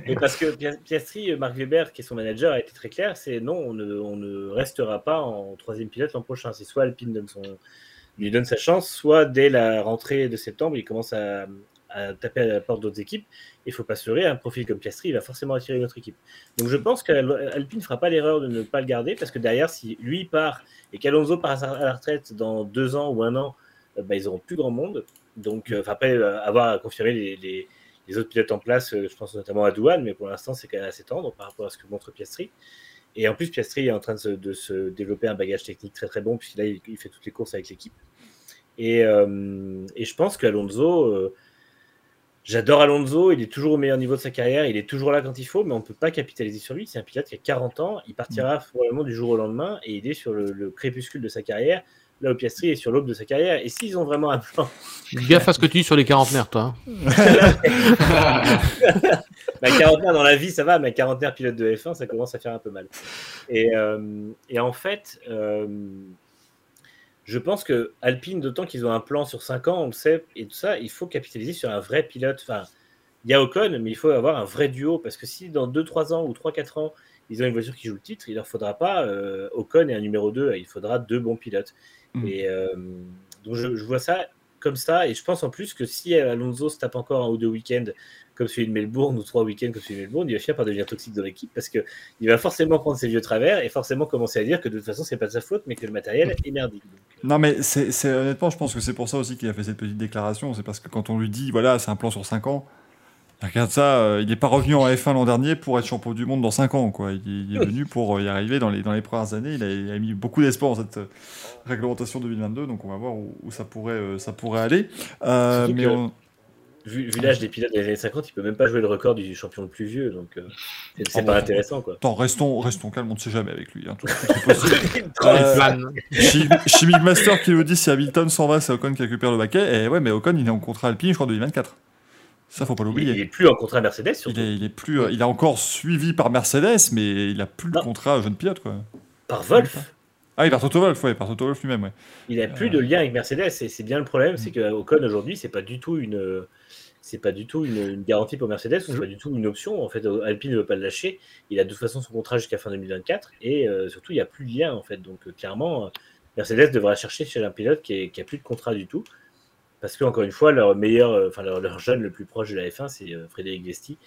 Et parce que Piastri, Marc Weber, qui est son manager, a été très clair, c'est non, on ne, on ne restera pas en troisième pilote l'an prochain. C'est soit Alpine donne son lui donne sa chance, soit dès la rentrée de septembre, il commence à, taper à la porte d'autres équipes. Il faut pas se leurrer, un profil comme Piastri, il va forcément attirer une autre équipe. Donc je pense qu'Alpine ne fera pas l'erreur de ne pas le garder, parce que derrière, si lui part et qu'Alonso part à la retraite dans deux ans ou un an, euh, bah, ils auront plus grand monde. Donc, euh, après euh, avoir confirmé les, les, autres pilotes en place, je pense notamment à Douane, mais pour l'instant, c'est quand même assez tendre par rapport à ce que montre Piastri. Et en plus, Piastri est en train de se, développer un bagage technique très très bon, puisqu'il il, il fait toutes les courses avec l'équipe. Et, euh, et, je pense qu'Alonso, euh, j'adore Alonso, il est toujours au meilleur niveau de sa carrière, il est toujours là quand il faut, mais on ne peut pas capitaliser sur lui. C'est un pilote qui a 40 ans, il partira mm. probablement du jour au lendemain, et il est sur le, crépuscule de sa carrière. Là où Piastri est sur l'aube de sa carrière. Et s'ils ont vraiment un plan. Gaffe à ce que tu dis sur les quarantenaires, toi. Hein. bah, quarantenaire dans la vie, ça va, mais quarantenaire pilote de F1, ça commence à faire un peu mal. Et, euh, et en fait, euh, je pense que Alpine, d'autant qu'ils ont un plan sur 5 ans, on le sait, et tout ça, il faut capitaliser sur un vrai pilote. Enfin, il y a Ocon, mais il faut avoir un vrai duo, parce que si dans 2-3 ans ou 3-4 ans, ils ont une voiture qui joue le titre, il leur faudra pas euh, Ocon et un numéro 2, il faudra deux bons pilotes. Mm. Et euh, donc je, vois ça comme ça, et je pense en plus que si Alonso se tape encore un ou deux week-ends comme celui de Melbourne ou trois week-ends comme celui de Melbourne, il va finir par devenir toxique dans l'équipe parce qu'il va forcément prendre ses vieux travers et forcément commencer à dire que de toute façon, c'est pas de sa faute, mais que le matériel est merdique. Euh. Non, mais c'est honnêtement, je pense que c'est pour ça aussi qu'il a fait cette petite déclaration. C'est parce que quand on lui dit, voilà, c'est un plan sur 5 ans, regarde ça, euh, il n'est pas revenu en F1 l'an dernier pour être champion du monde dans 5 ans. Quoi. Il, est venu pour euh, y arriver dans les, dans les premières années. Il a, mis beaucoup d'espoir dans cette réglementation 2022, donc on va voir où, ça, pourrait, ça pourrait aller. mais on vu, l'âge des pilotes des années 50, il peut même pas jouer le record du champion le plus vieux, donc euh, c'est ah pas intéressant quoi. Attends, restons, restons calmes, on ne sait jamais avec lui. Hein, tout, euh, Master qui nous dit si Hamilton s'en va, c'est Ocon qui récupère le baquet. Et ouais, mais Ocon il est en contrat Alpine, je crois, de 2024. Ça, faut pas Il, l'oublier. il est plus en contrat Mercedes, Il est, il est plus, euh, il est encore suivi par Mercedes, mais il a plus de Non. contrat jeune pilote, quoi. Par Wolf. Ah, il par Toto Wolff, ouais, par Toto Wolff lui-même, ouais. Il a plus de lien avec Mercedes et c'est bien le problème, c'est que Ocon aujourd'hui c'est pas du tout une c'est pas du tout une, une garantie pour Mercedes, c'est pas du tout une option. En fait, Alpine ne veut pas le lâcher. Il a de toute façon son contrat jusqu'à fin 2024 et euh, surtout il n'y a plus de lien en fait. Donc euh, clairement, euh, Mercedes devra chercher chez un pilote qui, est- qui a plus de contrat du tout. Parce que encore une fois, leur meilleur, euh, enfin leur, jeune le plus proche de la F1, c'est euh, Frédéric Vesti.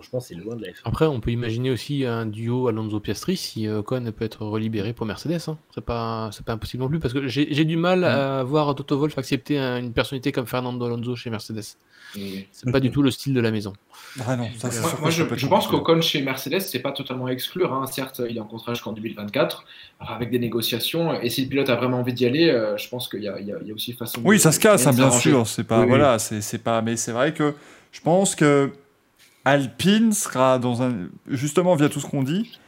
Franchement, c'est loin de la F1. Après, on peut imaginer aussi un duo Alonso-Piastri si euh, Ocon peut être relibéré pour Mercedes. hein. C'est pas, c'est pas impossible non plus parce que j'ai j'ai du mal à voir Toto Wolff accepter un- une personnalité comme Fernando Alonso chez Mercedes. C'est pas du tout le style de la maison. Ah non, ça, c'est Moi, je, je pense qu'Ocon chez Mercedes, c'est pas totalement à exclure. hein. Certes, il est en contrat jusqu'en 2024, avec des négociations. Et si le pilote a vraiment envie d'y aller, euh, je pense qu'il y, a- il y y a aussi façon. Oui, de- ça se casse, de hein, bien s'arranger. sûr. C'est pas, Oui, voilà, c'est c'est pas, mais c'est vrai que je pense que Alpine sera dans un, justement via tout ce qu'on dit,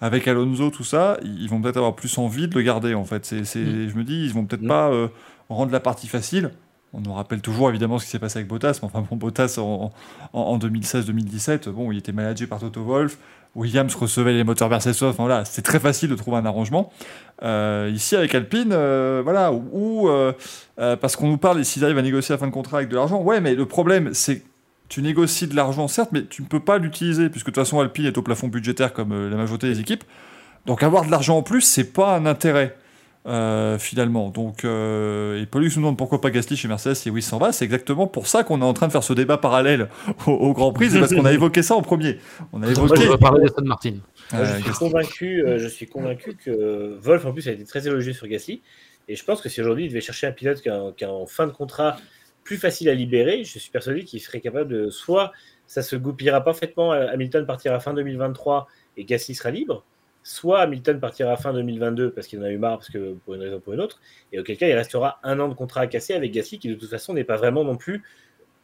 avec Alonso, tout ça, ils vont peut-être avoir plus envie de le garder. En fait, c'est, c'est- Mm. je me dis, ils vont peut-être Mm. pas euh, rendre la partie facile. On nous rappelle toujours évidemment ce qui s'est passé avec Bottas, mais enfin bon, Bottas en, en, en 2016-2017, bon, il était managé par Toto Wolff. Williams recevait les moteurs Mercedes, enfin voilà, c'est très facile de trouver un arrangement. Euh, ici avec Alpine, euh, voilà, ou euh, parce qu'on nous parle et s'ils arrivent à négocier la fin de contrat avec de l'argent, ouais, mais le problème c'est tu négocies de l'argent certes, mais tu ne peux pas l'utiliser puisque de toute façon Alpine est au plafond budgétaire comme euh, la majorité des équipes. Donc avoir de l'argent en plus, c'est pas un intérêt. euh, finalement. Donc, euh, et Pollux nous demande pourquoi pas Gasly chez Mercedes et oui s'en va. C'est exactement pour ça qu'on est en train de faire ce débat parallèle au, au Grand Prix. C'est parce qu'on a évoqué ça en premier. On a Moi, évoqué. parler Martin. Moi, je euh, suis convaincu, euh, je suis convaincu que Wolf en plus a été très élogieux sur Gasly. Et je pense que si aujourd'hui il devait chercher un pilote qui est en fin de contrat plus facile à libérer, je suis persuadé qu'il serait capable de soit ça se goupillera parfaitement, Hamilton partira fin 2023 et Gasly sera libre, soit Hamilton partira fin 2022 parce qu'il en a eu marre, parce que pour une raison ou pour une autre, et auquel cas il restera un an de contrat à casser avec Gasly qui de toute façon n'est pas vraiment non plus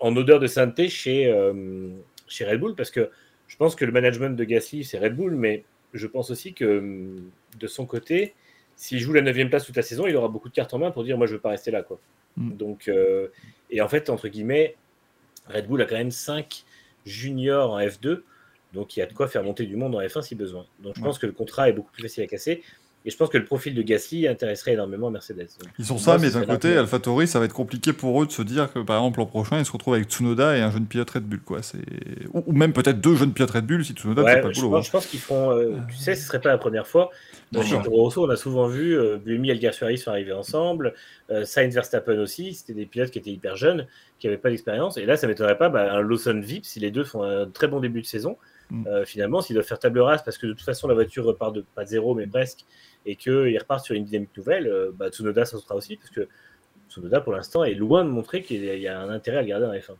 en odeur de sainteté chez, euh, chez Red Bull parce que je pense que le management de Gasly c'est Red Bull, mais je pense aussi que de son côté, s'il joue la 9 place toute la saison, il aura beaucoup de cartes en main pour dire moi je veux pas rester là quoi. Mm. Donc euh, et en fait entre guillemets, Red Bull a quand même 5 juniors en F2, donc il y a de quoi faire monter du monde en F1 si besoin. Donc je Ouais. pense que le contrat est beaucoup plus facile à casser. Et je pense que le profil de Gasly intéresserait énormément Mercedes. Donc, Ils sont ça, mais d'un côté. AlphaTauri, ça va être compliqué pour eux de se dire que, par exemple, l'an prochain, ils se retrouvent avec Tsunoda et un jeune pilote Red Bull, quoi. Ou, ou même peut-être deux jeunes pilotes Red Bull si Tsunoda Ouais, pas je, boulot. pense, je pense qu'ils feront. euh, tu sais, ce serait pas la première fois. Dans Rosso, on a souvent vu euh, Buemi et Alguersuari sont arrivés ensemble. Euh, Sainz Verstappen aussi. C'était des pilotes qui étaient hyper jeunes, qui n'avaient pas d'expérience. Et là, ça m'étonnerait pas bah, un Lawson Vip si les deux font un très bon début de saison. Mm. Euh, finalement, s'ils doivent faire table rase parce que de toute façon, la voiture repart de pas de zéro, mais presque, et qu'ils repartent sur une dynamique nouvelle, euh, bah, Tsunoda, ça sera aussi parce que Tsunoda, pour l'instant, est loin de montrer qu'il y a- il y a un intérêt à le garder en F1.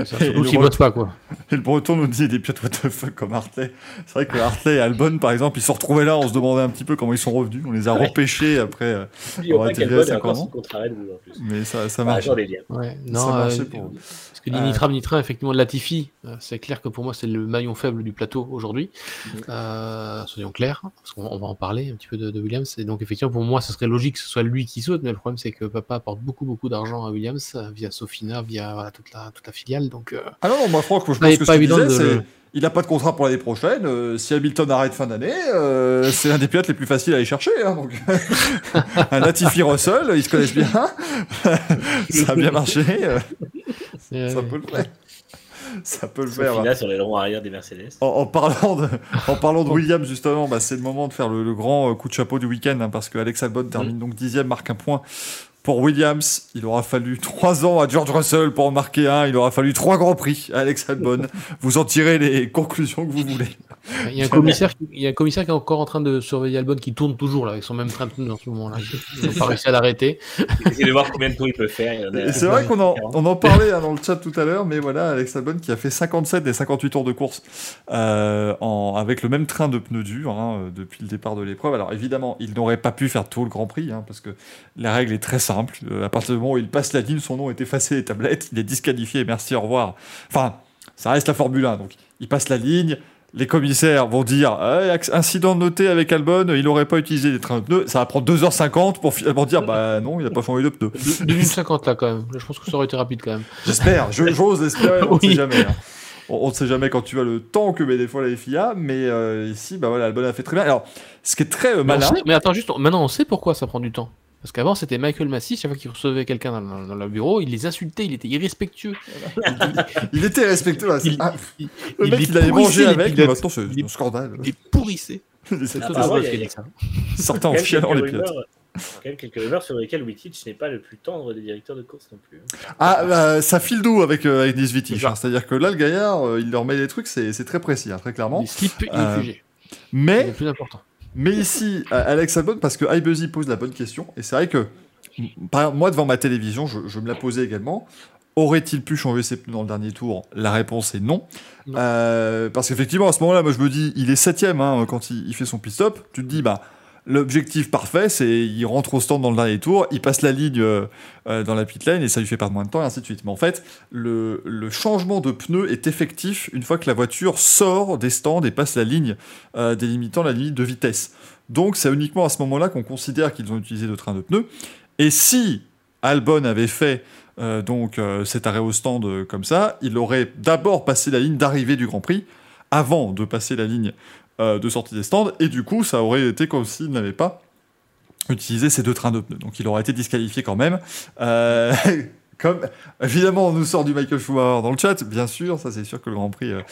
Et Surtout le s'il re- bosse pas, quoi. Et le breton nous dit des pilotes what the fuck comme Hartley. C'est vrai que Hartley et Albon, par exemple, ils se retrouvaient là, on se demandait un petit peu comment ils sont revenus. On les a Ouais. repêchés après. euh, Red Bull en plus. mais ça, ça Ah, marche. liens. Ouais, Ça non, marchait euh, pour. Parce que l'initram nitrin, effectivement, de Latifi, euh, c'est clair que pour moi, c'est le maillon faible du plateau aujourd'hui. Mhm. Euh, soyons clairs, parce qu'on on va en parler un petit peu de, de Williams. Et donc, effectivement, pour moi, ce serait logique que ce soit lui qui saute, mais le problème, c'est que papa apporte beaucoup, beaucoup d'argent à Williams euh, via Sofina, via voilà, toute, la, toute la Donc, euh, Ah non, non, moi, Franck, je pense que pas ce évident disait, de Il n'a pas de contrat pour l'année prochaine. euh, si Hamilton arrête fin d'année, euh, c'est l'un des pilotes les plus faciles à aller chercher. hein, donc. un Latifi Russell, ils se connaissent bien. ça a bien marché. ça peut le faire. Ça peut le faire. Sur les longs arrière des Mercedes. En, en parlant de, en parlant de Williams, justement, bah, c'est le moment de faire le, le grand coup de chapeau du week-end, hein, parce que Alex Albon termine donc dixième, marque un point pour Williams. Il aura fallu trois ans à George Russell pour en marquer un. Il aura fallu trois grands prix à Alex Albon. vous en tirez les conclusions que vous voulez. Il y, a un commissaire, qui- il y a un commissaire qui est encore en train de surveiller Albon qui tourne toujours là, avec son même train de pneus en ce moment-là. Ils n'ont pas réussi à l'arrêter. Essayez de voir combien de tours il peut faire. C'est vrai qu'on en, on en parlait hein, dans le chat tout à l'heure, mais voilà, Alex Albon qui a fait 57 des 58 tours de course euh, en, avec le même train de pneus durs hein, euh, depuis le départ de l'épreuve. Alors évidemment, il n'aurait pas pu faire tout le Grand Prix, hein, parce que la règle est très simple. Euh, à partir du moment où il passe la ligne, son nom est effacé des tablettes, il est disqualifié, merci, au revoir. Enfin, ça reste la Formule 1, donc il passe la ligne, les commissaires vont dire ah, incident noté avec Albon, il n'aurait pas utilisé les trains de pneus. Ça va prendre 2h50 pour finalement dire bah non, il n'a pas changé de pneus. 2h50 là quand même. Je pense que ça aurait été rapide quand même. J'espère, j'ose espérer, on ne sait jamais. Hein. On ne sait jamais quand tu as le temps que met des fois la FIA, mais euh, ici, bah voilà, Albon a fait très bien. Alors, ce qui est très euh, malin. mais attends, juste, maintenant on sait pourquoi ça prend du temps. Parce qu'avant, c'était Michael Massey, chaque fois qu'il recevait quelqu'un dans, le bureau, il les insultait, il était irrespectueux. il était respectueux. Il, ah, il, le mec, il, allait manger avec, mais maintenant, c'est un scandale. Il pourrissait. C'est Sortant en chialant les pilotes. Quand même quelques rumeurs sur lesquelles Wittich n'est pas le plus tendre des directeurs de course non plus. Hein. Ah, bah, ça file doux avec, euh, avec Wittich. Hein? C'est-à-dire que là, le gaillard, euh, il leur met des trucs, c'est très précis, hein, très clairement. Slips euh, mais, le plus important. Mais ici, Alex Albon, parce que Ibuzzy pose la bonne question, et c'est vrai que moi, devant ma télévision, je, me la posais également. Aurait-il pu changer ses pneus dans le dernier tour? La réponse est non. Euh, parce qu'effectivement, à ce moment-là, moi je me dis, il est septième hein, quand il, fait son pit stop. Tu te dis, bah, l'objectif parfait, c'est il rentre au stand dans le dernier tour, il passe la ligne euh, euh, dans la pit lane et ça lui fait perdre moins de temps et ainsi de suite. Mais en fait, le, changement de pneu est effectif une fois que la voiture sort des stands et passe la ligne délimitant la limite de vitesse. Donc c'est uniquement à ce moment-là qu'on considère qu'ils ont utilisé de train de pneus. Et si Albon avait fait euh, donc euh, cet arrêt au stand euh, comme ça, il aurait d'abord passé la ligne d'arrivée du Grand Prix avant de passer la ligne de sortie des stands, et du coup ça aurait été comme s'il n'avait pas utilisé ces deux trains de pneus. Donc il aurait été disqualifié quand même. Comme, évidemment, on nous sort du Michael Schumacher dans le chat, bien sûr, ça c'est sûr que le Grand Prix. Euh,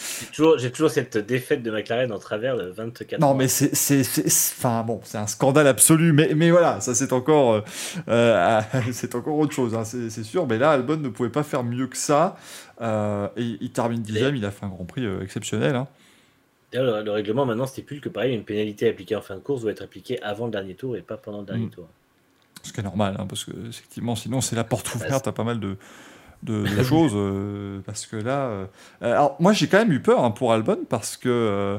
j'ai toujours, cette défaite de McLaren en travers de 24 Non, mais c'est, enfin bon, c'est un scandale absolu, mais, mais voilà, ça c'est encore, euh, euh, c'est encore autre chose, hein, c'est, sûr. Mais là, Albon ne pouvait pas faire mieux que ça. et il termine dixième, il a fait un Grand Prix exceptionnel. Hein. Le, le, règlement maintenant stipule que pareil, une pénalité appliquée en fin de course doit être appliquée avant le dernier tour et pas pendant le dernier mm. tour. Ce qui est normal, hein, parce que effectivement, sinon c'est la porte ouverte à pas mal de, de, choses. Euh, parce que là. Euh, alors, moi j'ai quand même eu peur hein, pour Albon, parce que euh,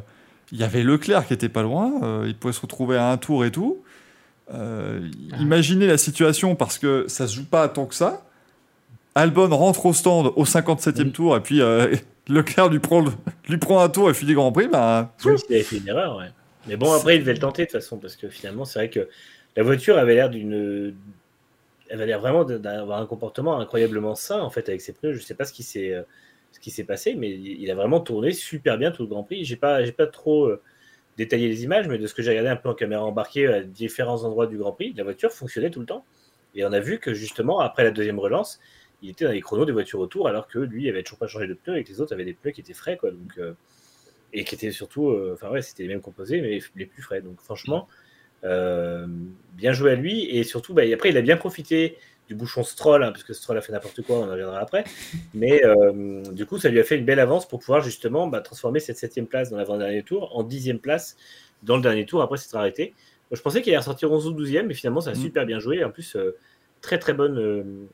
il y avait Leclerc qui était pas loin, il pouvait se retrouver à un tour et tout. Ah. imaginez la situation, parce que ça se joue pas tant que ça. Albon rentre au stand au 57e tour, et puis Leclerc lui prend, lui prend un tour et finit Grand Prix. Bah, oui, il avait fait une erreur, ouais. Mais bon, après, il devait le tenter de toute façon, parce que finalement, c'est vrai que la voiture avait l'air d'une. Elle avait l'air vraiment d'avoir un comportement incroyablement sain en fait avec ses pneus. Je ne sais pas ce qui s'est ce qui s'est passé, mais il a vraiment tourné super bien tout le Grand Prix. J'ai pas j'ai pas trop euh, détaillé les images, mais de ce que j'ai regardé un peu en caméra embarquée à différents endroits du Grand Prix, la voiture fonctionnait tout le temps. Et on a vu que justement après la deuxième relance, il était dans les chronos des voitures autour, alors que lui il avait toujours pas changé de pneus et que les autres avaient des pneus qui étaient frais quoi. Donc euh, et qui étaient surtout, euh, enfin ouais, c'était les mêmes composés mais les plus frais. Donc franchement. Euh, bien joué à lui. Et surtout, bah, après, il a bien profité du bouchon Stroll, hein, parce que Stroll a fait n'importe quoi, on en reviendra après. Mais du coup, ça lui a fait une belle avance pour pouvoir justement bah, transformer cette septième place dans l'avant-dernier tour en dixième place dans le dernier tour. Après, c'est arrêté. je pensais qu'il allait ressortir 11 ou 12e, mais finalement, ça a mm. super bien joué. En plus, très très bonne.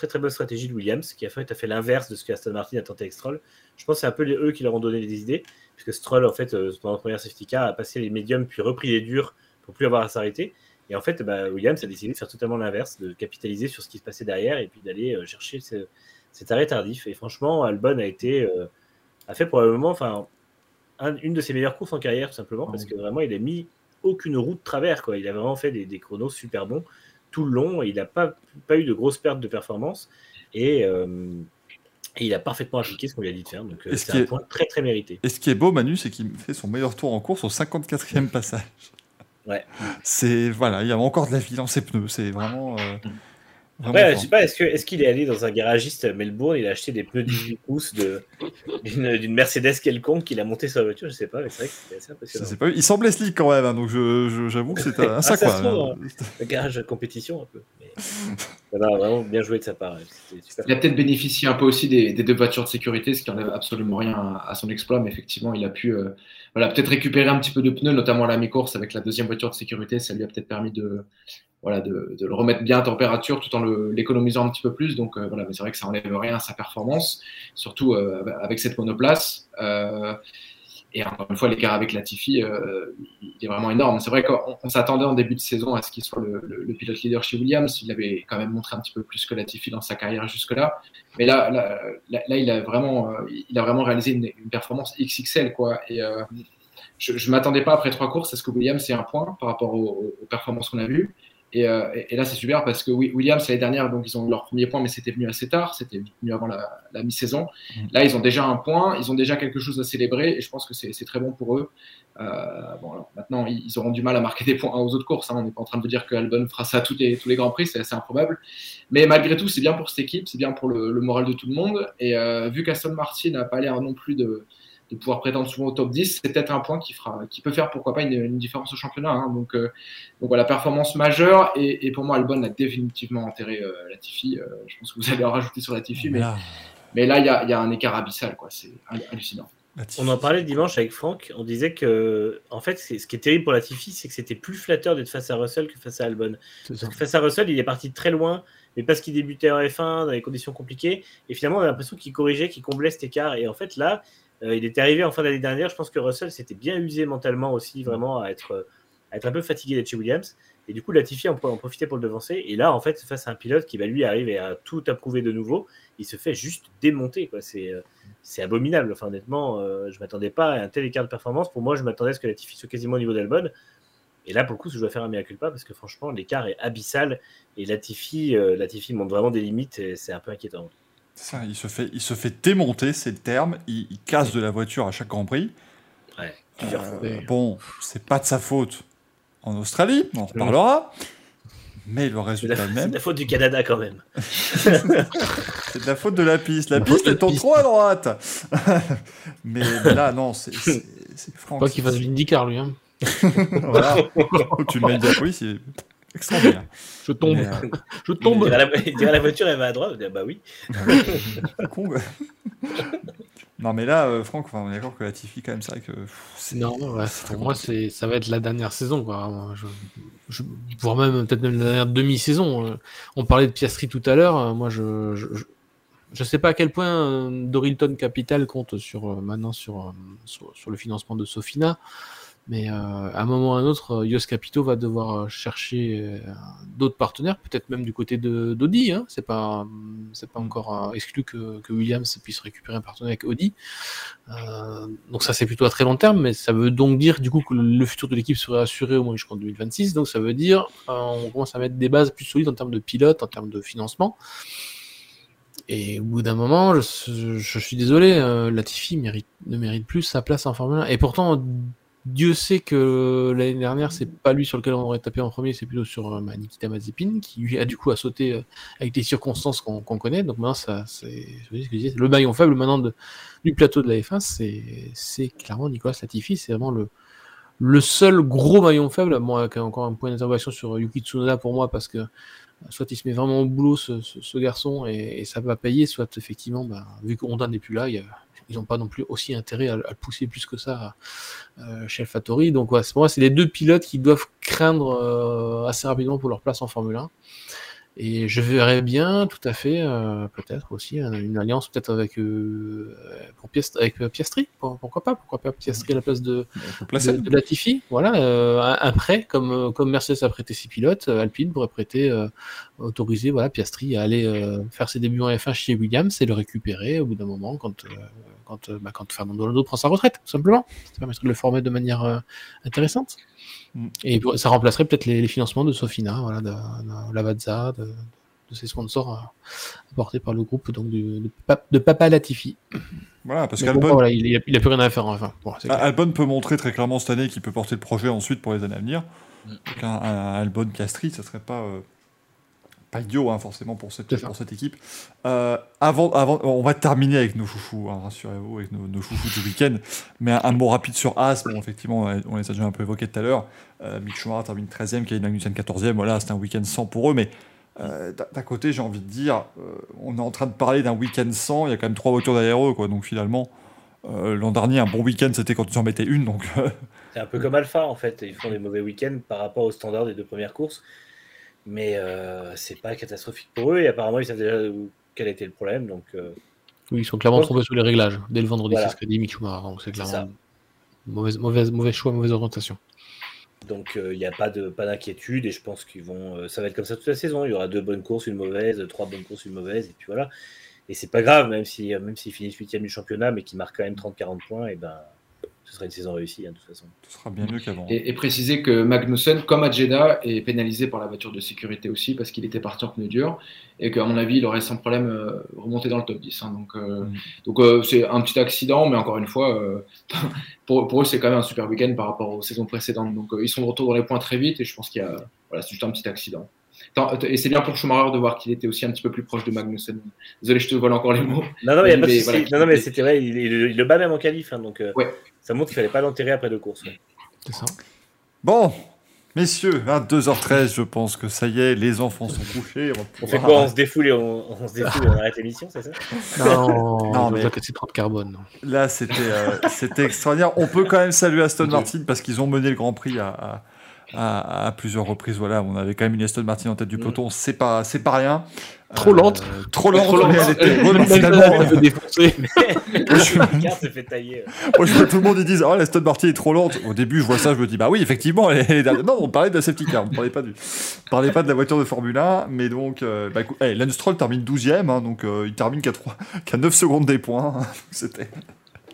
Très très bonne stratégie de Williams qui a fait, a fait l'inverse de ce que Aston Martin a tenté avec Stroll. Je pense que c'est un peu eux qui leur ont donné des idées, puisque Stroll, en fait, pendant la première safety car, a passé les médiums puis repris les durs plus avoir à s'arrêter. Et en fait, bah, Williams a décidé de faire totalement l'inverse, de capitaliser sur ce qui se passait derrière et puis d'aller euh, chercher cet arrêt tardif. Et franchement, Albon a été euh, a fait probablement, enfin, une de ses meilleures courses en carrière, tout simplement, parce que vraiment, il a mis aucune route de travers. Quoi. Il a vraiment fait des, chronos super bons tout le long il n'a pas, pas eu de grosses pertes de performance. Et, euh, il a parfaitement appliqué ce qu'on lui a dit de faire. Donc, c'est un point très très mérité. Et ce qui est beau, Manu, c'est qu'il fait son meilleur tour en course au 54e passage? Ouais. C'est voilà, il y a encore de la vie dans ses pneus. C'est vraiment. Euh, je sais pas, est-ce qu'il est, allé dans un garagiste à Melbourne, il a acheté des pneus 18 pouces d'une Mercedes quelconque qu'il a monté sur la voiture, je sais pas, mais c'est vrai que c'était assez impressionnant. Pas, il semblait slick quand même, hein, donc j'avoue que c'était un ah, ça, hein. Un garage de compétition un peu. Mais... vraiment bien joué de sa part. il a peut-être bénéficié un peu aussi des, deux voitures de sécurité, ce qui n'enlève absolument rien à, son exploit, mais effectivement, il a pu euh, voilà, peut-être récupérer un petit peu de pneus, notamment à la mi-course avec la deuxième voiture de sécurité, ça lui a peut-être permis de voilà, de, le remettre bien à température tout en l'économisant un petit peu plus. Donc euh, voilà, mais c'est vrai que ça enlève rien à sa performance, surtout euh, avec cette monoplace. Euh, Et encore une fois, l'écart avec Latifi, est vraiment énorme. C'est vrai qu'on s'attendait en début de saison à ce qu'il soit le, pilote leader chez Williams. Il avait quand même montré un petit peu plus que Latifi dans sa carrière jusque-là. Mais là, là, là, il, a vraiment, il a vraiment réalisé une, performance XXL. Quoi. Et je ne m'attendais pas après trois courses à ce que Williams ait un point par rapport aux, aux performances qu'on a vues. Euh, et, et, là, c'est super parce que Williams, l'année dernière, donc ils ont eu leur premier point, mais c'était venu assez tard, c'était venu avant la, la mi-saison. Mmh. Là, ils ont déjà un point, ils ont déjà quelque chose à célébrer, et je pense que c'est très bon pour eux. Euh, bon, alors, maintenant, ils auront du mal à marquer des points aux autres courses. Hein. On n'est pas en train de dire que Albon fera ça à tous les, tous les grands prix, c'est assez improbable. Mais malgré tout, c'est bien pour cette équipe, c'est bien pour le, le, moral de tout le monde. Et euh, vu qu'Aston Martin n'a pas l'air non plus de de pouvoir prétendre souvent au top 10, c'est peut-être un point qui, fera, qui peut faire pourquoi pas une, une différence au championnat. Hein. Donc, euh, donc voilà, performance majeure. Et, et, pour moi, Albon a définitivement enterré euh, Latifi. Euh, je pense que vous allez en rajouter sur Latifi. Mais, mais là, il y a, y a, un écart abyssal. quoi. C'est hallucinant. On en parlait dimanche avec Franck. On disait que, en fait, ce qui est terrible pour Latifi, c'est que c'était plus flatteur d'être face à Russell que face à Albon. Parce que face à Russell, il est parti très loin, mais parce qu'il débutait en F1 dans des conditions compliquées. Et finalement, on a l'impression qu'il corrigeait, qu'il comblait cet écart. Et en fait, là, euh, il était arrivé en fin d'année dernière. Je pense que Russell s'était bien usé mentalement aussi, vraiment, à être, un peu fatigué d'être chez Williams. Et du coup, Latifi en, en profitait pour le devancer. Et là, en fait, face à un pilote qui va lui arriver à tout approuver de nouveau, il se fait juste démonter. C'est, c'est abominable. Enfin, honnêtement, euh, je ne m'attendais pas à un tel écart de performance. Pour moi, je m'attendais à ce que Latifi soit quasiment au niveau d'Albon. Et là, pour le coup, je dois faire un mea culpa parce que franchement, l'écart est abyssal. Et Latifi, euh, Latifi montre vraiment des limites et c'est un peu inquiétant. Ça, il se fait, il se fait démonter, c'est le terme. Il, il, casse de la voiture à chaque Grand Prix. Ouais, euh, bon, c'est pas de sa faute en Australie, on en reparlera. Mais le résultat même. C'est de la faute du Canada quand même. c'est de la faute de la piste. La, la piste est en trop à droite. mais, mais, là, non, c'est Franck. Pas qu'il fasse l'IndyCar, lui. Hein. voilà. tu le mets bien, oui, c'est extraordinaire. Je tombe. Euh, Je tombe. Il dirait, la, il dirait la voiture, elle va à droite. Bah oui. con, non, mais là, euh, Franck, enfin, on est d'accord que la Tiffy, quand même, c'est vrai que. Non, ouais, pour moi, c'est, ça va être la dernière saison, quoi. Je, je, voire même peut-être même la dernière demi-saison. On parlait de Piastri tout à l'heure. Moi, je, je, je sais pas à quel point euh, Dorilton Capital compte sur euh, maintenant sur, sur, sur le financement de Sofina. Mais euh, à un moment ou à un autre, Yos Capito va devoir chercher euh, d'autres partenaires, peut-être même du côté d'Audi. Hein. C'est pas c'est pas encore euh, exclu que, Williams puisse récupérer un partenaire avec Audi. Euh, donc ça c'est plutôt à très long terme, mais ça veut donc dire du coup que le futur de l'équipe serait assuré au moins jusqu'en 2026. Donc ça veut dire on commence à mettre des bases plus solides en termes de pilote, en termes de financement. Et au bout d'un moment, je, suis désolé, euh, Latifi mérite, ne mérite plus sa place en Formule 1. Et pourtant, Dieu sait que l'année dernière, c'est pas lui sur lequel on aurait tapé en premier, c'est plutôt sur euh, Nikita Mazepin, qui lui a du coup à sauter euh, avec des circonstances qu'on qu connaît. Donc maintenant, ça, c'est le maillon faible maintenant du plateau de la F1, c'est clairement Nicolas Latifi, c'est vraiment le, seul gros maillon faible. Bon, avec encore un point d'interrogation sur Yuki Tsunoda pour moi, parce que soit il se met vraiment au boulot, ce, garçon, et, ça va payer, soit effectivement, bah, vu que Honda n'est plus là, il y a ils n'ont pas non plus aussi intérêt à, à, le pousser plus que ça euh, chez Alphatori. Donc ouais, pour moi, c'est les deux pilotes qui doivent craindre euh, assez rapidement pour leur place en Formule 1. Et je verrais bien, tout à fait, euh, peut-être aussi une alliance peut-être avec euh, pour Piast avec Piastri, pourquoi pas, pourquoi pas Piastri à la place de, de, de Latifi, voilà, euh, un, un, prêt comme comme Mercedes a prêté ses pilotes, Alpine pourrait prêter, autoriser voilà Piastri à aller faire ses débuts en F1 chez Williams et le récupérer au bout d'un moment quand quand bah, quand Fernando Alonso prend sa retraite, tout simplement, ça permettrait de le former de manière intéressante. Et ça remplacerait peut-être les, les, financements de Sofina, voilà, de, de Lavazza, de, de, ses sponsors euh, apportés par le groupe donc de, de, de Papa Latifi. Voilà, parce qu'Albon. Voilà, il, n'a plus rien à faire. Enfin, bon, Albon peut montrer très clairement cette année qu'il peut porter le projet ensuite pour les années à venir. Mm. Donc un, un Albon Castri, ça serait pas. Euh pas idiot hein, forcément pour cette, pour cette équipe. Euh, avant, avant, on va terminer avec nos chouchous, hein, rassurez-vous, avec nos, nos, chouchous du week-end. Mais un, un, mot rapide sur As, bon, effectivement, on les a déjà un peu évoqués tout à l'heure. Euh, Mick Schumacher termine 13e, Kevin Magnussen 14e. Voilà, c'est un week-end sans pour eux, mais euh, d'un côté, j'ai envie de dire, euh, on est en train de parler d'un week-end sans, il y a quand même trois voitures derrière eux, quoi. Donc finalement, euh, l'an dernier, un bon week-end, c'était quand ils en mettaient une. Donc c'est un peu comme Alpha en fait, ils font des mauvais week-ends par rapport aux standards des deux premières courses mais euh, c'est pas catastrophique pour eux et apparemment ils savent déjà quel était le problème donc euh... oui ils sont clairement tombés sous les réglages dès le vendredi voilà. c'est ce qu'a dit Mick c'est clairement Mauvaise, mauvaise, mauvais choix, mauvaise orientation. Donc il n'y a pas de pas d'inquiétude et je pense qu'ils vont ça va être comme ça toute la saison. Il y aura deux bonnes courses, une mauvaise, trois bonnes courses, une mauvaise et puis voilà. Et c'est pas grave même si même s'ils finissent huitième du championnat mais qu'ils marquent quand même 30-40 points et ben ce sera une saison réussie, hein, de toute façon. Ce sera bien mieux qu'avant. Et, préciser que Magnussen, comme à Jeddah, est pénalisé par la voiture de sécurité aussi parce qu'il était parti en pneu dur et qu'à mon avis, il aurait sans problème euh, remonté dans le top 10. Hein. donc, euh, mm. donc euh, c'est un petit accident, mais encore une fois, pour, pour, eux, c'est quand même un super week-end par rapport aux saisons précédentes. Donc, ils sont de retour dans les points très vite et je pense qu'il y a, voilà, c'est juste un petit accident. Et c'est bien pour Schumacher de voir qu'il était aussi un petit peu plus proche de Magnussen. Désolé, je te vole encore les mots. Non, non, mais, non, non mais c'était vrai, il, le bat même en qualif. Hein, donc, ouais. Ça montre qu'il fallait pas l'enterrer après deux courses. C'est ça. Bon, messieurs, à 2h13, je pense que ça y est, les enfants sont couchés. On, fait quoi On se défoule et on, on se défoule et on arrête l'émission, c'est ça? Non, non mais c'est trop de carbone. Là, c'était euh, c'était extraordinaire. On peut quand même saluer Aston Martin parce qu'ils ont mené le Grand Prix à à, plusieurs reprises. Voilà, on avait quand même une Aston Martin en tête du mm. peloton, c'est pas, c'est pas rien. Trop lente. Euh, trop lente, trop lente. Elle était vraiment finalement. Moi, je vois tout le monde, ils disent, oh, l'Aston Martin est trop lente. Au début, je vois ça, je me dis, bah oui, effectivement, elle est Non, on parlait de la safety car, on parlait pas du, on parlait pas de la voiture de Formule 1, mais donc, euh, bah, hey, Lance Stroll termine 12ème, hein, donc euh, il termine qu'à 3, qu'à 9 secondes des points. Hein, c'était.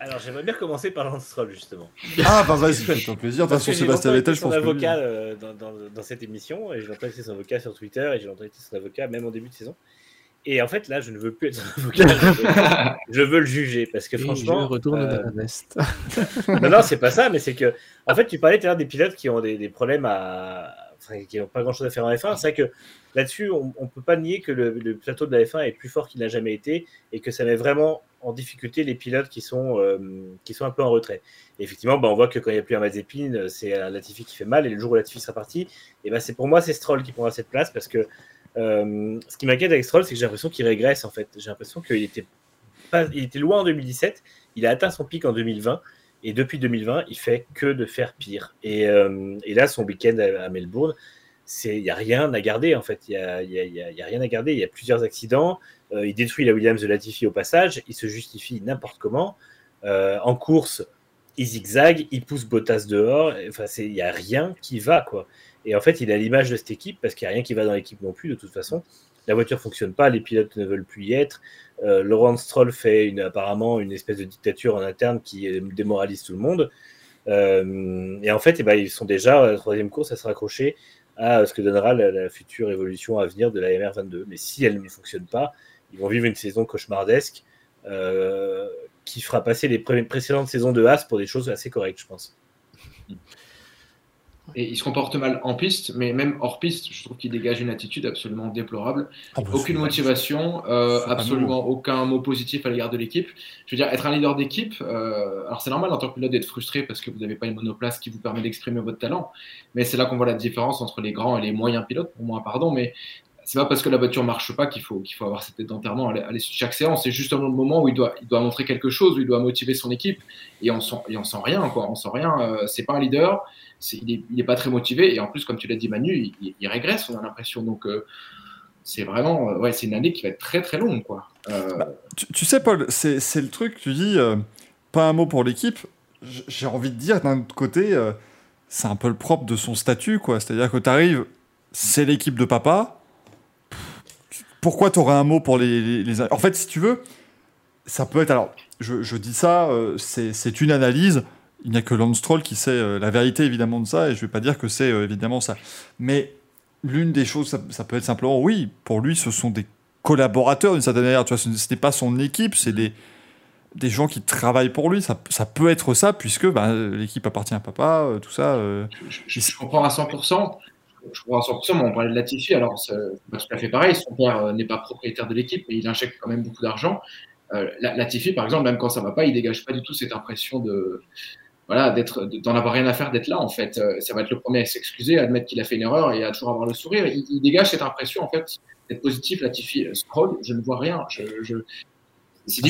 Alors j'aimerais bien commencer par Lance Stroll justement. Ah bah vas-y, fais-toi plaisir. De toute façon, Sébastien Vettel, je pense son avocat euh, dans, dans, dans, cette émission et j'ai entendu son avocat sur Twitter et j'ai entendu son avocat même en début de saison. Et en fait là, je ne veux plus être son avocat. je, veux, le juger parce que franchement. Je retourne euh... dans la veste. non non, c'est pas ça, mais c'est que en fait tu parlais tout à l'heure des pilotes qui ont des, des problèmes à qui n'ont pas grand chose à faire en F1. C'est vrai que là-dessus, on ne peut pas nier que le, plateau de la F1 est plus fort qu'il n'a jamais été et que ça met vraiment en difficulté les pilotes qui sont, euh, qui sont un peu en retrait. Et effectivement, bah, on voit que quand il n'y a plus un Mazepin, c'est Latifi qui fait mal et le jour où Latifi sera parti, ben c'est pour moi, c'est Stroll qui prendra cette place parce que euh, ce qui m'inquiète avec Stroll, c'est que j'ai l'impression qu'il régresse en fait. J'ai l'impression qu'il était, il était loin en 2017, il a atteint son pic en 2020. Et depuis 2020, il fait que de faire pire. Et, euh, là, son week-end à, Melbourne, il n'y a rien à garder en fait. Il n'y a, y a, y a, rien à garder. Il y a plusieurs accidents. Euh, il détruit la Williams de Latifi au passage. Il se justifie n'importe comment. Euh, en course, il zigzag, il pousse Bottas dehors. Enfin, il n'y a rien qui va quoi. Et en fait, il a l'image de cette équipe parce qu'il n'y a rien qui va dans l'équipe non plus de toute façon. La voiture fonctionne pas, les pilotes ne veulent plus y être. Euh, Laurent Stroll fait apparemment une espèce de dictature en interne qui démoralise tout le monde. Euh, et en fait, eh ben, ils sont déjà à la troisième course à se raccrocher à ce que donnera la, future évolution à venir de la MR22. Mais si elle ne fonctionne pas, ils vont vivre une saison cauchemardesque euh, qui fera passer les précédentes saisons de Haas pour des choses assez correctes, je pense et il se comporte mal en piste, mais même hors piste, je trouve qu'il dégage une attitude absolument déplorable. Ah, bah, Aucune motivation, euh, absolument aucun mot positif à l'égard de l'équipe. Je veux dire, être un leader d'équipe, euh, alors c'est normal en tant que pilote d'être frustré parce que vous n'avez pas une monoplace qui vous permet d'exprimer votre talent, mais c'est là qu'on voit la différence entre les grands et les moyens pilotes, pour moi, pardon, mais c'est pas parce que la voiture marche pas qu'il faut, qu'il faut avoir d'enterrement à l'issue de chaque séance. C'est justement le moment où il doit, il doit montrer quelque chose, où il doit motiver son équipe. Et on sent, et on sent rien, quoi. On sent rien. Euh, c'est pas un leader. il, est, pas très motivé. Et en plus, comme tu l'as dit, Manu, il, régresse, on a l'impression. Donc, euh, c'est vraiment, euh, ouais, c'est une année qui va être très très longue, quoi. Bah, tu, sais, Paul, c'est le truc. Tu dis pas un mot pour l'équipe. J'ai envie de dire d'un autre côté, c'est un peu le propre de son statut, quoi. C'est-à-dire que tu arrives, c'est l'équipe de papa pourquoi tu aurais un mot pour les, En fait, si tu veux, ça peut être. Alors, je, dis ça, euh, c'est une analyse. Il n'y a que Lance Stroll qui sait euh, la vérité, évidemment, de ça, et je ne vais pas dire que c'est euh, évidemment ça. Mais l'une des choses, ça, peut être simplement, oui, pour lui, ce sont des collaborateurs d'une certaine manière. Tu vois, ce n'est pas son équipe, c'est des, des gens qui travaillent pour lui. Ça, ça peut être ça, puisque bah, l'équipe appartient à papa, tout ça. Je, je, comprends à 100% je crois à 100%, mais on parlait de Latifi, alors c'est pas tout à fait pareil. Son père euh, n'est pas propriétaire de l'équipe, mais il injecte quand même beaucoup d'argent. Euh, Latifi, par exemple, même quand ça va pas, il dégage pas du tout cette impression de voilà d'être d'en avoir rien à faire d'être là en fait. Euh, ça va être le premier à s'excuser, à admettre qu'il a fait une erreur et à toujours avoir le sourire. Il, dégage cette impression en fait d'être positif. Latifi scroll, je ne vois rien. Je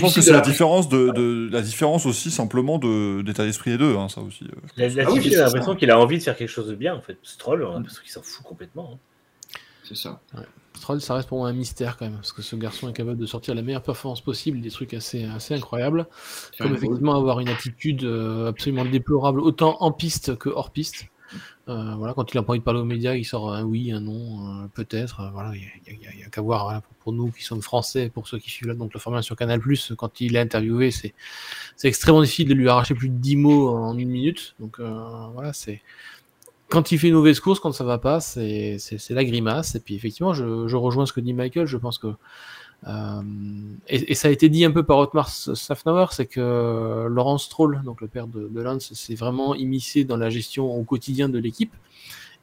pense que c'est la différence de, la différence aussi simplement d'état d'esprit des deux, hein, ça aussi. La, ah j'ai l'impression qu'il a envie de faire quelque chose de bien en fait. Stroll, on a l'impression qu'il s'en fout complètement. Hein. C'est ça. Stroll, ça reste pour moi un mystère quand même, parce que ce garçon est capable de sortir la meilleure performance possible, des trucs assez, assez incroyables, comme effectivement avoir une attitude euh, absolument déplorable, autant en piste que hors piste. Euh, voilà, quand il a pas envie de parler aux médias, il sort un oui, un non, euh, peut-être. voilà, il n'y a, qu'à voir pour, nous qui sommes français, pour ceux qui suivent là, donc le format sur Canal+, quand il est interviewé, c'est extrêmement difficile de lui arracher plus de 10 mots en une minute. Donc voilà, c'est quand il fait une mauvaise course, quand ça va pas, c'est la grimace. Et puis effectivement, je, je, rejoins ce que dit Michael. Je pense que euh, et, ça a été dit un peu par Otmar Safnauer, c'est que Laurent Stroll, donc le père de, Lance, s'est vraiment immiscé dans la gestion au quotidien de l'équipe.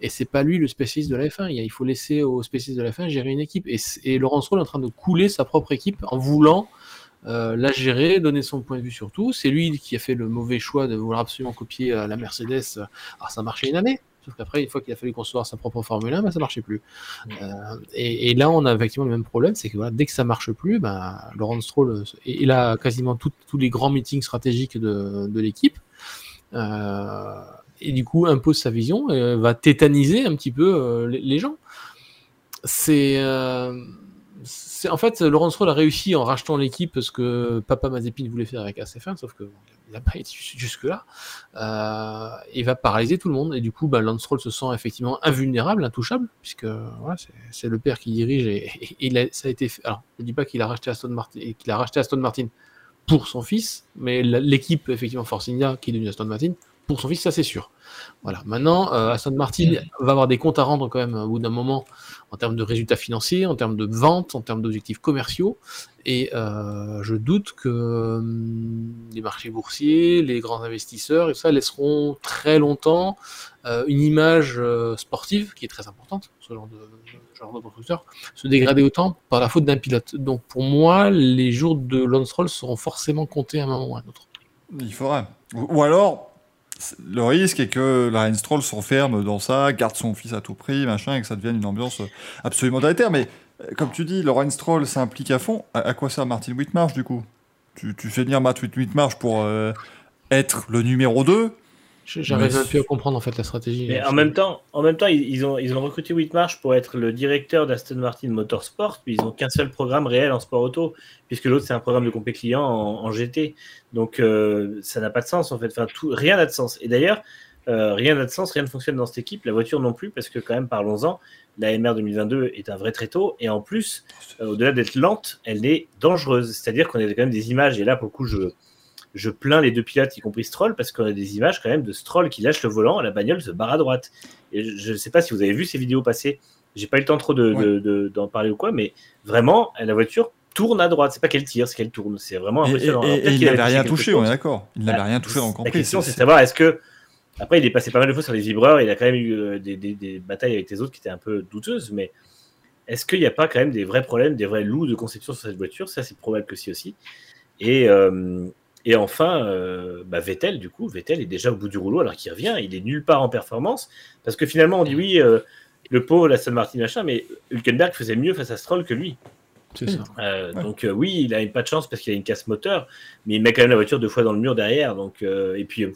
Et c'est pas lui le spécialiste de la F1. Il faut laisser aux spécialistes de la F1 gérer une équipe. Et, et Laurent est en train de couler sa propre équipe en voulant euh, la gérer, donner son point de vue sur tout. C'est lui qui a fait le mauvais choix de vouloir absolument copier euh, la Mercedes. Alors ça marchait une année, Sauf qu'après, une fois qu'il a fallu concevoir sa propre Formule 1, bah, ça marchait plus. Euh, et, là, on a effectivement le même problème, c'est que voilà, dès que ça marche plus, bah, Laurent Stroll, euh, il a quasiment tous les grands meetings stratégiques de, l'équipe. Euh, et du coup, impose sa vision et va tétaniser un petit peu les, gens. C'est en fait, Laurent Stroll a réussi en rachetant l'équipe ce que Papa Mazepin voulait faire avec ACF1, sauf que il n'a pas été jusque-là. Euh, il va paralyser tout le monde. Et du coup, bah, Lance Stroll se sent effectivement invulnérable, intouchable, puisque c'est le père qui dirige. Et, il ça a été fait. Alors, je ne dis pas qu'il a racheté Aston Martin, qu'il a racheté Aston Martin pour son fils, mais l'équipe, effectivement, Force qui est devenue Aston Martin, pour son fils, ça c'est sûr. Voilà. Maintenant, euh, Aston Martin va avoir des comptes à rendre quand même au bout d'un moment en termes de résultats financiers, en termes de ventes, en termes d'objectifs commerciaux. Et euh, je doute que hum, les marchés boursiers, les grands investisseurs, et ça laisseront très longtemps euh, une image sportive qui est très importante, ce genre de, genre constructeur, se dégrader autant par la faute d'un pilote. Donc pour moi, les jours de Lance Roll seront forcément comptés à un moment ou à un autre. Il faudrait. Ou alors, le risque est que la Stroll s'enferme dans ça, garde son fils à tout prix, machin, et que ça devienne une ambiance absolument délétère. Mais euh, comme tu dis, Laurent Stroll s'implique à fond. À, quoi sert Martin Whitmarsh du coup? Tu, tu, fais venir Matt Whitmarsh pour euh, être le numéro 2 J'arrive un peu à comprendre en fait la stratégie. Mais en même temps, en même temps, ils, ont, ils ont recruté Whitmarsh pour être le directeur d'Aston Martin Motorsport, puis ils n'ont qu'un seul programme réel en sport auto, puisque l'autre c'est un programme de compé client en, GT. Donc euh, ça n'a pas de sens en fait. Enfin, tout, rien n'a de sens. Et d'ailleurs, euh, rien n'a de sens, rien ne fonctionne dans cette équipe. La voiture non plus, parce que quand même, parlons-en, la MR 2022 est un vrai tréteau, et en plus, euh, au-delà d'être lente, elle est dangereuse. C'est-à-dire qu'on a quand même des images, et là pour le coup, je je plains les deux pilotes, y compris Stroll, parce qu'on a des images quand même de Stroll qui lâche le volant, la bagnole se barre à droite. Et je ne sais pas si vous avez vu ces vidéos passer. J'ai pas eu le temps trop d'en de, de, parler ou quoi, mais vraiment, la voiture tourne à droite. C'est pas qu'elle tire, c'est qu'elle tourne. C'est vraiment impressionnant. Et, il n'avait rien touché, on est d'accord. Il n'avait rien touché dans le La question, c'est de savoir est-ce que. Après, il est passé pas mal de fois sur les vibreurs. Il a quand même eu euh, des, des, batailles avec les autres qui étaient un peu douteuses, mais est-ce qu'il n'y a pas quand même des vrais problèmes, des vrais loups de conception sur cette voiture? Ça, c'est probable que si aussi. Et, euh, et enfin, euh, bah, Vettel, du coup, Vettel est déjà au bout du rouleau alors qu'il revient. Il est nulle part en performance. Parce que finalement, on dit oui, euh, le pauvre, la San Martin, machin, mais Hülkenberg faisait mieux face à Stroll que lui. C'est ça. Euh, donc, oui, il a une, pas de chance parce qu'il a une casse moteur, mais il met quand même la voiture deux fois dans le mur derrière. Donc, et puis,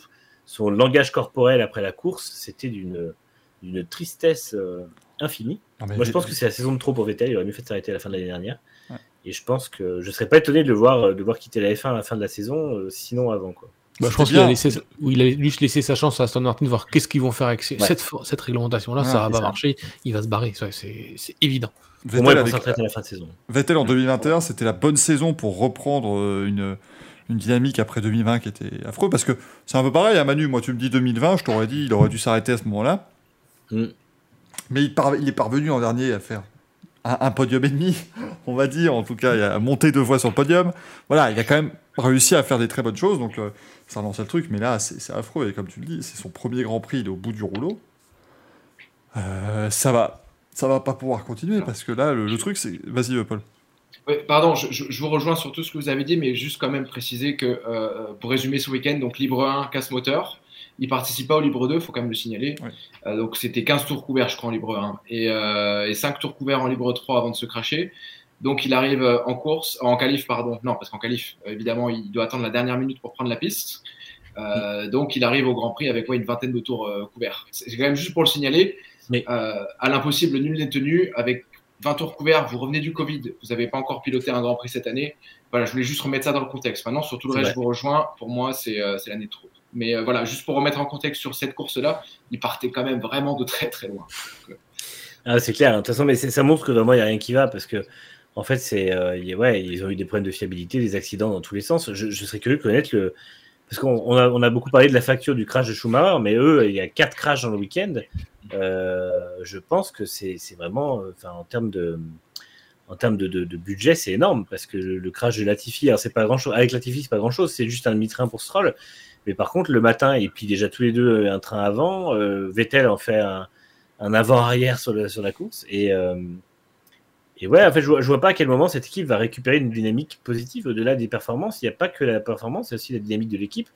son langage corporel après la course, c'était d'une tristesse infinie. Moi, je pense que c'est la saison de trop pour Vettel. Il aurait mieux fait de s'arrêter à la fin de l'année dernière. Et je pense que je ne serais pas étonné de le voir, de voir quitter la F1 à la fin de la saison, euh, sinon avant. Quoi. Bah, je pense qu'il a, laissé, il a juste laissé sa chance à Aston Martin de voir qu'est-ce qu'ils vont faire avec cette, cette réglementation-là. ça va pas marcher, il va se barrer, c'est évident. Vettel, avec... à la fin de saison. Vettel en 2021, c'était la bonne saison pour reprendre euh, une, une dynamique après 2020 qui était affreux. Parce que c'est un peu pareil, à hein, Manu. Moi, tu me dis 2020, je t'aurais dit il aurait dû s'arrêter à ce moment-là. Mm. Mais il, il, est parvenu en dernier à faire un, podium et demi, on va dire. En tout cas, il a monté deux fois sur le podium. Voilà, il a quand même réussi à faire des très bonnes choses. Donc, euh, ça lance le truc. Mais là, c'est affreux. Et comme tu le dis, c'est son premier Grand Prix. Il est au bout du rouleau. Euh, ça va, ça va pas pouvoir continuer parce que là, le, truc, c'est. Vas-y, euh, Paul. Pardon, je, vous rejoins sur tout ce que vous avez dit, mais juste quand même préciser que pour résumer ce week-end, donc libre 1, casse moteur, il participe pas au libre 2, il faut quand même le signaler. Euh, donc c'était 15 tours couverts, je crois, en libre 1 et, euh, et 5 tours couverts en libre 3 avant de se cracher. Donc il arrive euh, en course, en qualif, pardon. Non, parce qu'en qualif, évidemment, il doit attendre la dernière minute pour prendre la piste. Euh, donc il arrive au Grand Prix avec ouais, une vingtaine de tours couverts. C'est quand même juste pour le signaler. euh, à l'impossible, nul n'est tenu. Avec 20 tours couverts, vous revenez du Covid, vous n'avez pas encore piloté un Grand Prix cette année. Voilà, je voulais juste remettre ça dans le contexte. Maintenant, sur tout le reste, je vous rejoins. Pour moi, c'est l'année de trop. Mais voilà, juste pour remettre en contexte sur cette course-là, il partait quand même vraiment de très très loin. Ah, c'est clair. De toute façon, mais ça montre que vraiment il n'y a rien qui va parce que en fait, c'est ouais, ils ont eu des problèmes de fiabilité, des accidents dans tous les sens. Je, serais curieux de connaître le parce qu'on a, beaucoup parlé de la facture du crash de Schumacher, mais eux, il y a quatre crashs dans le week-end. Euh, je pense que c'est vraiment, en termes de, en termes de, budget, c'est énorme parce que le, crash de Latifi, alors c'est pas grand chose. Avec Latifi, c'est pas grand chose, c'est juste un demi-train pour Stroll. Mais par contre, le matin, et puis déjà tous les deux un train avant, euh, Vettel en fait un, avant-arrière sur, la course. Et, euh, et ouais, en fait, je vois, vois pas à quel moment cette équipe va récupérer une dynamique positive au-delà des performances. Il n'y a pas que la performance, il y a aussi la dynamique de l'équipe.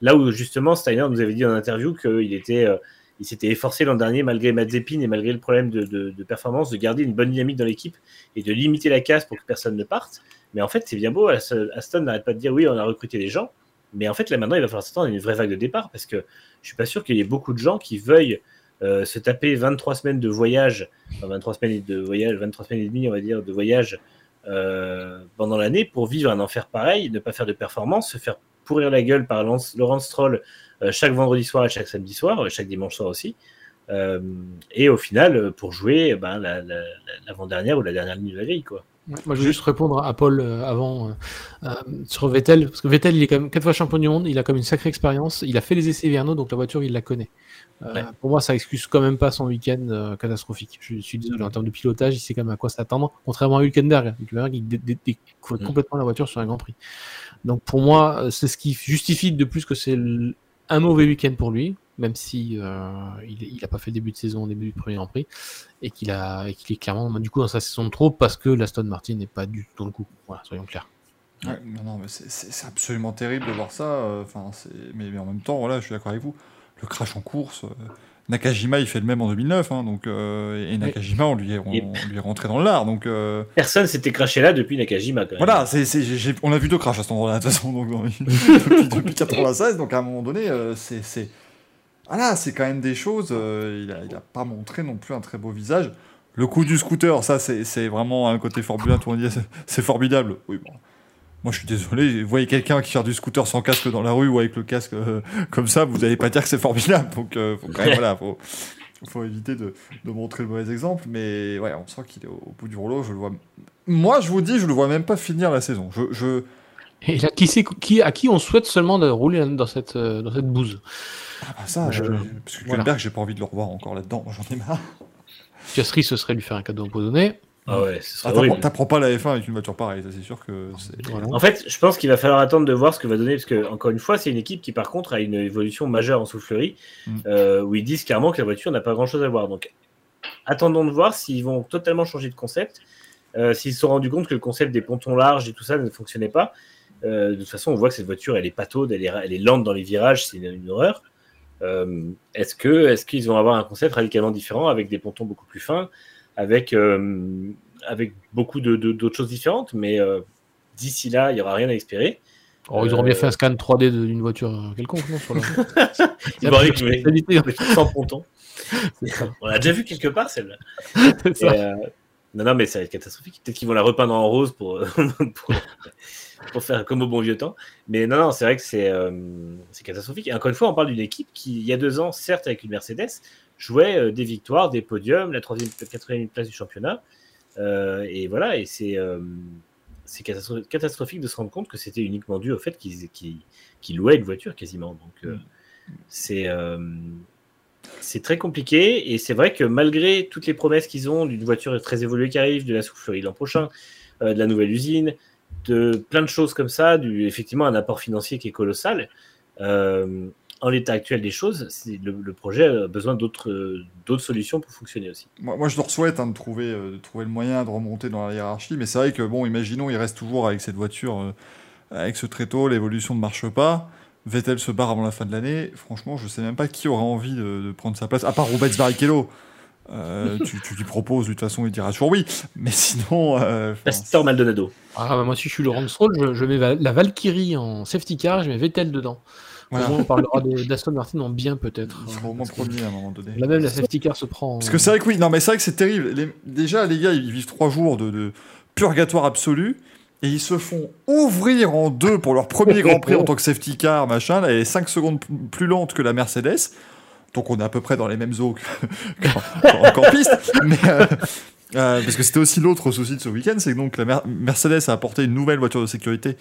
Là où justement Steiner nous avait dit en interview qu'il était, euh, il s'était efforcé l'an dernier, malgré Mazepin et malgré le problème de, performance, de garder une bonne dynamique dans l'équipe et de limiter la casse pour que personne ne parte. Mais en fait, c'est bien beau. Aston n'arrête pas de dire oui, on a recruté des gens. Mais en fait, là maintenant, il va falloir s'attendre à une vraie vague de départ parce que je suis pas sûr qu'il y ait beaucoup de gens qui veuillent euh, se taper 23 semaines de voyage, 23 semaines de voyage, 23 semaines et demie, on va dire, de voyage euh, pendant l'année pour vivre un enfer pareil, ne pas faire de performance, se faire pourrir la gueule par Laurent Stroll euh, chaque vendredi soir et chaque samedi soir, chaque dimanche soir aussi. et au final, pour jouer ben, l'avant-dernière ou la dernière ligne de la grille, quoi. Moi, je veux juste répondre à Paul avant sur Vettel, parce que Vettel, il est quand même quatre fois champion du monde, il a comme une sacrée expérience, il a fait les essais hivernaux, donc la voiture, il la connaît. Euh, pour moi, ça excuse quand même pas son week-end euh, catastrophique. Je suis désolé, en termes de pilotage, il sait quand même à quoi s'attendre, contrairement à Hülkenberg. Hülkenberg, il découvre mm. complètement la voiture sur un Grand Prix. Donc pour moi, euh, c'est ce qui justifie de plus que c'est un mauvais week-end pour lui, même si il n'a pas fait début de saison au début du premier Grand Prix, et qu'il a, qu'il est clairement du coup dans sa saison de trop parce que l'Aston Martin n'est pas du tout dans le coup. Voilà, soyons clairs. non, mais c'est absolument terrible de voir ça. Enfin, mais, mais, en même temps, voilà, je suis d'accord avec vous le crash en course. Euh, Nakajima, il fait le même en 2009, hein, donc, euh, et Nakajima, on lui est, on, lui est rentré dans le lard. Donc, euh, Personne s'était craché là depuis Nakajima. Quand même. Voilà, c'est, on a vu deux crashs à cet endroit-là, de toute façon, donc, depuis, depuis 96, donc à un moment donné, c'est, voilà, c'est quand même des choses. il n'a il a pas montré non plus un très beau visage. Le coup du scooter, ça, c'est, vraiment un côté Formule 1, tout le monde dit c'est formidable. Oui, bon moi, je suis désolé, vous voyez quelqu'un qui fait du scooter sans casque dans la rue ou avec le casque euh, comme ça, vous n'allez pas dire que c'est formidable. Donc, euh, faut quand même, voilà, faut, faut éviter de, de, montrer le mauvais exemple. Mais ouais, on sent qu'il est au, bout du rouleau. Je le vois. Moi, je vous dis, je le vois même pas finir la saison. Je, je... Et là, qui, qui, à qui on souhaite seulement de rouler dans cette, euh, dans cette bouse? Ah, ça, je... parce que voilà. j'ai pas envie de le revoir encore là-dedans. J'en ai marre. Piastri, ce serait lui faire un cadeau empoisonné. Ah ouais, ah, T'apprends pas la F1 avec une voiture pareille, c'est sûr que En fait, je pense qu'il va falloir attendre de voir ce que va donner, parce que, encore une fois, c'est une équipe qui, par contre, a une évolution majeure en soufflerie, mm. euh, où ils disent clairement que la voiture n'a pas grand chose à voir. Donc, attendons de voir s'ils vont totalement changer de concept, euh, s'ils se sont rendus compte que le concept des pontons larges et tout ça ne fonctionnait pas. Euh, de toute façon, on voit que cette voiture, elle est pataude, elle est, elle est lente dans les virages, c'est une, une, horreur. Est-ce que, est-ce qu'ils vont avoir un concept radicalement différent avec des pontons beaucoup plus fins? avec, euh, avec beaucoup d'autres de, choses différentes, mais euh, d'ici là, il n'y aura rien à espérer. Oh, ils auront bien fait un scan 3D d'une voiture quelconque, non sur sans ponton. On l'a déjà vu quelque part, celle-là. Euh, non, non, mais ça va être catastrophique. Peut-être qu'ils vont la repeindre en rose pour, pour, pour, faire comme au bon vieux temps. Mais non, non, c'est vrai que c'est catastrophique. Et encore une fois, on parle d'une équipe qui, il y a deux ans, certes avec une Mercedes, jouait euh, des victoires, des podiums, la troisième, quatrième place du championnat. Euh, et voilà, et c'est euh, catastrophique de se rendre compte que c'était uniquement dû au fait qu'ils louaient une voiture quasiment. Donc c'est c'est très compliqué et c'est vrai que malgré toutes les promesses qu'ils ont d'une voiture très évoluée qui arrive, de la soufflerie l'an prochain, de la nouvelle usine, de plein de choses comme ça, du, effectivement un apport financier qui est colossal en l'état actuel des choses, le, le, projet a besoin d'autres solutions pour fonctionner aussi. Moi, je leur souhaite hein, de, trouver, euh, de trouver le moyen de remonter dans la hiérarchie, mais c'est vrai que, bon, imaginons, il reste toujours avec cette voiture, euh, avec ce tréteau, l'évolution ne marche pas. Vettel se barre avant la fin de l'année. Franchement, je sais même pas qui aura envie de, prendre sa place, à part Rubens Barrichello. Euh, tu, tu, lui proposes, de toute façon, il dira toujours oui. Mais sinon. Euh, Pastor Maldonado. Ah, bah, moi, si je suis Laurent Stroll, je, je mets la Valkyrie en safety car, je mets Vettel dedans Voilà. Au moins, on parlera de- d'Aston Martin en bien peut-être. Il sera au moins premier à un moment donné. Là même, la safety car se prend. Parce que c'est vrai que oui, non, mais c'est vrai que c'est terrible. Les- déjà, les gars, ils vivent trois jours de, de purgatoire absolu. Et ils se font ouvrir en deux pour leur premier Grand Prix en tant que safety car, machin. Là, elle est 5 secondes plus lente que la Mercedes. Donc on est à peu près dans les mêmes eaux que- qu'en qu'en piste. Mais, euh, euh, parce que c'était aussi l'autre souci de ce week-end, c'est que donc la Mer- Mercedes a apporté une nouvelle voiture de sécurité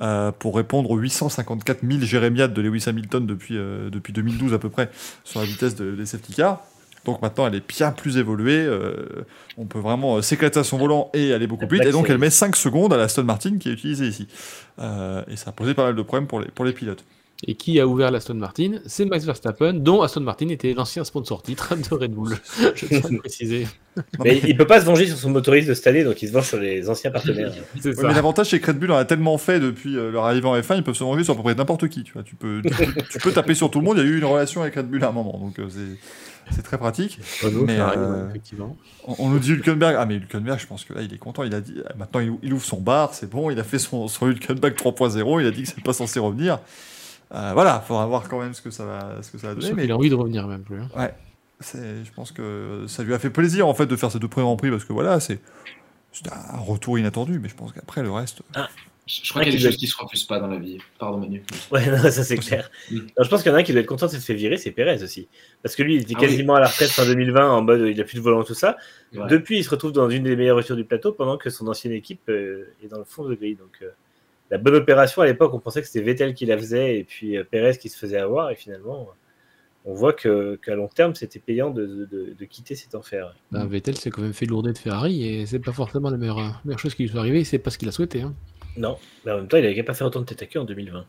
euh, pour répondre aux 854 000 jérémiades de Lewis Hamilton depuis, depuis 2012 à peu près sur la vitesse de- des safety. Donc maintenant, elle est bien plus évoluée. on peut vraiment s'éclater à son volant et aller beaucoup plus vite. Et donc, elle met 5 secondes à la Aston Martin qui est utilisée ici. Et ça a posé pas mal de problèmes pour les, pour les pilotes. Et qui a ouvert l'Aston Martin C'est Max Verstappen, dont Aston Martin était l'ancien sponsor titre de Red Bull. Je tiens à le préciser. Mais il peut pas se venger sur son motoriste de cette année, donc il se venge sur les anciens partenaires. Ouais, mais l'avantage, c'est que Red Bull en a tellement fait depuis euh, leur arrivée en F1, ils peuvent se venger sur à peu près n'importe qui. Tu, vois. Tu, peux, tu, peux- tu peux taper sur tout le monde. Il y a eu une relation avec Red Bull à un moment. Donc, euh, c'est- c'est très pratique. Renault, Mais, euh, effectivement. On, on nous dit Hülkenberg. Ah, mais Hülkenberg, je pense que là, il est content. Il a dit, maintenant, il, il ouvre son bar, c'est bon. Il a fait son, son Hülkenberg 3.0. Il a dit que c'est pas censé revenir. Euh, voilà, faudra voir quand même ce que ça va, ce que ça va donner. Sauf Mais qu'il a envie de revenir même plus. hein. c'est- je pense que ça lui a fait plaisir en fait de faire ces deux premiers Grands Prix parce que voilà, c'est un retour inattendu. Mais je pense qu'après le reste. Je, je crois qu'il y a des choses qui se refusent pas dans la vie. Pardon Manu. Ouais, non, ça c'est clair. Non, je pense qu'il y en a un qui doit être content de s'être fait virer, c'est Pérez aussi. Parce que lui, il était Ah oui. quasiment à la retraite fin 2020 en mode il a plus de volant, tout ça. Ouais. Depuis, il se retrouve dans une des meilleures voitures du plateau pendant que son ancienne équipe euh, est dans le fond de grille. Donc, euh, la bonne opération à l'époque, on pensait que c'était Vettel qui la faisait et puis euh, Pérez qui se faisait avoir. Et finalement, euh, on voit que- qu'à long terme, c'était payant de, de- de- de quitter cet enfer. Bah, Vettel s'est quand même fait lourder de Ferrari et c'est pas forcément la meilleure, euh, meilleure chose qui lui soit arrivée. C'est pas ce qu'il a souhaité. Hein. Non, mais en même temps, il n'avait pas fait autant de tête à queue en 2020.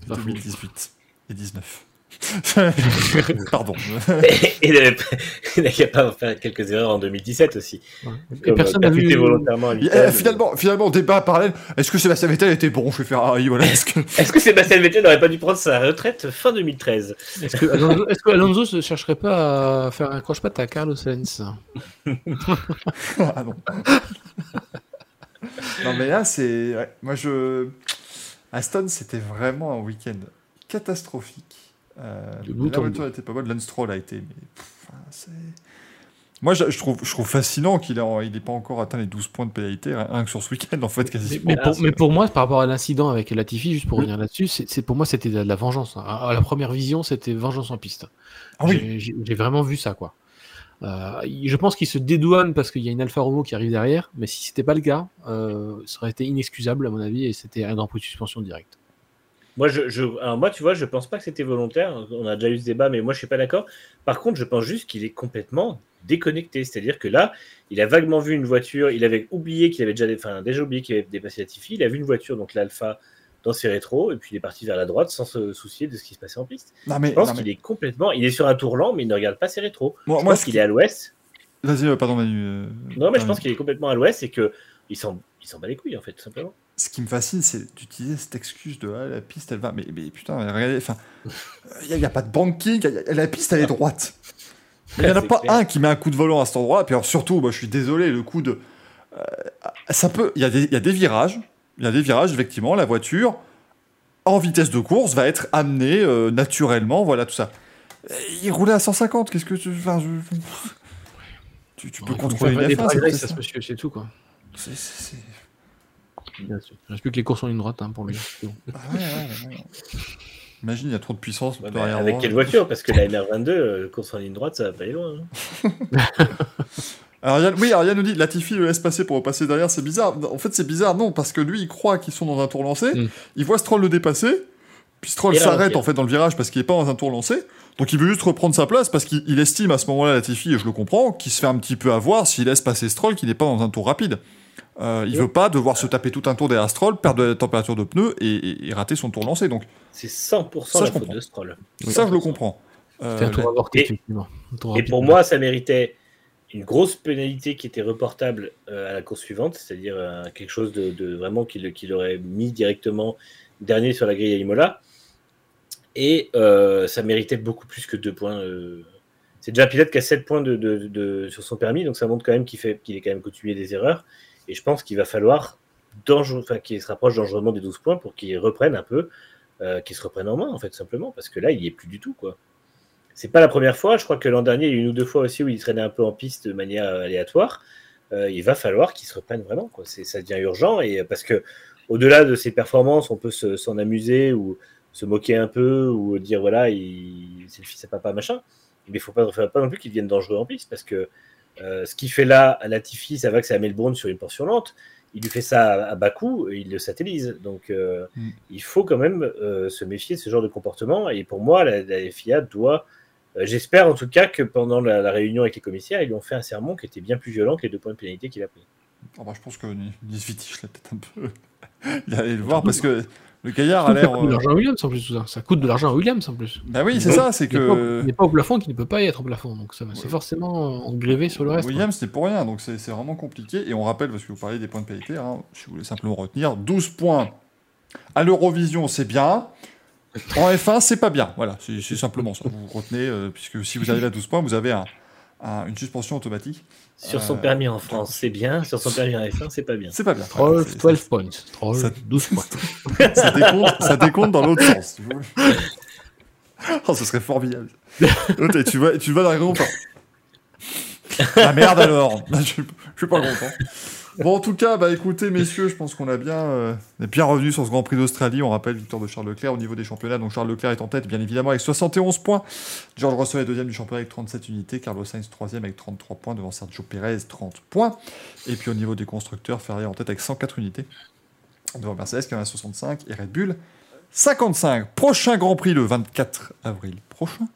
C'est pas faux. 2018 et 19. Pardon. il n'avait pas- il n'avait pas faire quelques erreurs en 2017 aussi. Ouais. Et personne n'a vu. volontairement à Vittel. euh, finalement, finalement, débat parallèle. Est-ce que Sébastien Vettel était bon chez Ferrari voilà, est-ce que... Est-ce que Sébastien Vettel n'aurait pas dû prendre sa retraite fin 2013 Est-ce que Alonso, est-ce que Alonso ne chercherait pas à faire un croche-patte à Carlos Sainz? Ah non. non mais là c'est, ouais, moi je, Aston c'était vraiment un week-end catastrophique. Euh, De bout la en voiture était pas bonne, Lance Stroll a été, mais pff, enfin, c'est. Moi, je, je trouve, je trouve fascinant qu'il n'ait il pas encore atteint les 12 points de pénalité, rien que sur ce week-end, en fait, mais, quasiment. mais pour, c'est- mais pour moi, par rapport à l'incident avec Latifi, juste pour revenir là-dessus, c'est c'est- pour moi c'était de la vengeance. hein. À, la première vision, c'était vengeance en piste. Ah oui. J'ai- J'ai j'ai vraiment vu ça, quoi. Euh, je pense qu'il se dédouane parce qu'il y a une Alfa Romeo qui arrive derrière, mais si c'était pas le cas, euh, ça aurait été inexcusable à mon avis et c'était un grand prix de suspension direct. Moi, je, je- alors moi, tu vois, je pense pas que c'était volontaire. On a déjà eu ce débat, mais moi, je suis pas d'accord. Par contre, je pense juste qu'il est complètement déconnecté. C'est-à-dire que là, il a vaguement vu une voiture. Il avait oublié qu'il avait déjà, enfin, déjà oublié qu'il avait dépassé la Tiffy. Il a vu une voiture, donc l'Alpha, dans ses rétros, et puis il est parti vers la droite sans se soucier de ce qui se passait en piste. Non mais, Je pense mais- qu'il est complètement. Il est sur un tour lent, mais il ne regarde pas ses rétros. moi, Je moi, pense qu'il qui- est à l'ouest. vas-y, euh, pardon Manu. euh, Non, mais je pense qu'il est complètement à l'ouest et que il s'en bat les couilles en fait, tout simplement. Ce qui me fascine, c'est d'utiliser cette excuse de ah, la piste, elle va. Mais, mais putain, regardez, enfin, il n'y a, pas de banking, y a- la piste, elle est droite. Il n'y en a pas clair. un qui met un coup de volant à cet endroit. Puis alors, surtout, moi, je suis désolé, le coup de. euh, ça peut. Il y, a des- il y a des virages. Il y a des virages, effectivement, la voiture, en vitesse de course, va être amenée euh, naturellement, voilà, tout ça. Il roulait à 150, qu'est-ce que tu. Enfin, je- Tu, tu peux Il faut contrôler une des F1, c'est progrès, c'est ça, ce monsieur, c'est tout quoi. c'est- Bien sûr. Il reste plus que les courses en ligne droite hein, pour lui. Ah ouais, ouais, ouais. Imagine, il y a trop de puissance. Mais arrière avec quelle voiture? Parce que la MR22, euh, course en ligne droite, ça va pas aller loin. hein. Alors, Yann, oui, alors Yann nous dit Latifi le laisse passer pour repasser derrière, c'est bizarre. En fait, c'est bizarre, non, parce que lui, il croit qu'ils sont dans un tour lancé, Mm. il voit Stroll le dépasser, puis Stroll s'arrête en fait dans le virage parce qu'il est pas dans un tour lancé, donc il veut juste reprendre sa place parce qu'il il estime à ce moment-là, Latifi, et je le comprends, qu'il se fait un petit peu avoir s'il laisse passer Stroll, qu'il n'est pas dans un tour rapide. Euh, il Mm. veut pas devoir se taper tout un tour derrière Stroll, perdre de la température de pneus et, et- et rater son tour lancé. Donc, C'est 100% Ça, la je faute comprends. de Stroll. ça, je le comprends. Euh, un tour avorté, et- effectivement. Un tour Et rapide. pour moi, ça méritait une grosse pénalité qui était reportable euh, à la course suivante, c'est-à-dire euh, quelque chose de, de vraiment qu'il qu'il aurait mis directement dernier sur la grille à Imola. Et euh, ça méritait beaucoup plus que deux points. euh. C'est déjà un pilote qui a 7 points de, de- de- sur son permis, donc ça montre quand même qu'il fait- qu'il est quand même coutumier des erreurs. Et je pense qu'il va falloir qu'il se rapproche dangereusement des 12 points pour qu'il reprenne un peu euh, qu'il se reprenne en main, en fait, simplement, parce que là, il n'y est plus du tout, quoi. C'est pas la première fois, je crois que l'an dernier, il y a eu une ou deux fois aussi où il traînait un peu en piste de manière aléatoire. Euh, il va falloir qu'il se reprenne vraiment, quoi. Ça devient urgent, et parce que au-delà de ses performances, on peut s'en amuser ou se moquer un peu ou dire voilà, c'est le fils à papa, machin. Mais il faut pas, faut pas non plus qu'il devienne dangereux en piste parce que euh, ce qu'il fait là à Latifi, ça va que c'est à Melbourne sur une portion lente. Il lui fait ça à, bas coût, il le satellise. Donc euh, mm. il faut quand même euh, se méfier de ce genre de comportement. Et pour moi, la, FIA doit. J'espère en tout cas que pendant la, réunion avec les commissaires, ils lui ont fait un sermon qui était bien plus violent que les deux points de pénalité qu'il a pris. Oh bah, je pense que Nisvitich l'a peut-être un peu. il allait le voir parce que le Gaillard a l'air. Ça coûte de l'argent à Williams en plus, tout ça. Ça coûte de l'argent à Williams en plus. Bah oui, c'est ça, c'est que. Il n'est pas au plafond qui ne peut pas y être au plafond. Donc ça c'est forcément engrévé sur le reste. Williams, c'est pour rien. Donc c'est vraiment compliqué. Et on rappelle, parce que vous parlez des points de pénalité, hein, si vous voulez simplement retenir 12 points à l'Eurovision, c'est bien. En F1, c'est pas bien. Voilà, c'est simplement ça. Vous retenez, euh, puisque si vous arrivez à 12 points, vous avez un, une suspension automatique. Sur son euh, permis en France, c'est bien. Sur son permis en F1, c'est pas bien. C'est pas bien. 12 points. 12 points. ça, décompte, ça décompte dans l'autre sens. oh, ce serait formidable. tu vois, tu vas dans la Ah merde alors je, je suis pas content. Bon, en tout cas, bah écoutez, messieurs, je pense qu'on a bien, euh, est bien revenu sur ce Grand Prix d'Australie. On rappelle victoire de Charles Leclerc au niveau des championnats. Donc Charles Leclerc est en tête, bien évidemment, avec 71 points. George Russell est deuxième du championnat avec 37 unités. Carlos Sainz troisième avec 33 points devant Sergio Perez 30 points. Et puis au niveau des constructeurs, Ferrari en tête avec 104 unités devant Mercedes qui en a 65 et Red Bull 55. Prochain Grand Prix le 24 avril prochain.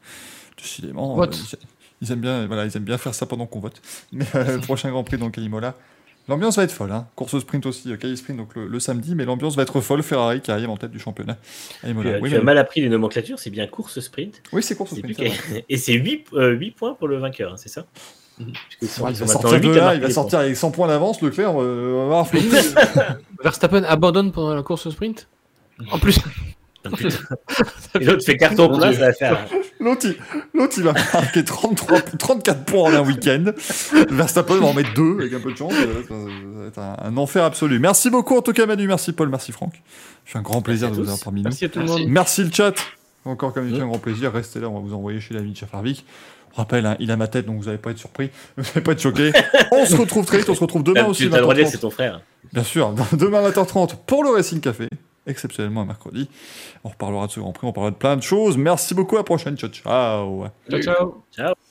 Décidément, euh, ils, aiment bien, voilà, ils aiment bien faire ça pendant qu'on vote. Mais euh, prochain Grand Prix donc à Imola L'ambiance va être folle. Hein. Course sprint aussi, euh, Sprint donc le, samedi, mais l'ambiance va être folle. Ferrari qui arrive en tête du championnat. Tu, as, mal appris les nomenclatures, c'est bien course sprint. Oui, c'est course sprint. Et c'est 8, 8, euh, points pour le vainqueur, hein, c'est ça mhm. il, va sortir il va sortir avec 100 points d'avance, Leclerc euh, va avoir Verstappen abandonne pendant la course sprint? En plus. Et l'autre fait carton plein, ça va faire. L'autre, il, va marquer 33, 34 points en un week-end. Verstappen va en mettre deux avec un peu de chance. Ça va être un, enfer absolu. Merci beaucoup en tout cas Manu, merci Paul, merci Franck. C'est un grand plaisir de vous avoir parmi nous. Merci à tout le monde. Merci le chat. Encore comme il un grand plaisir. Restez là, on va vous envoyer chez l'ami de Chafarvik. Je rappelle, hein, il a ma tête, donc vous n'allez pas être surpris, vous n'allez pas être choqué. on se retrouve très vite, on se retrouve demain aussi. Tu as le droit c'est ton frère. Bien sûr, demain à 20h30 pour le Racing Café exceptionnellement un mercredi. On reparlera de ce Grand Prix, on parlera de plein de choses. Merci beaucoup, à la prochaine. Ciao, ciao. Ciao, ciao. ciao.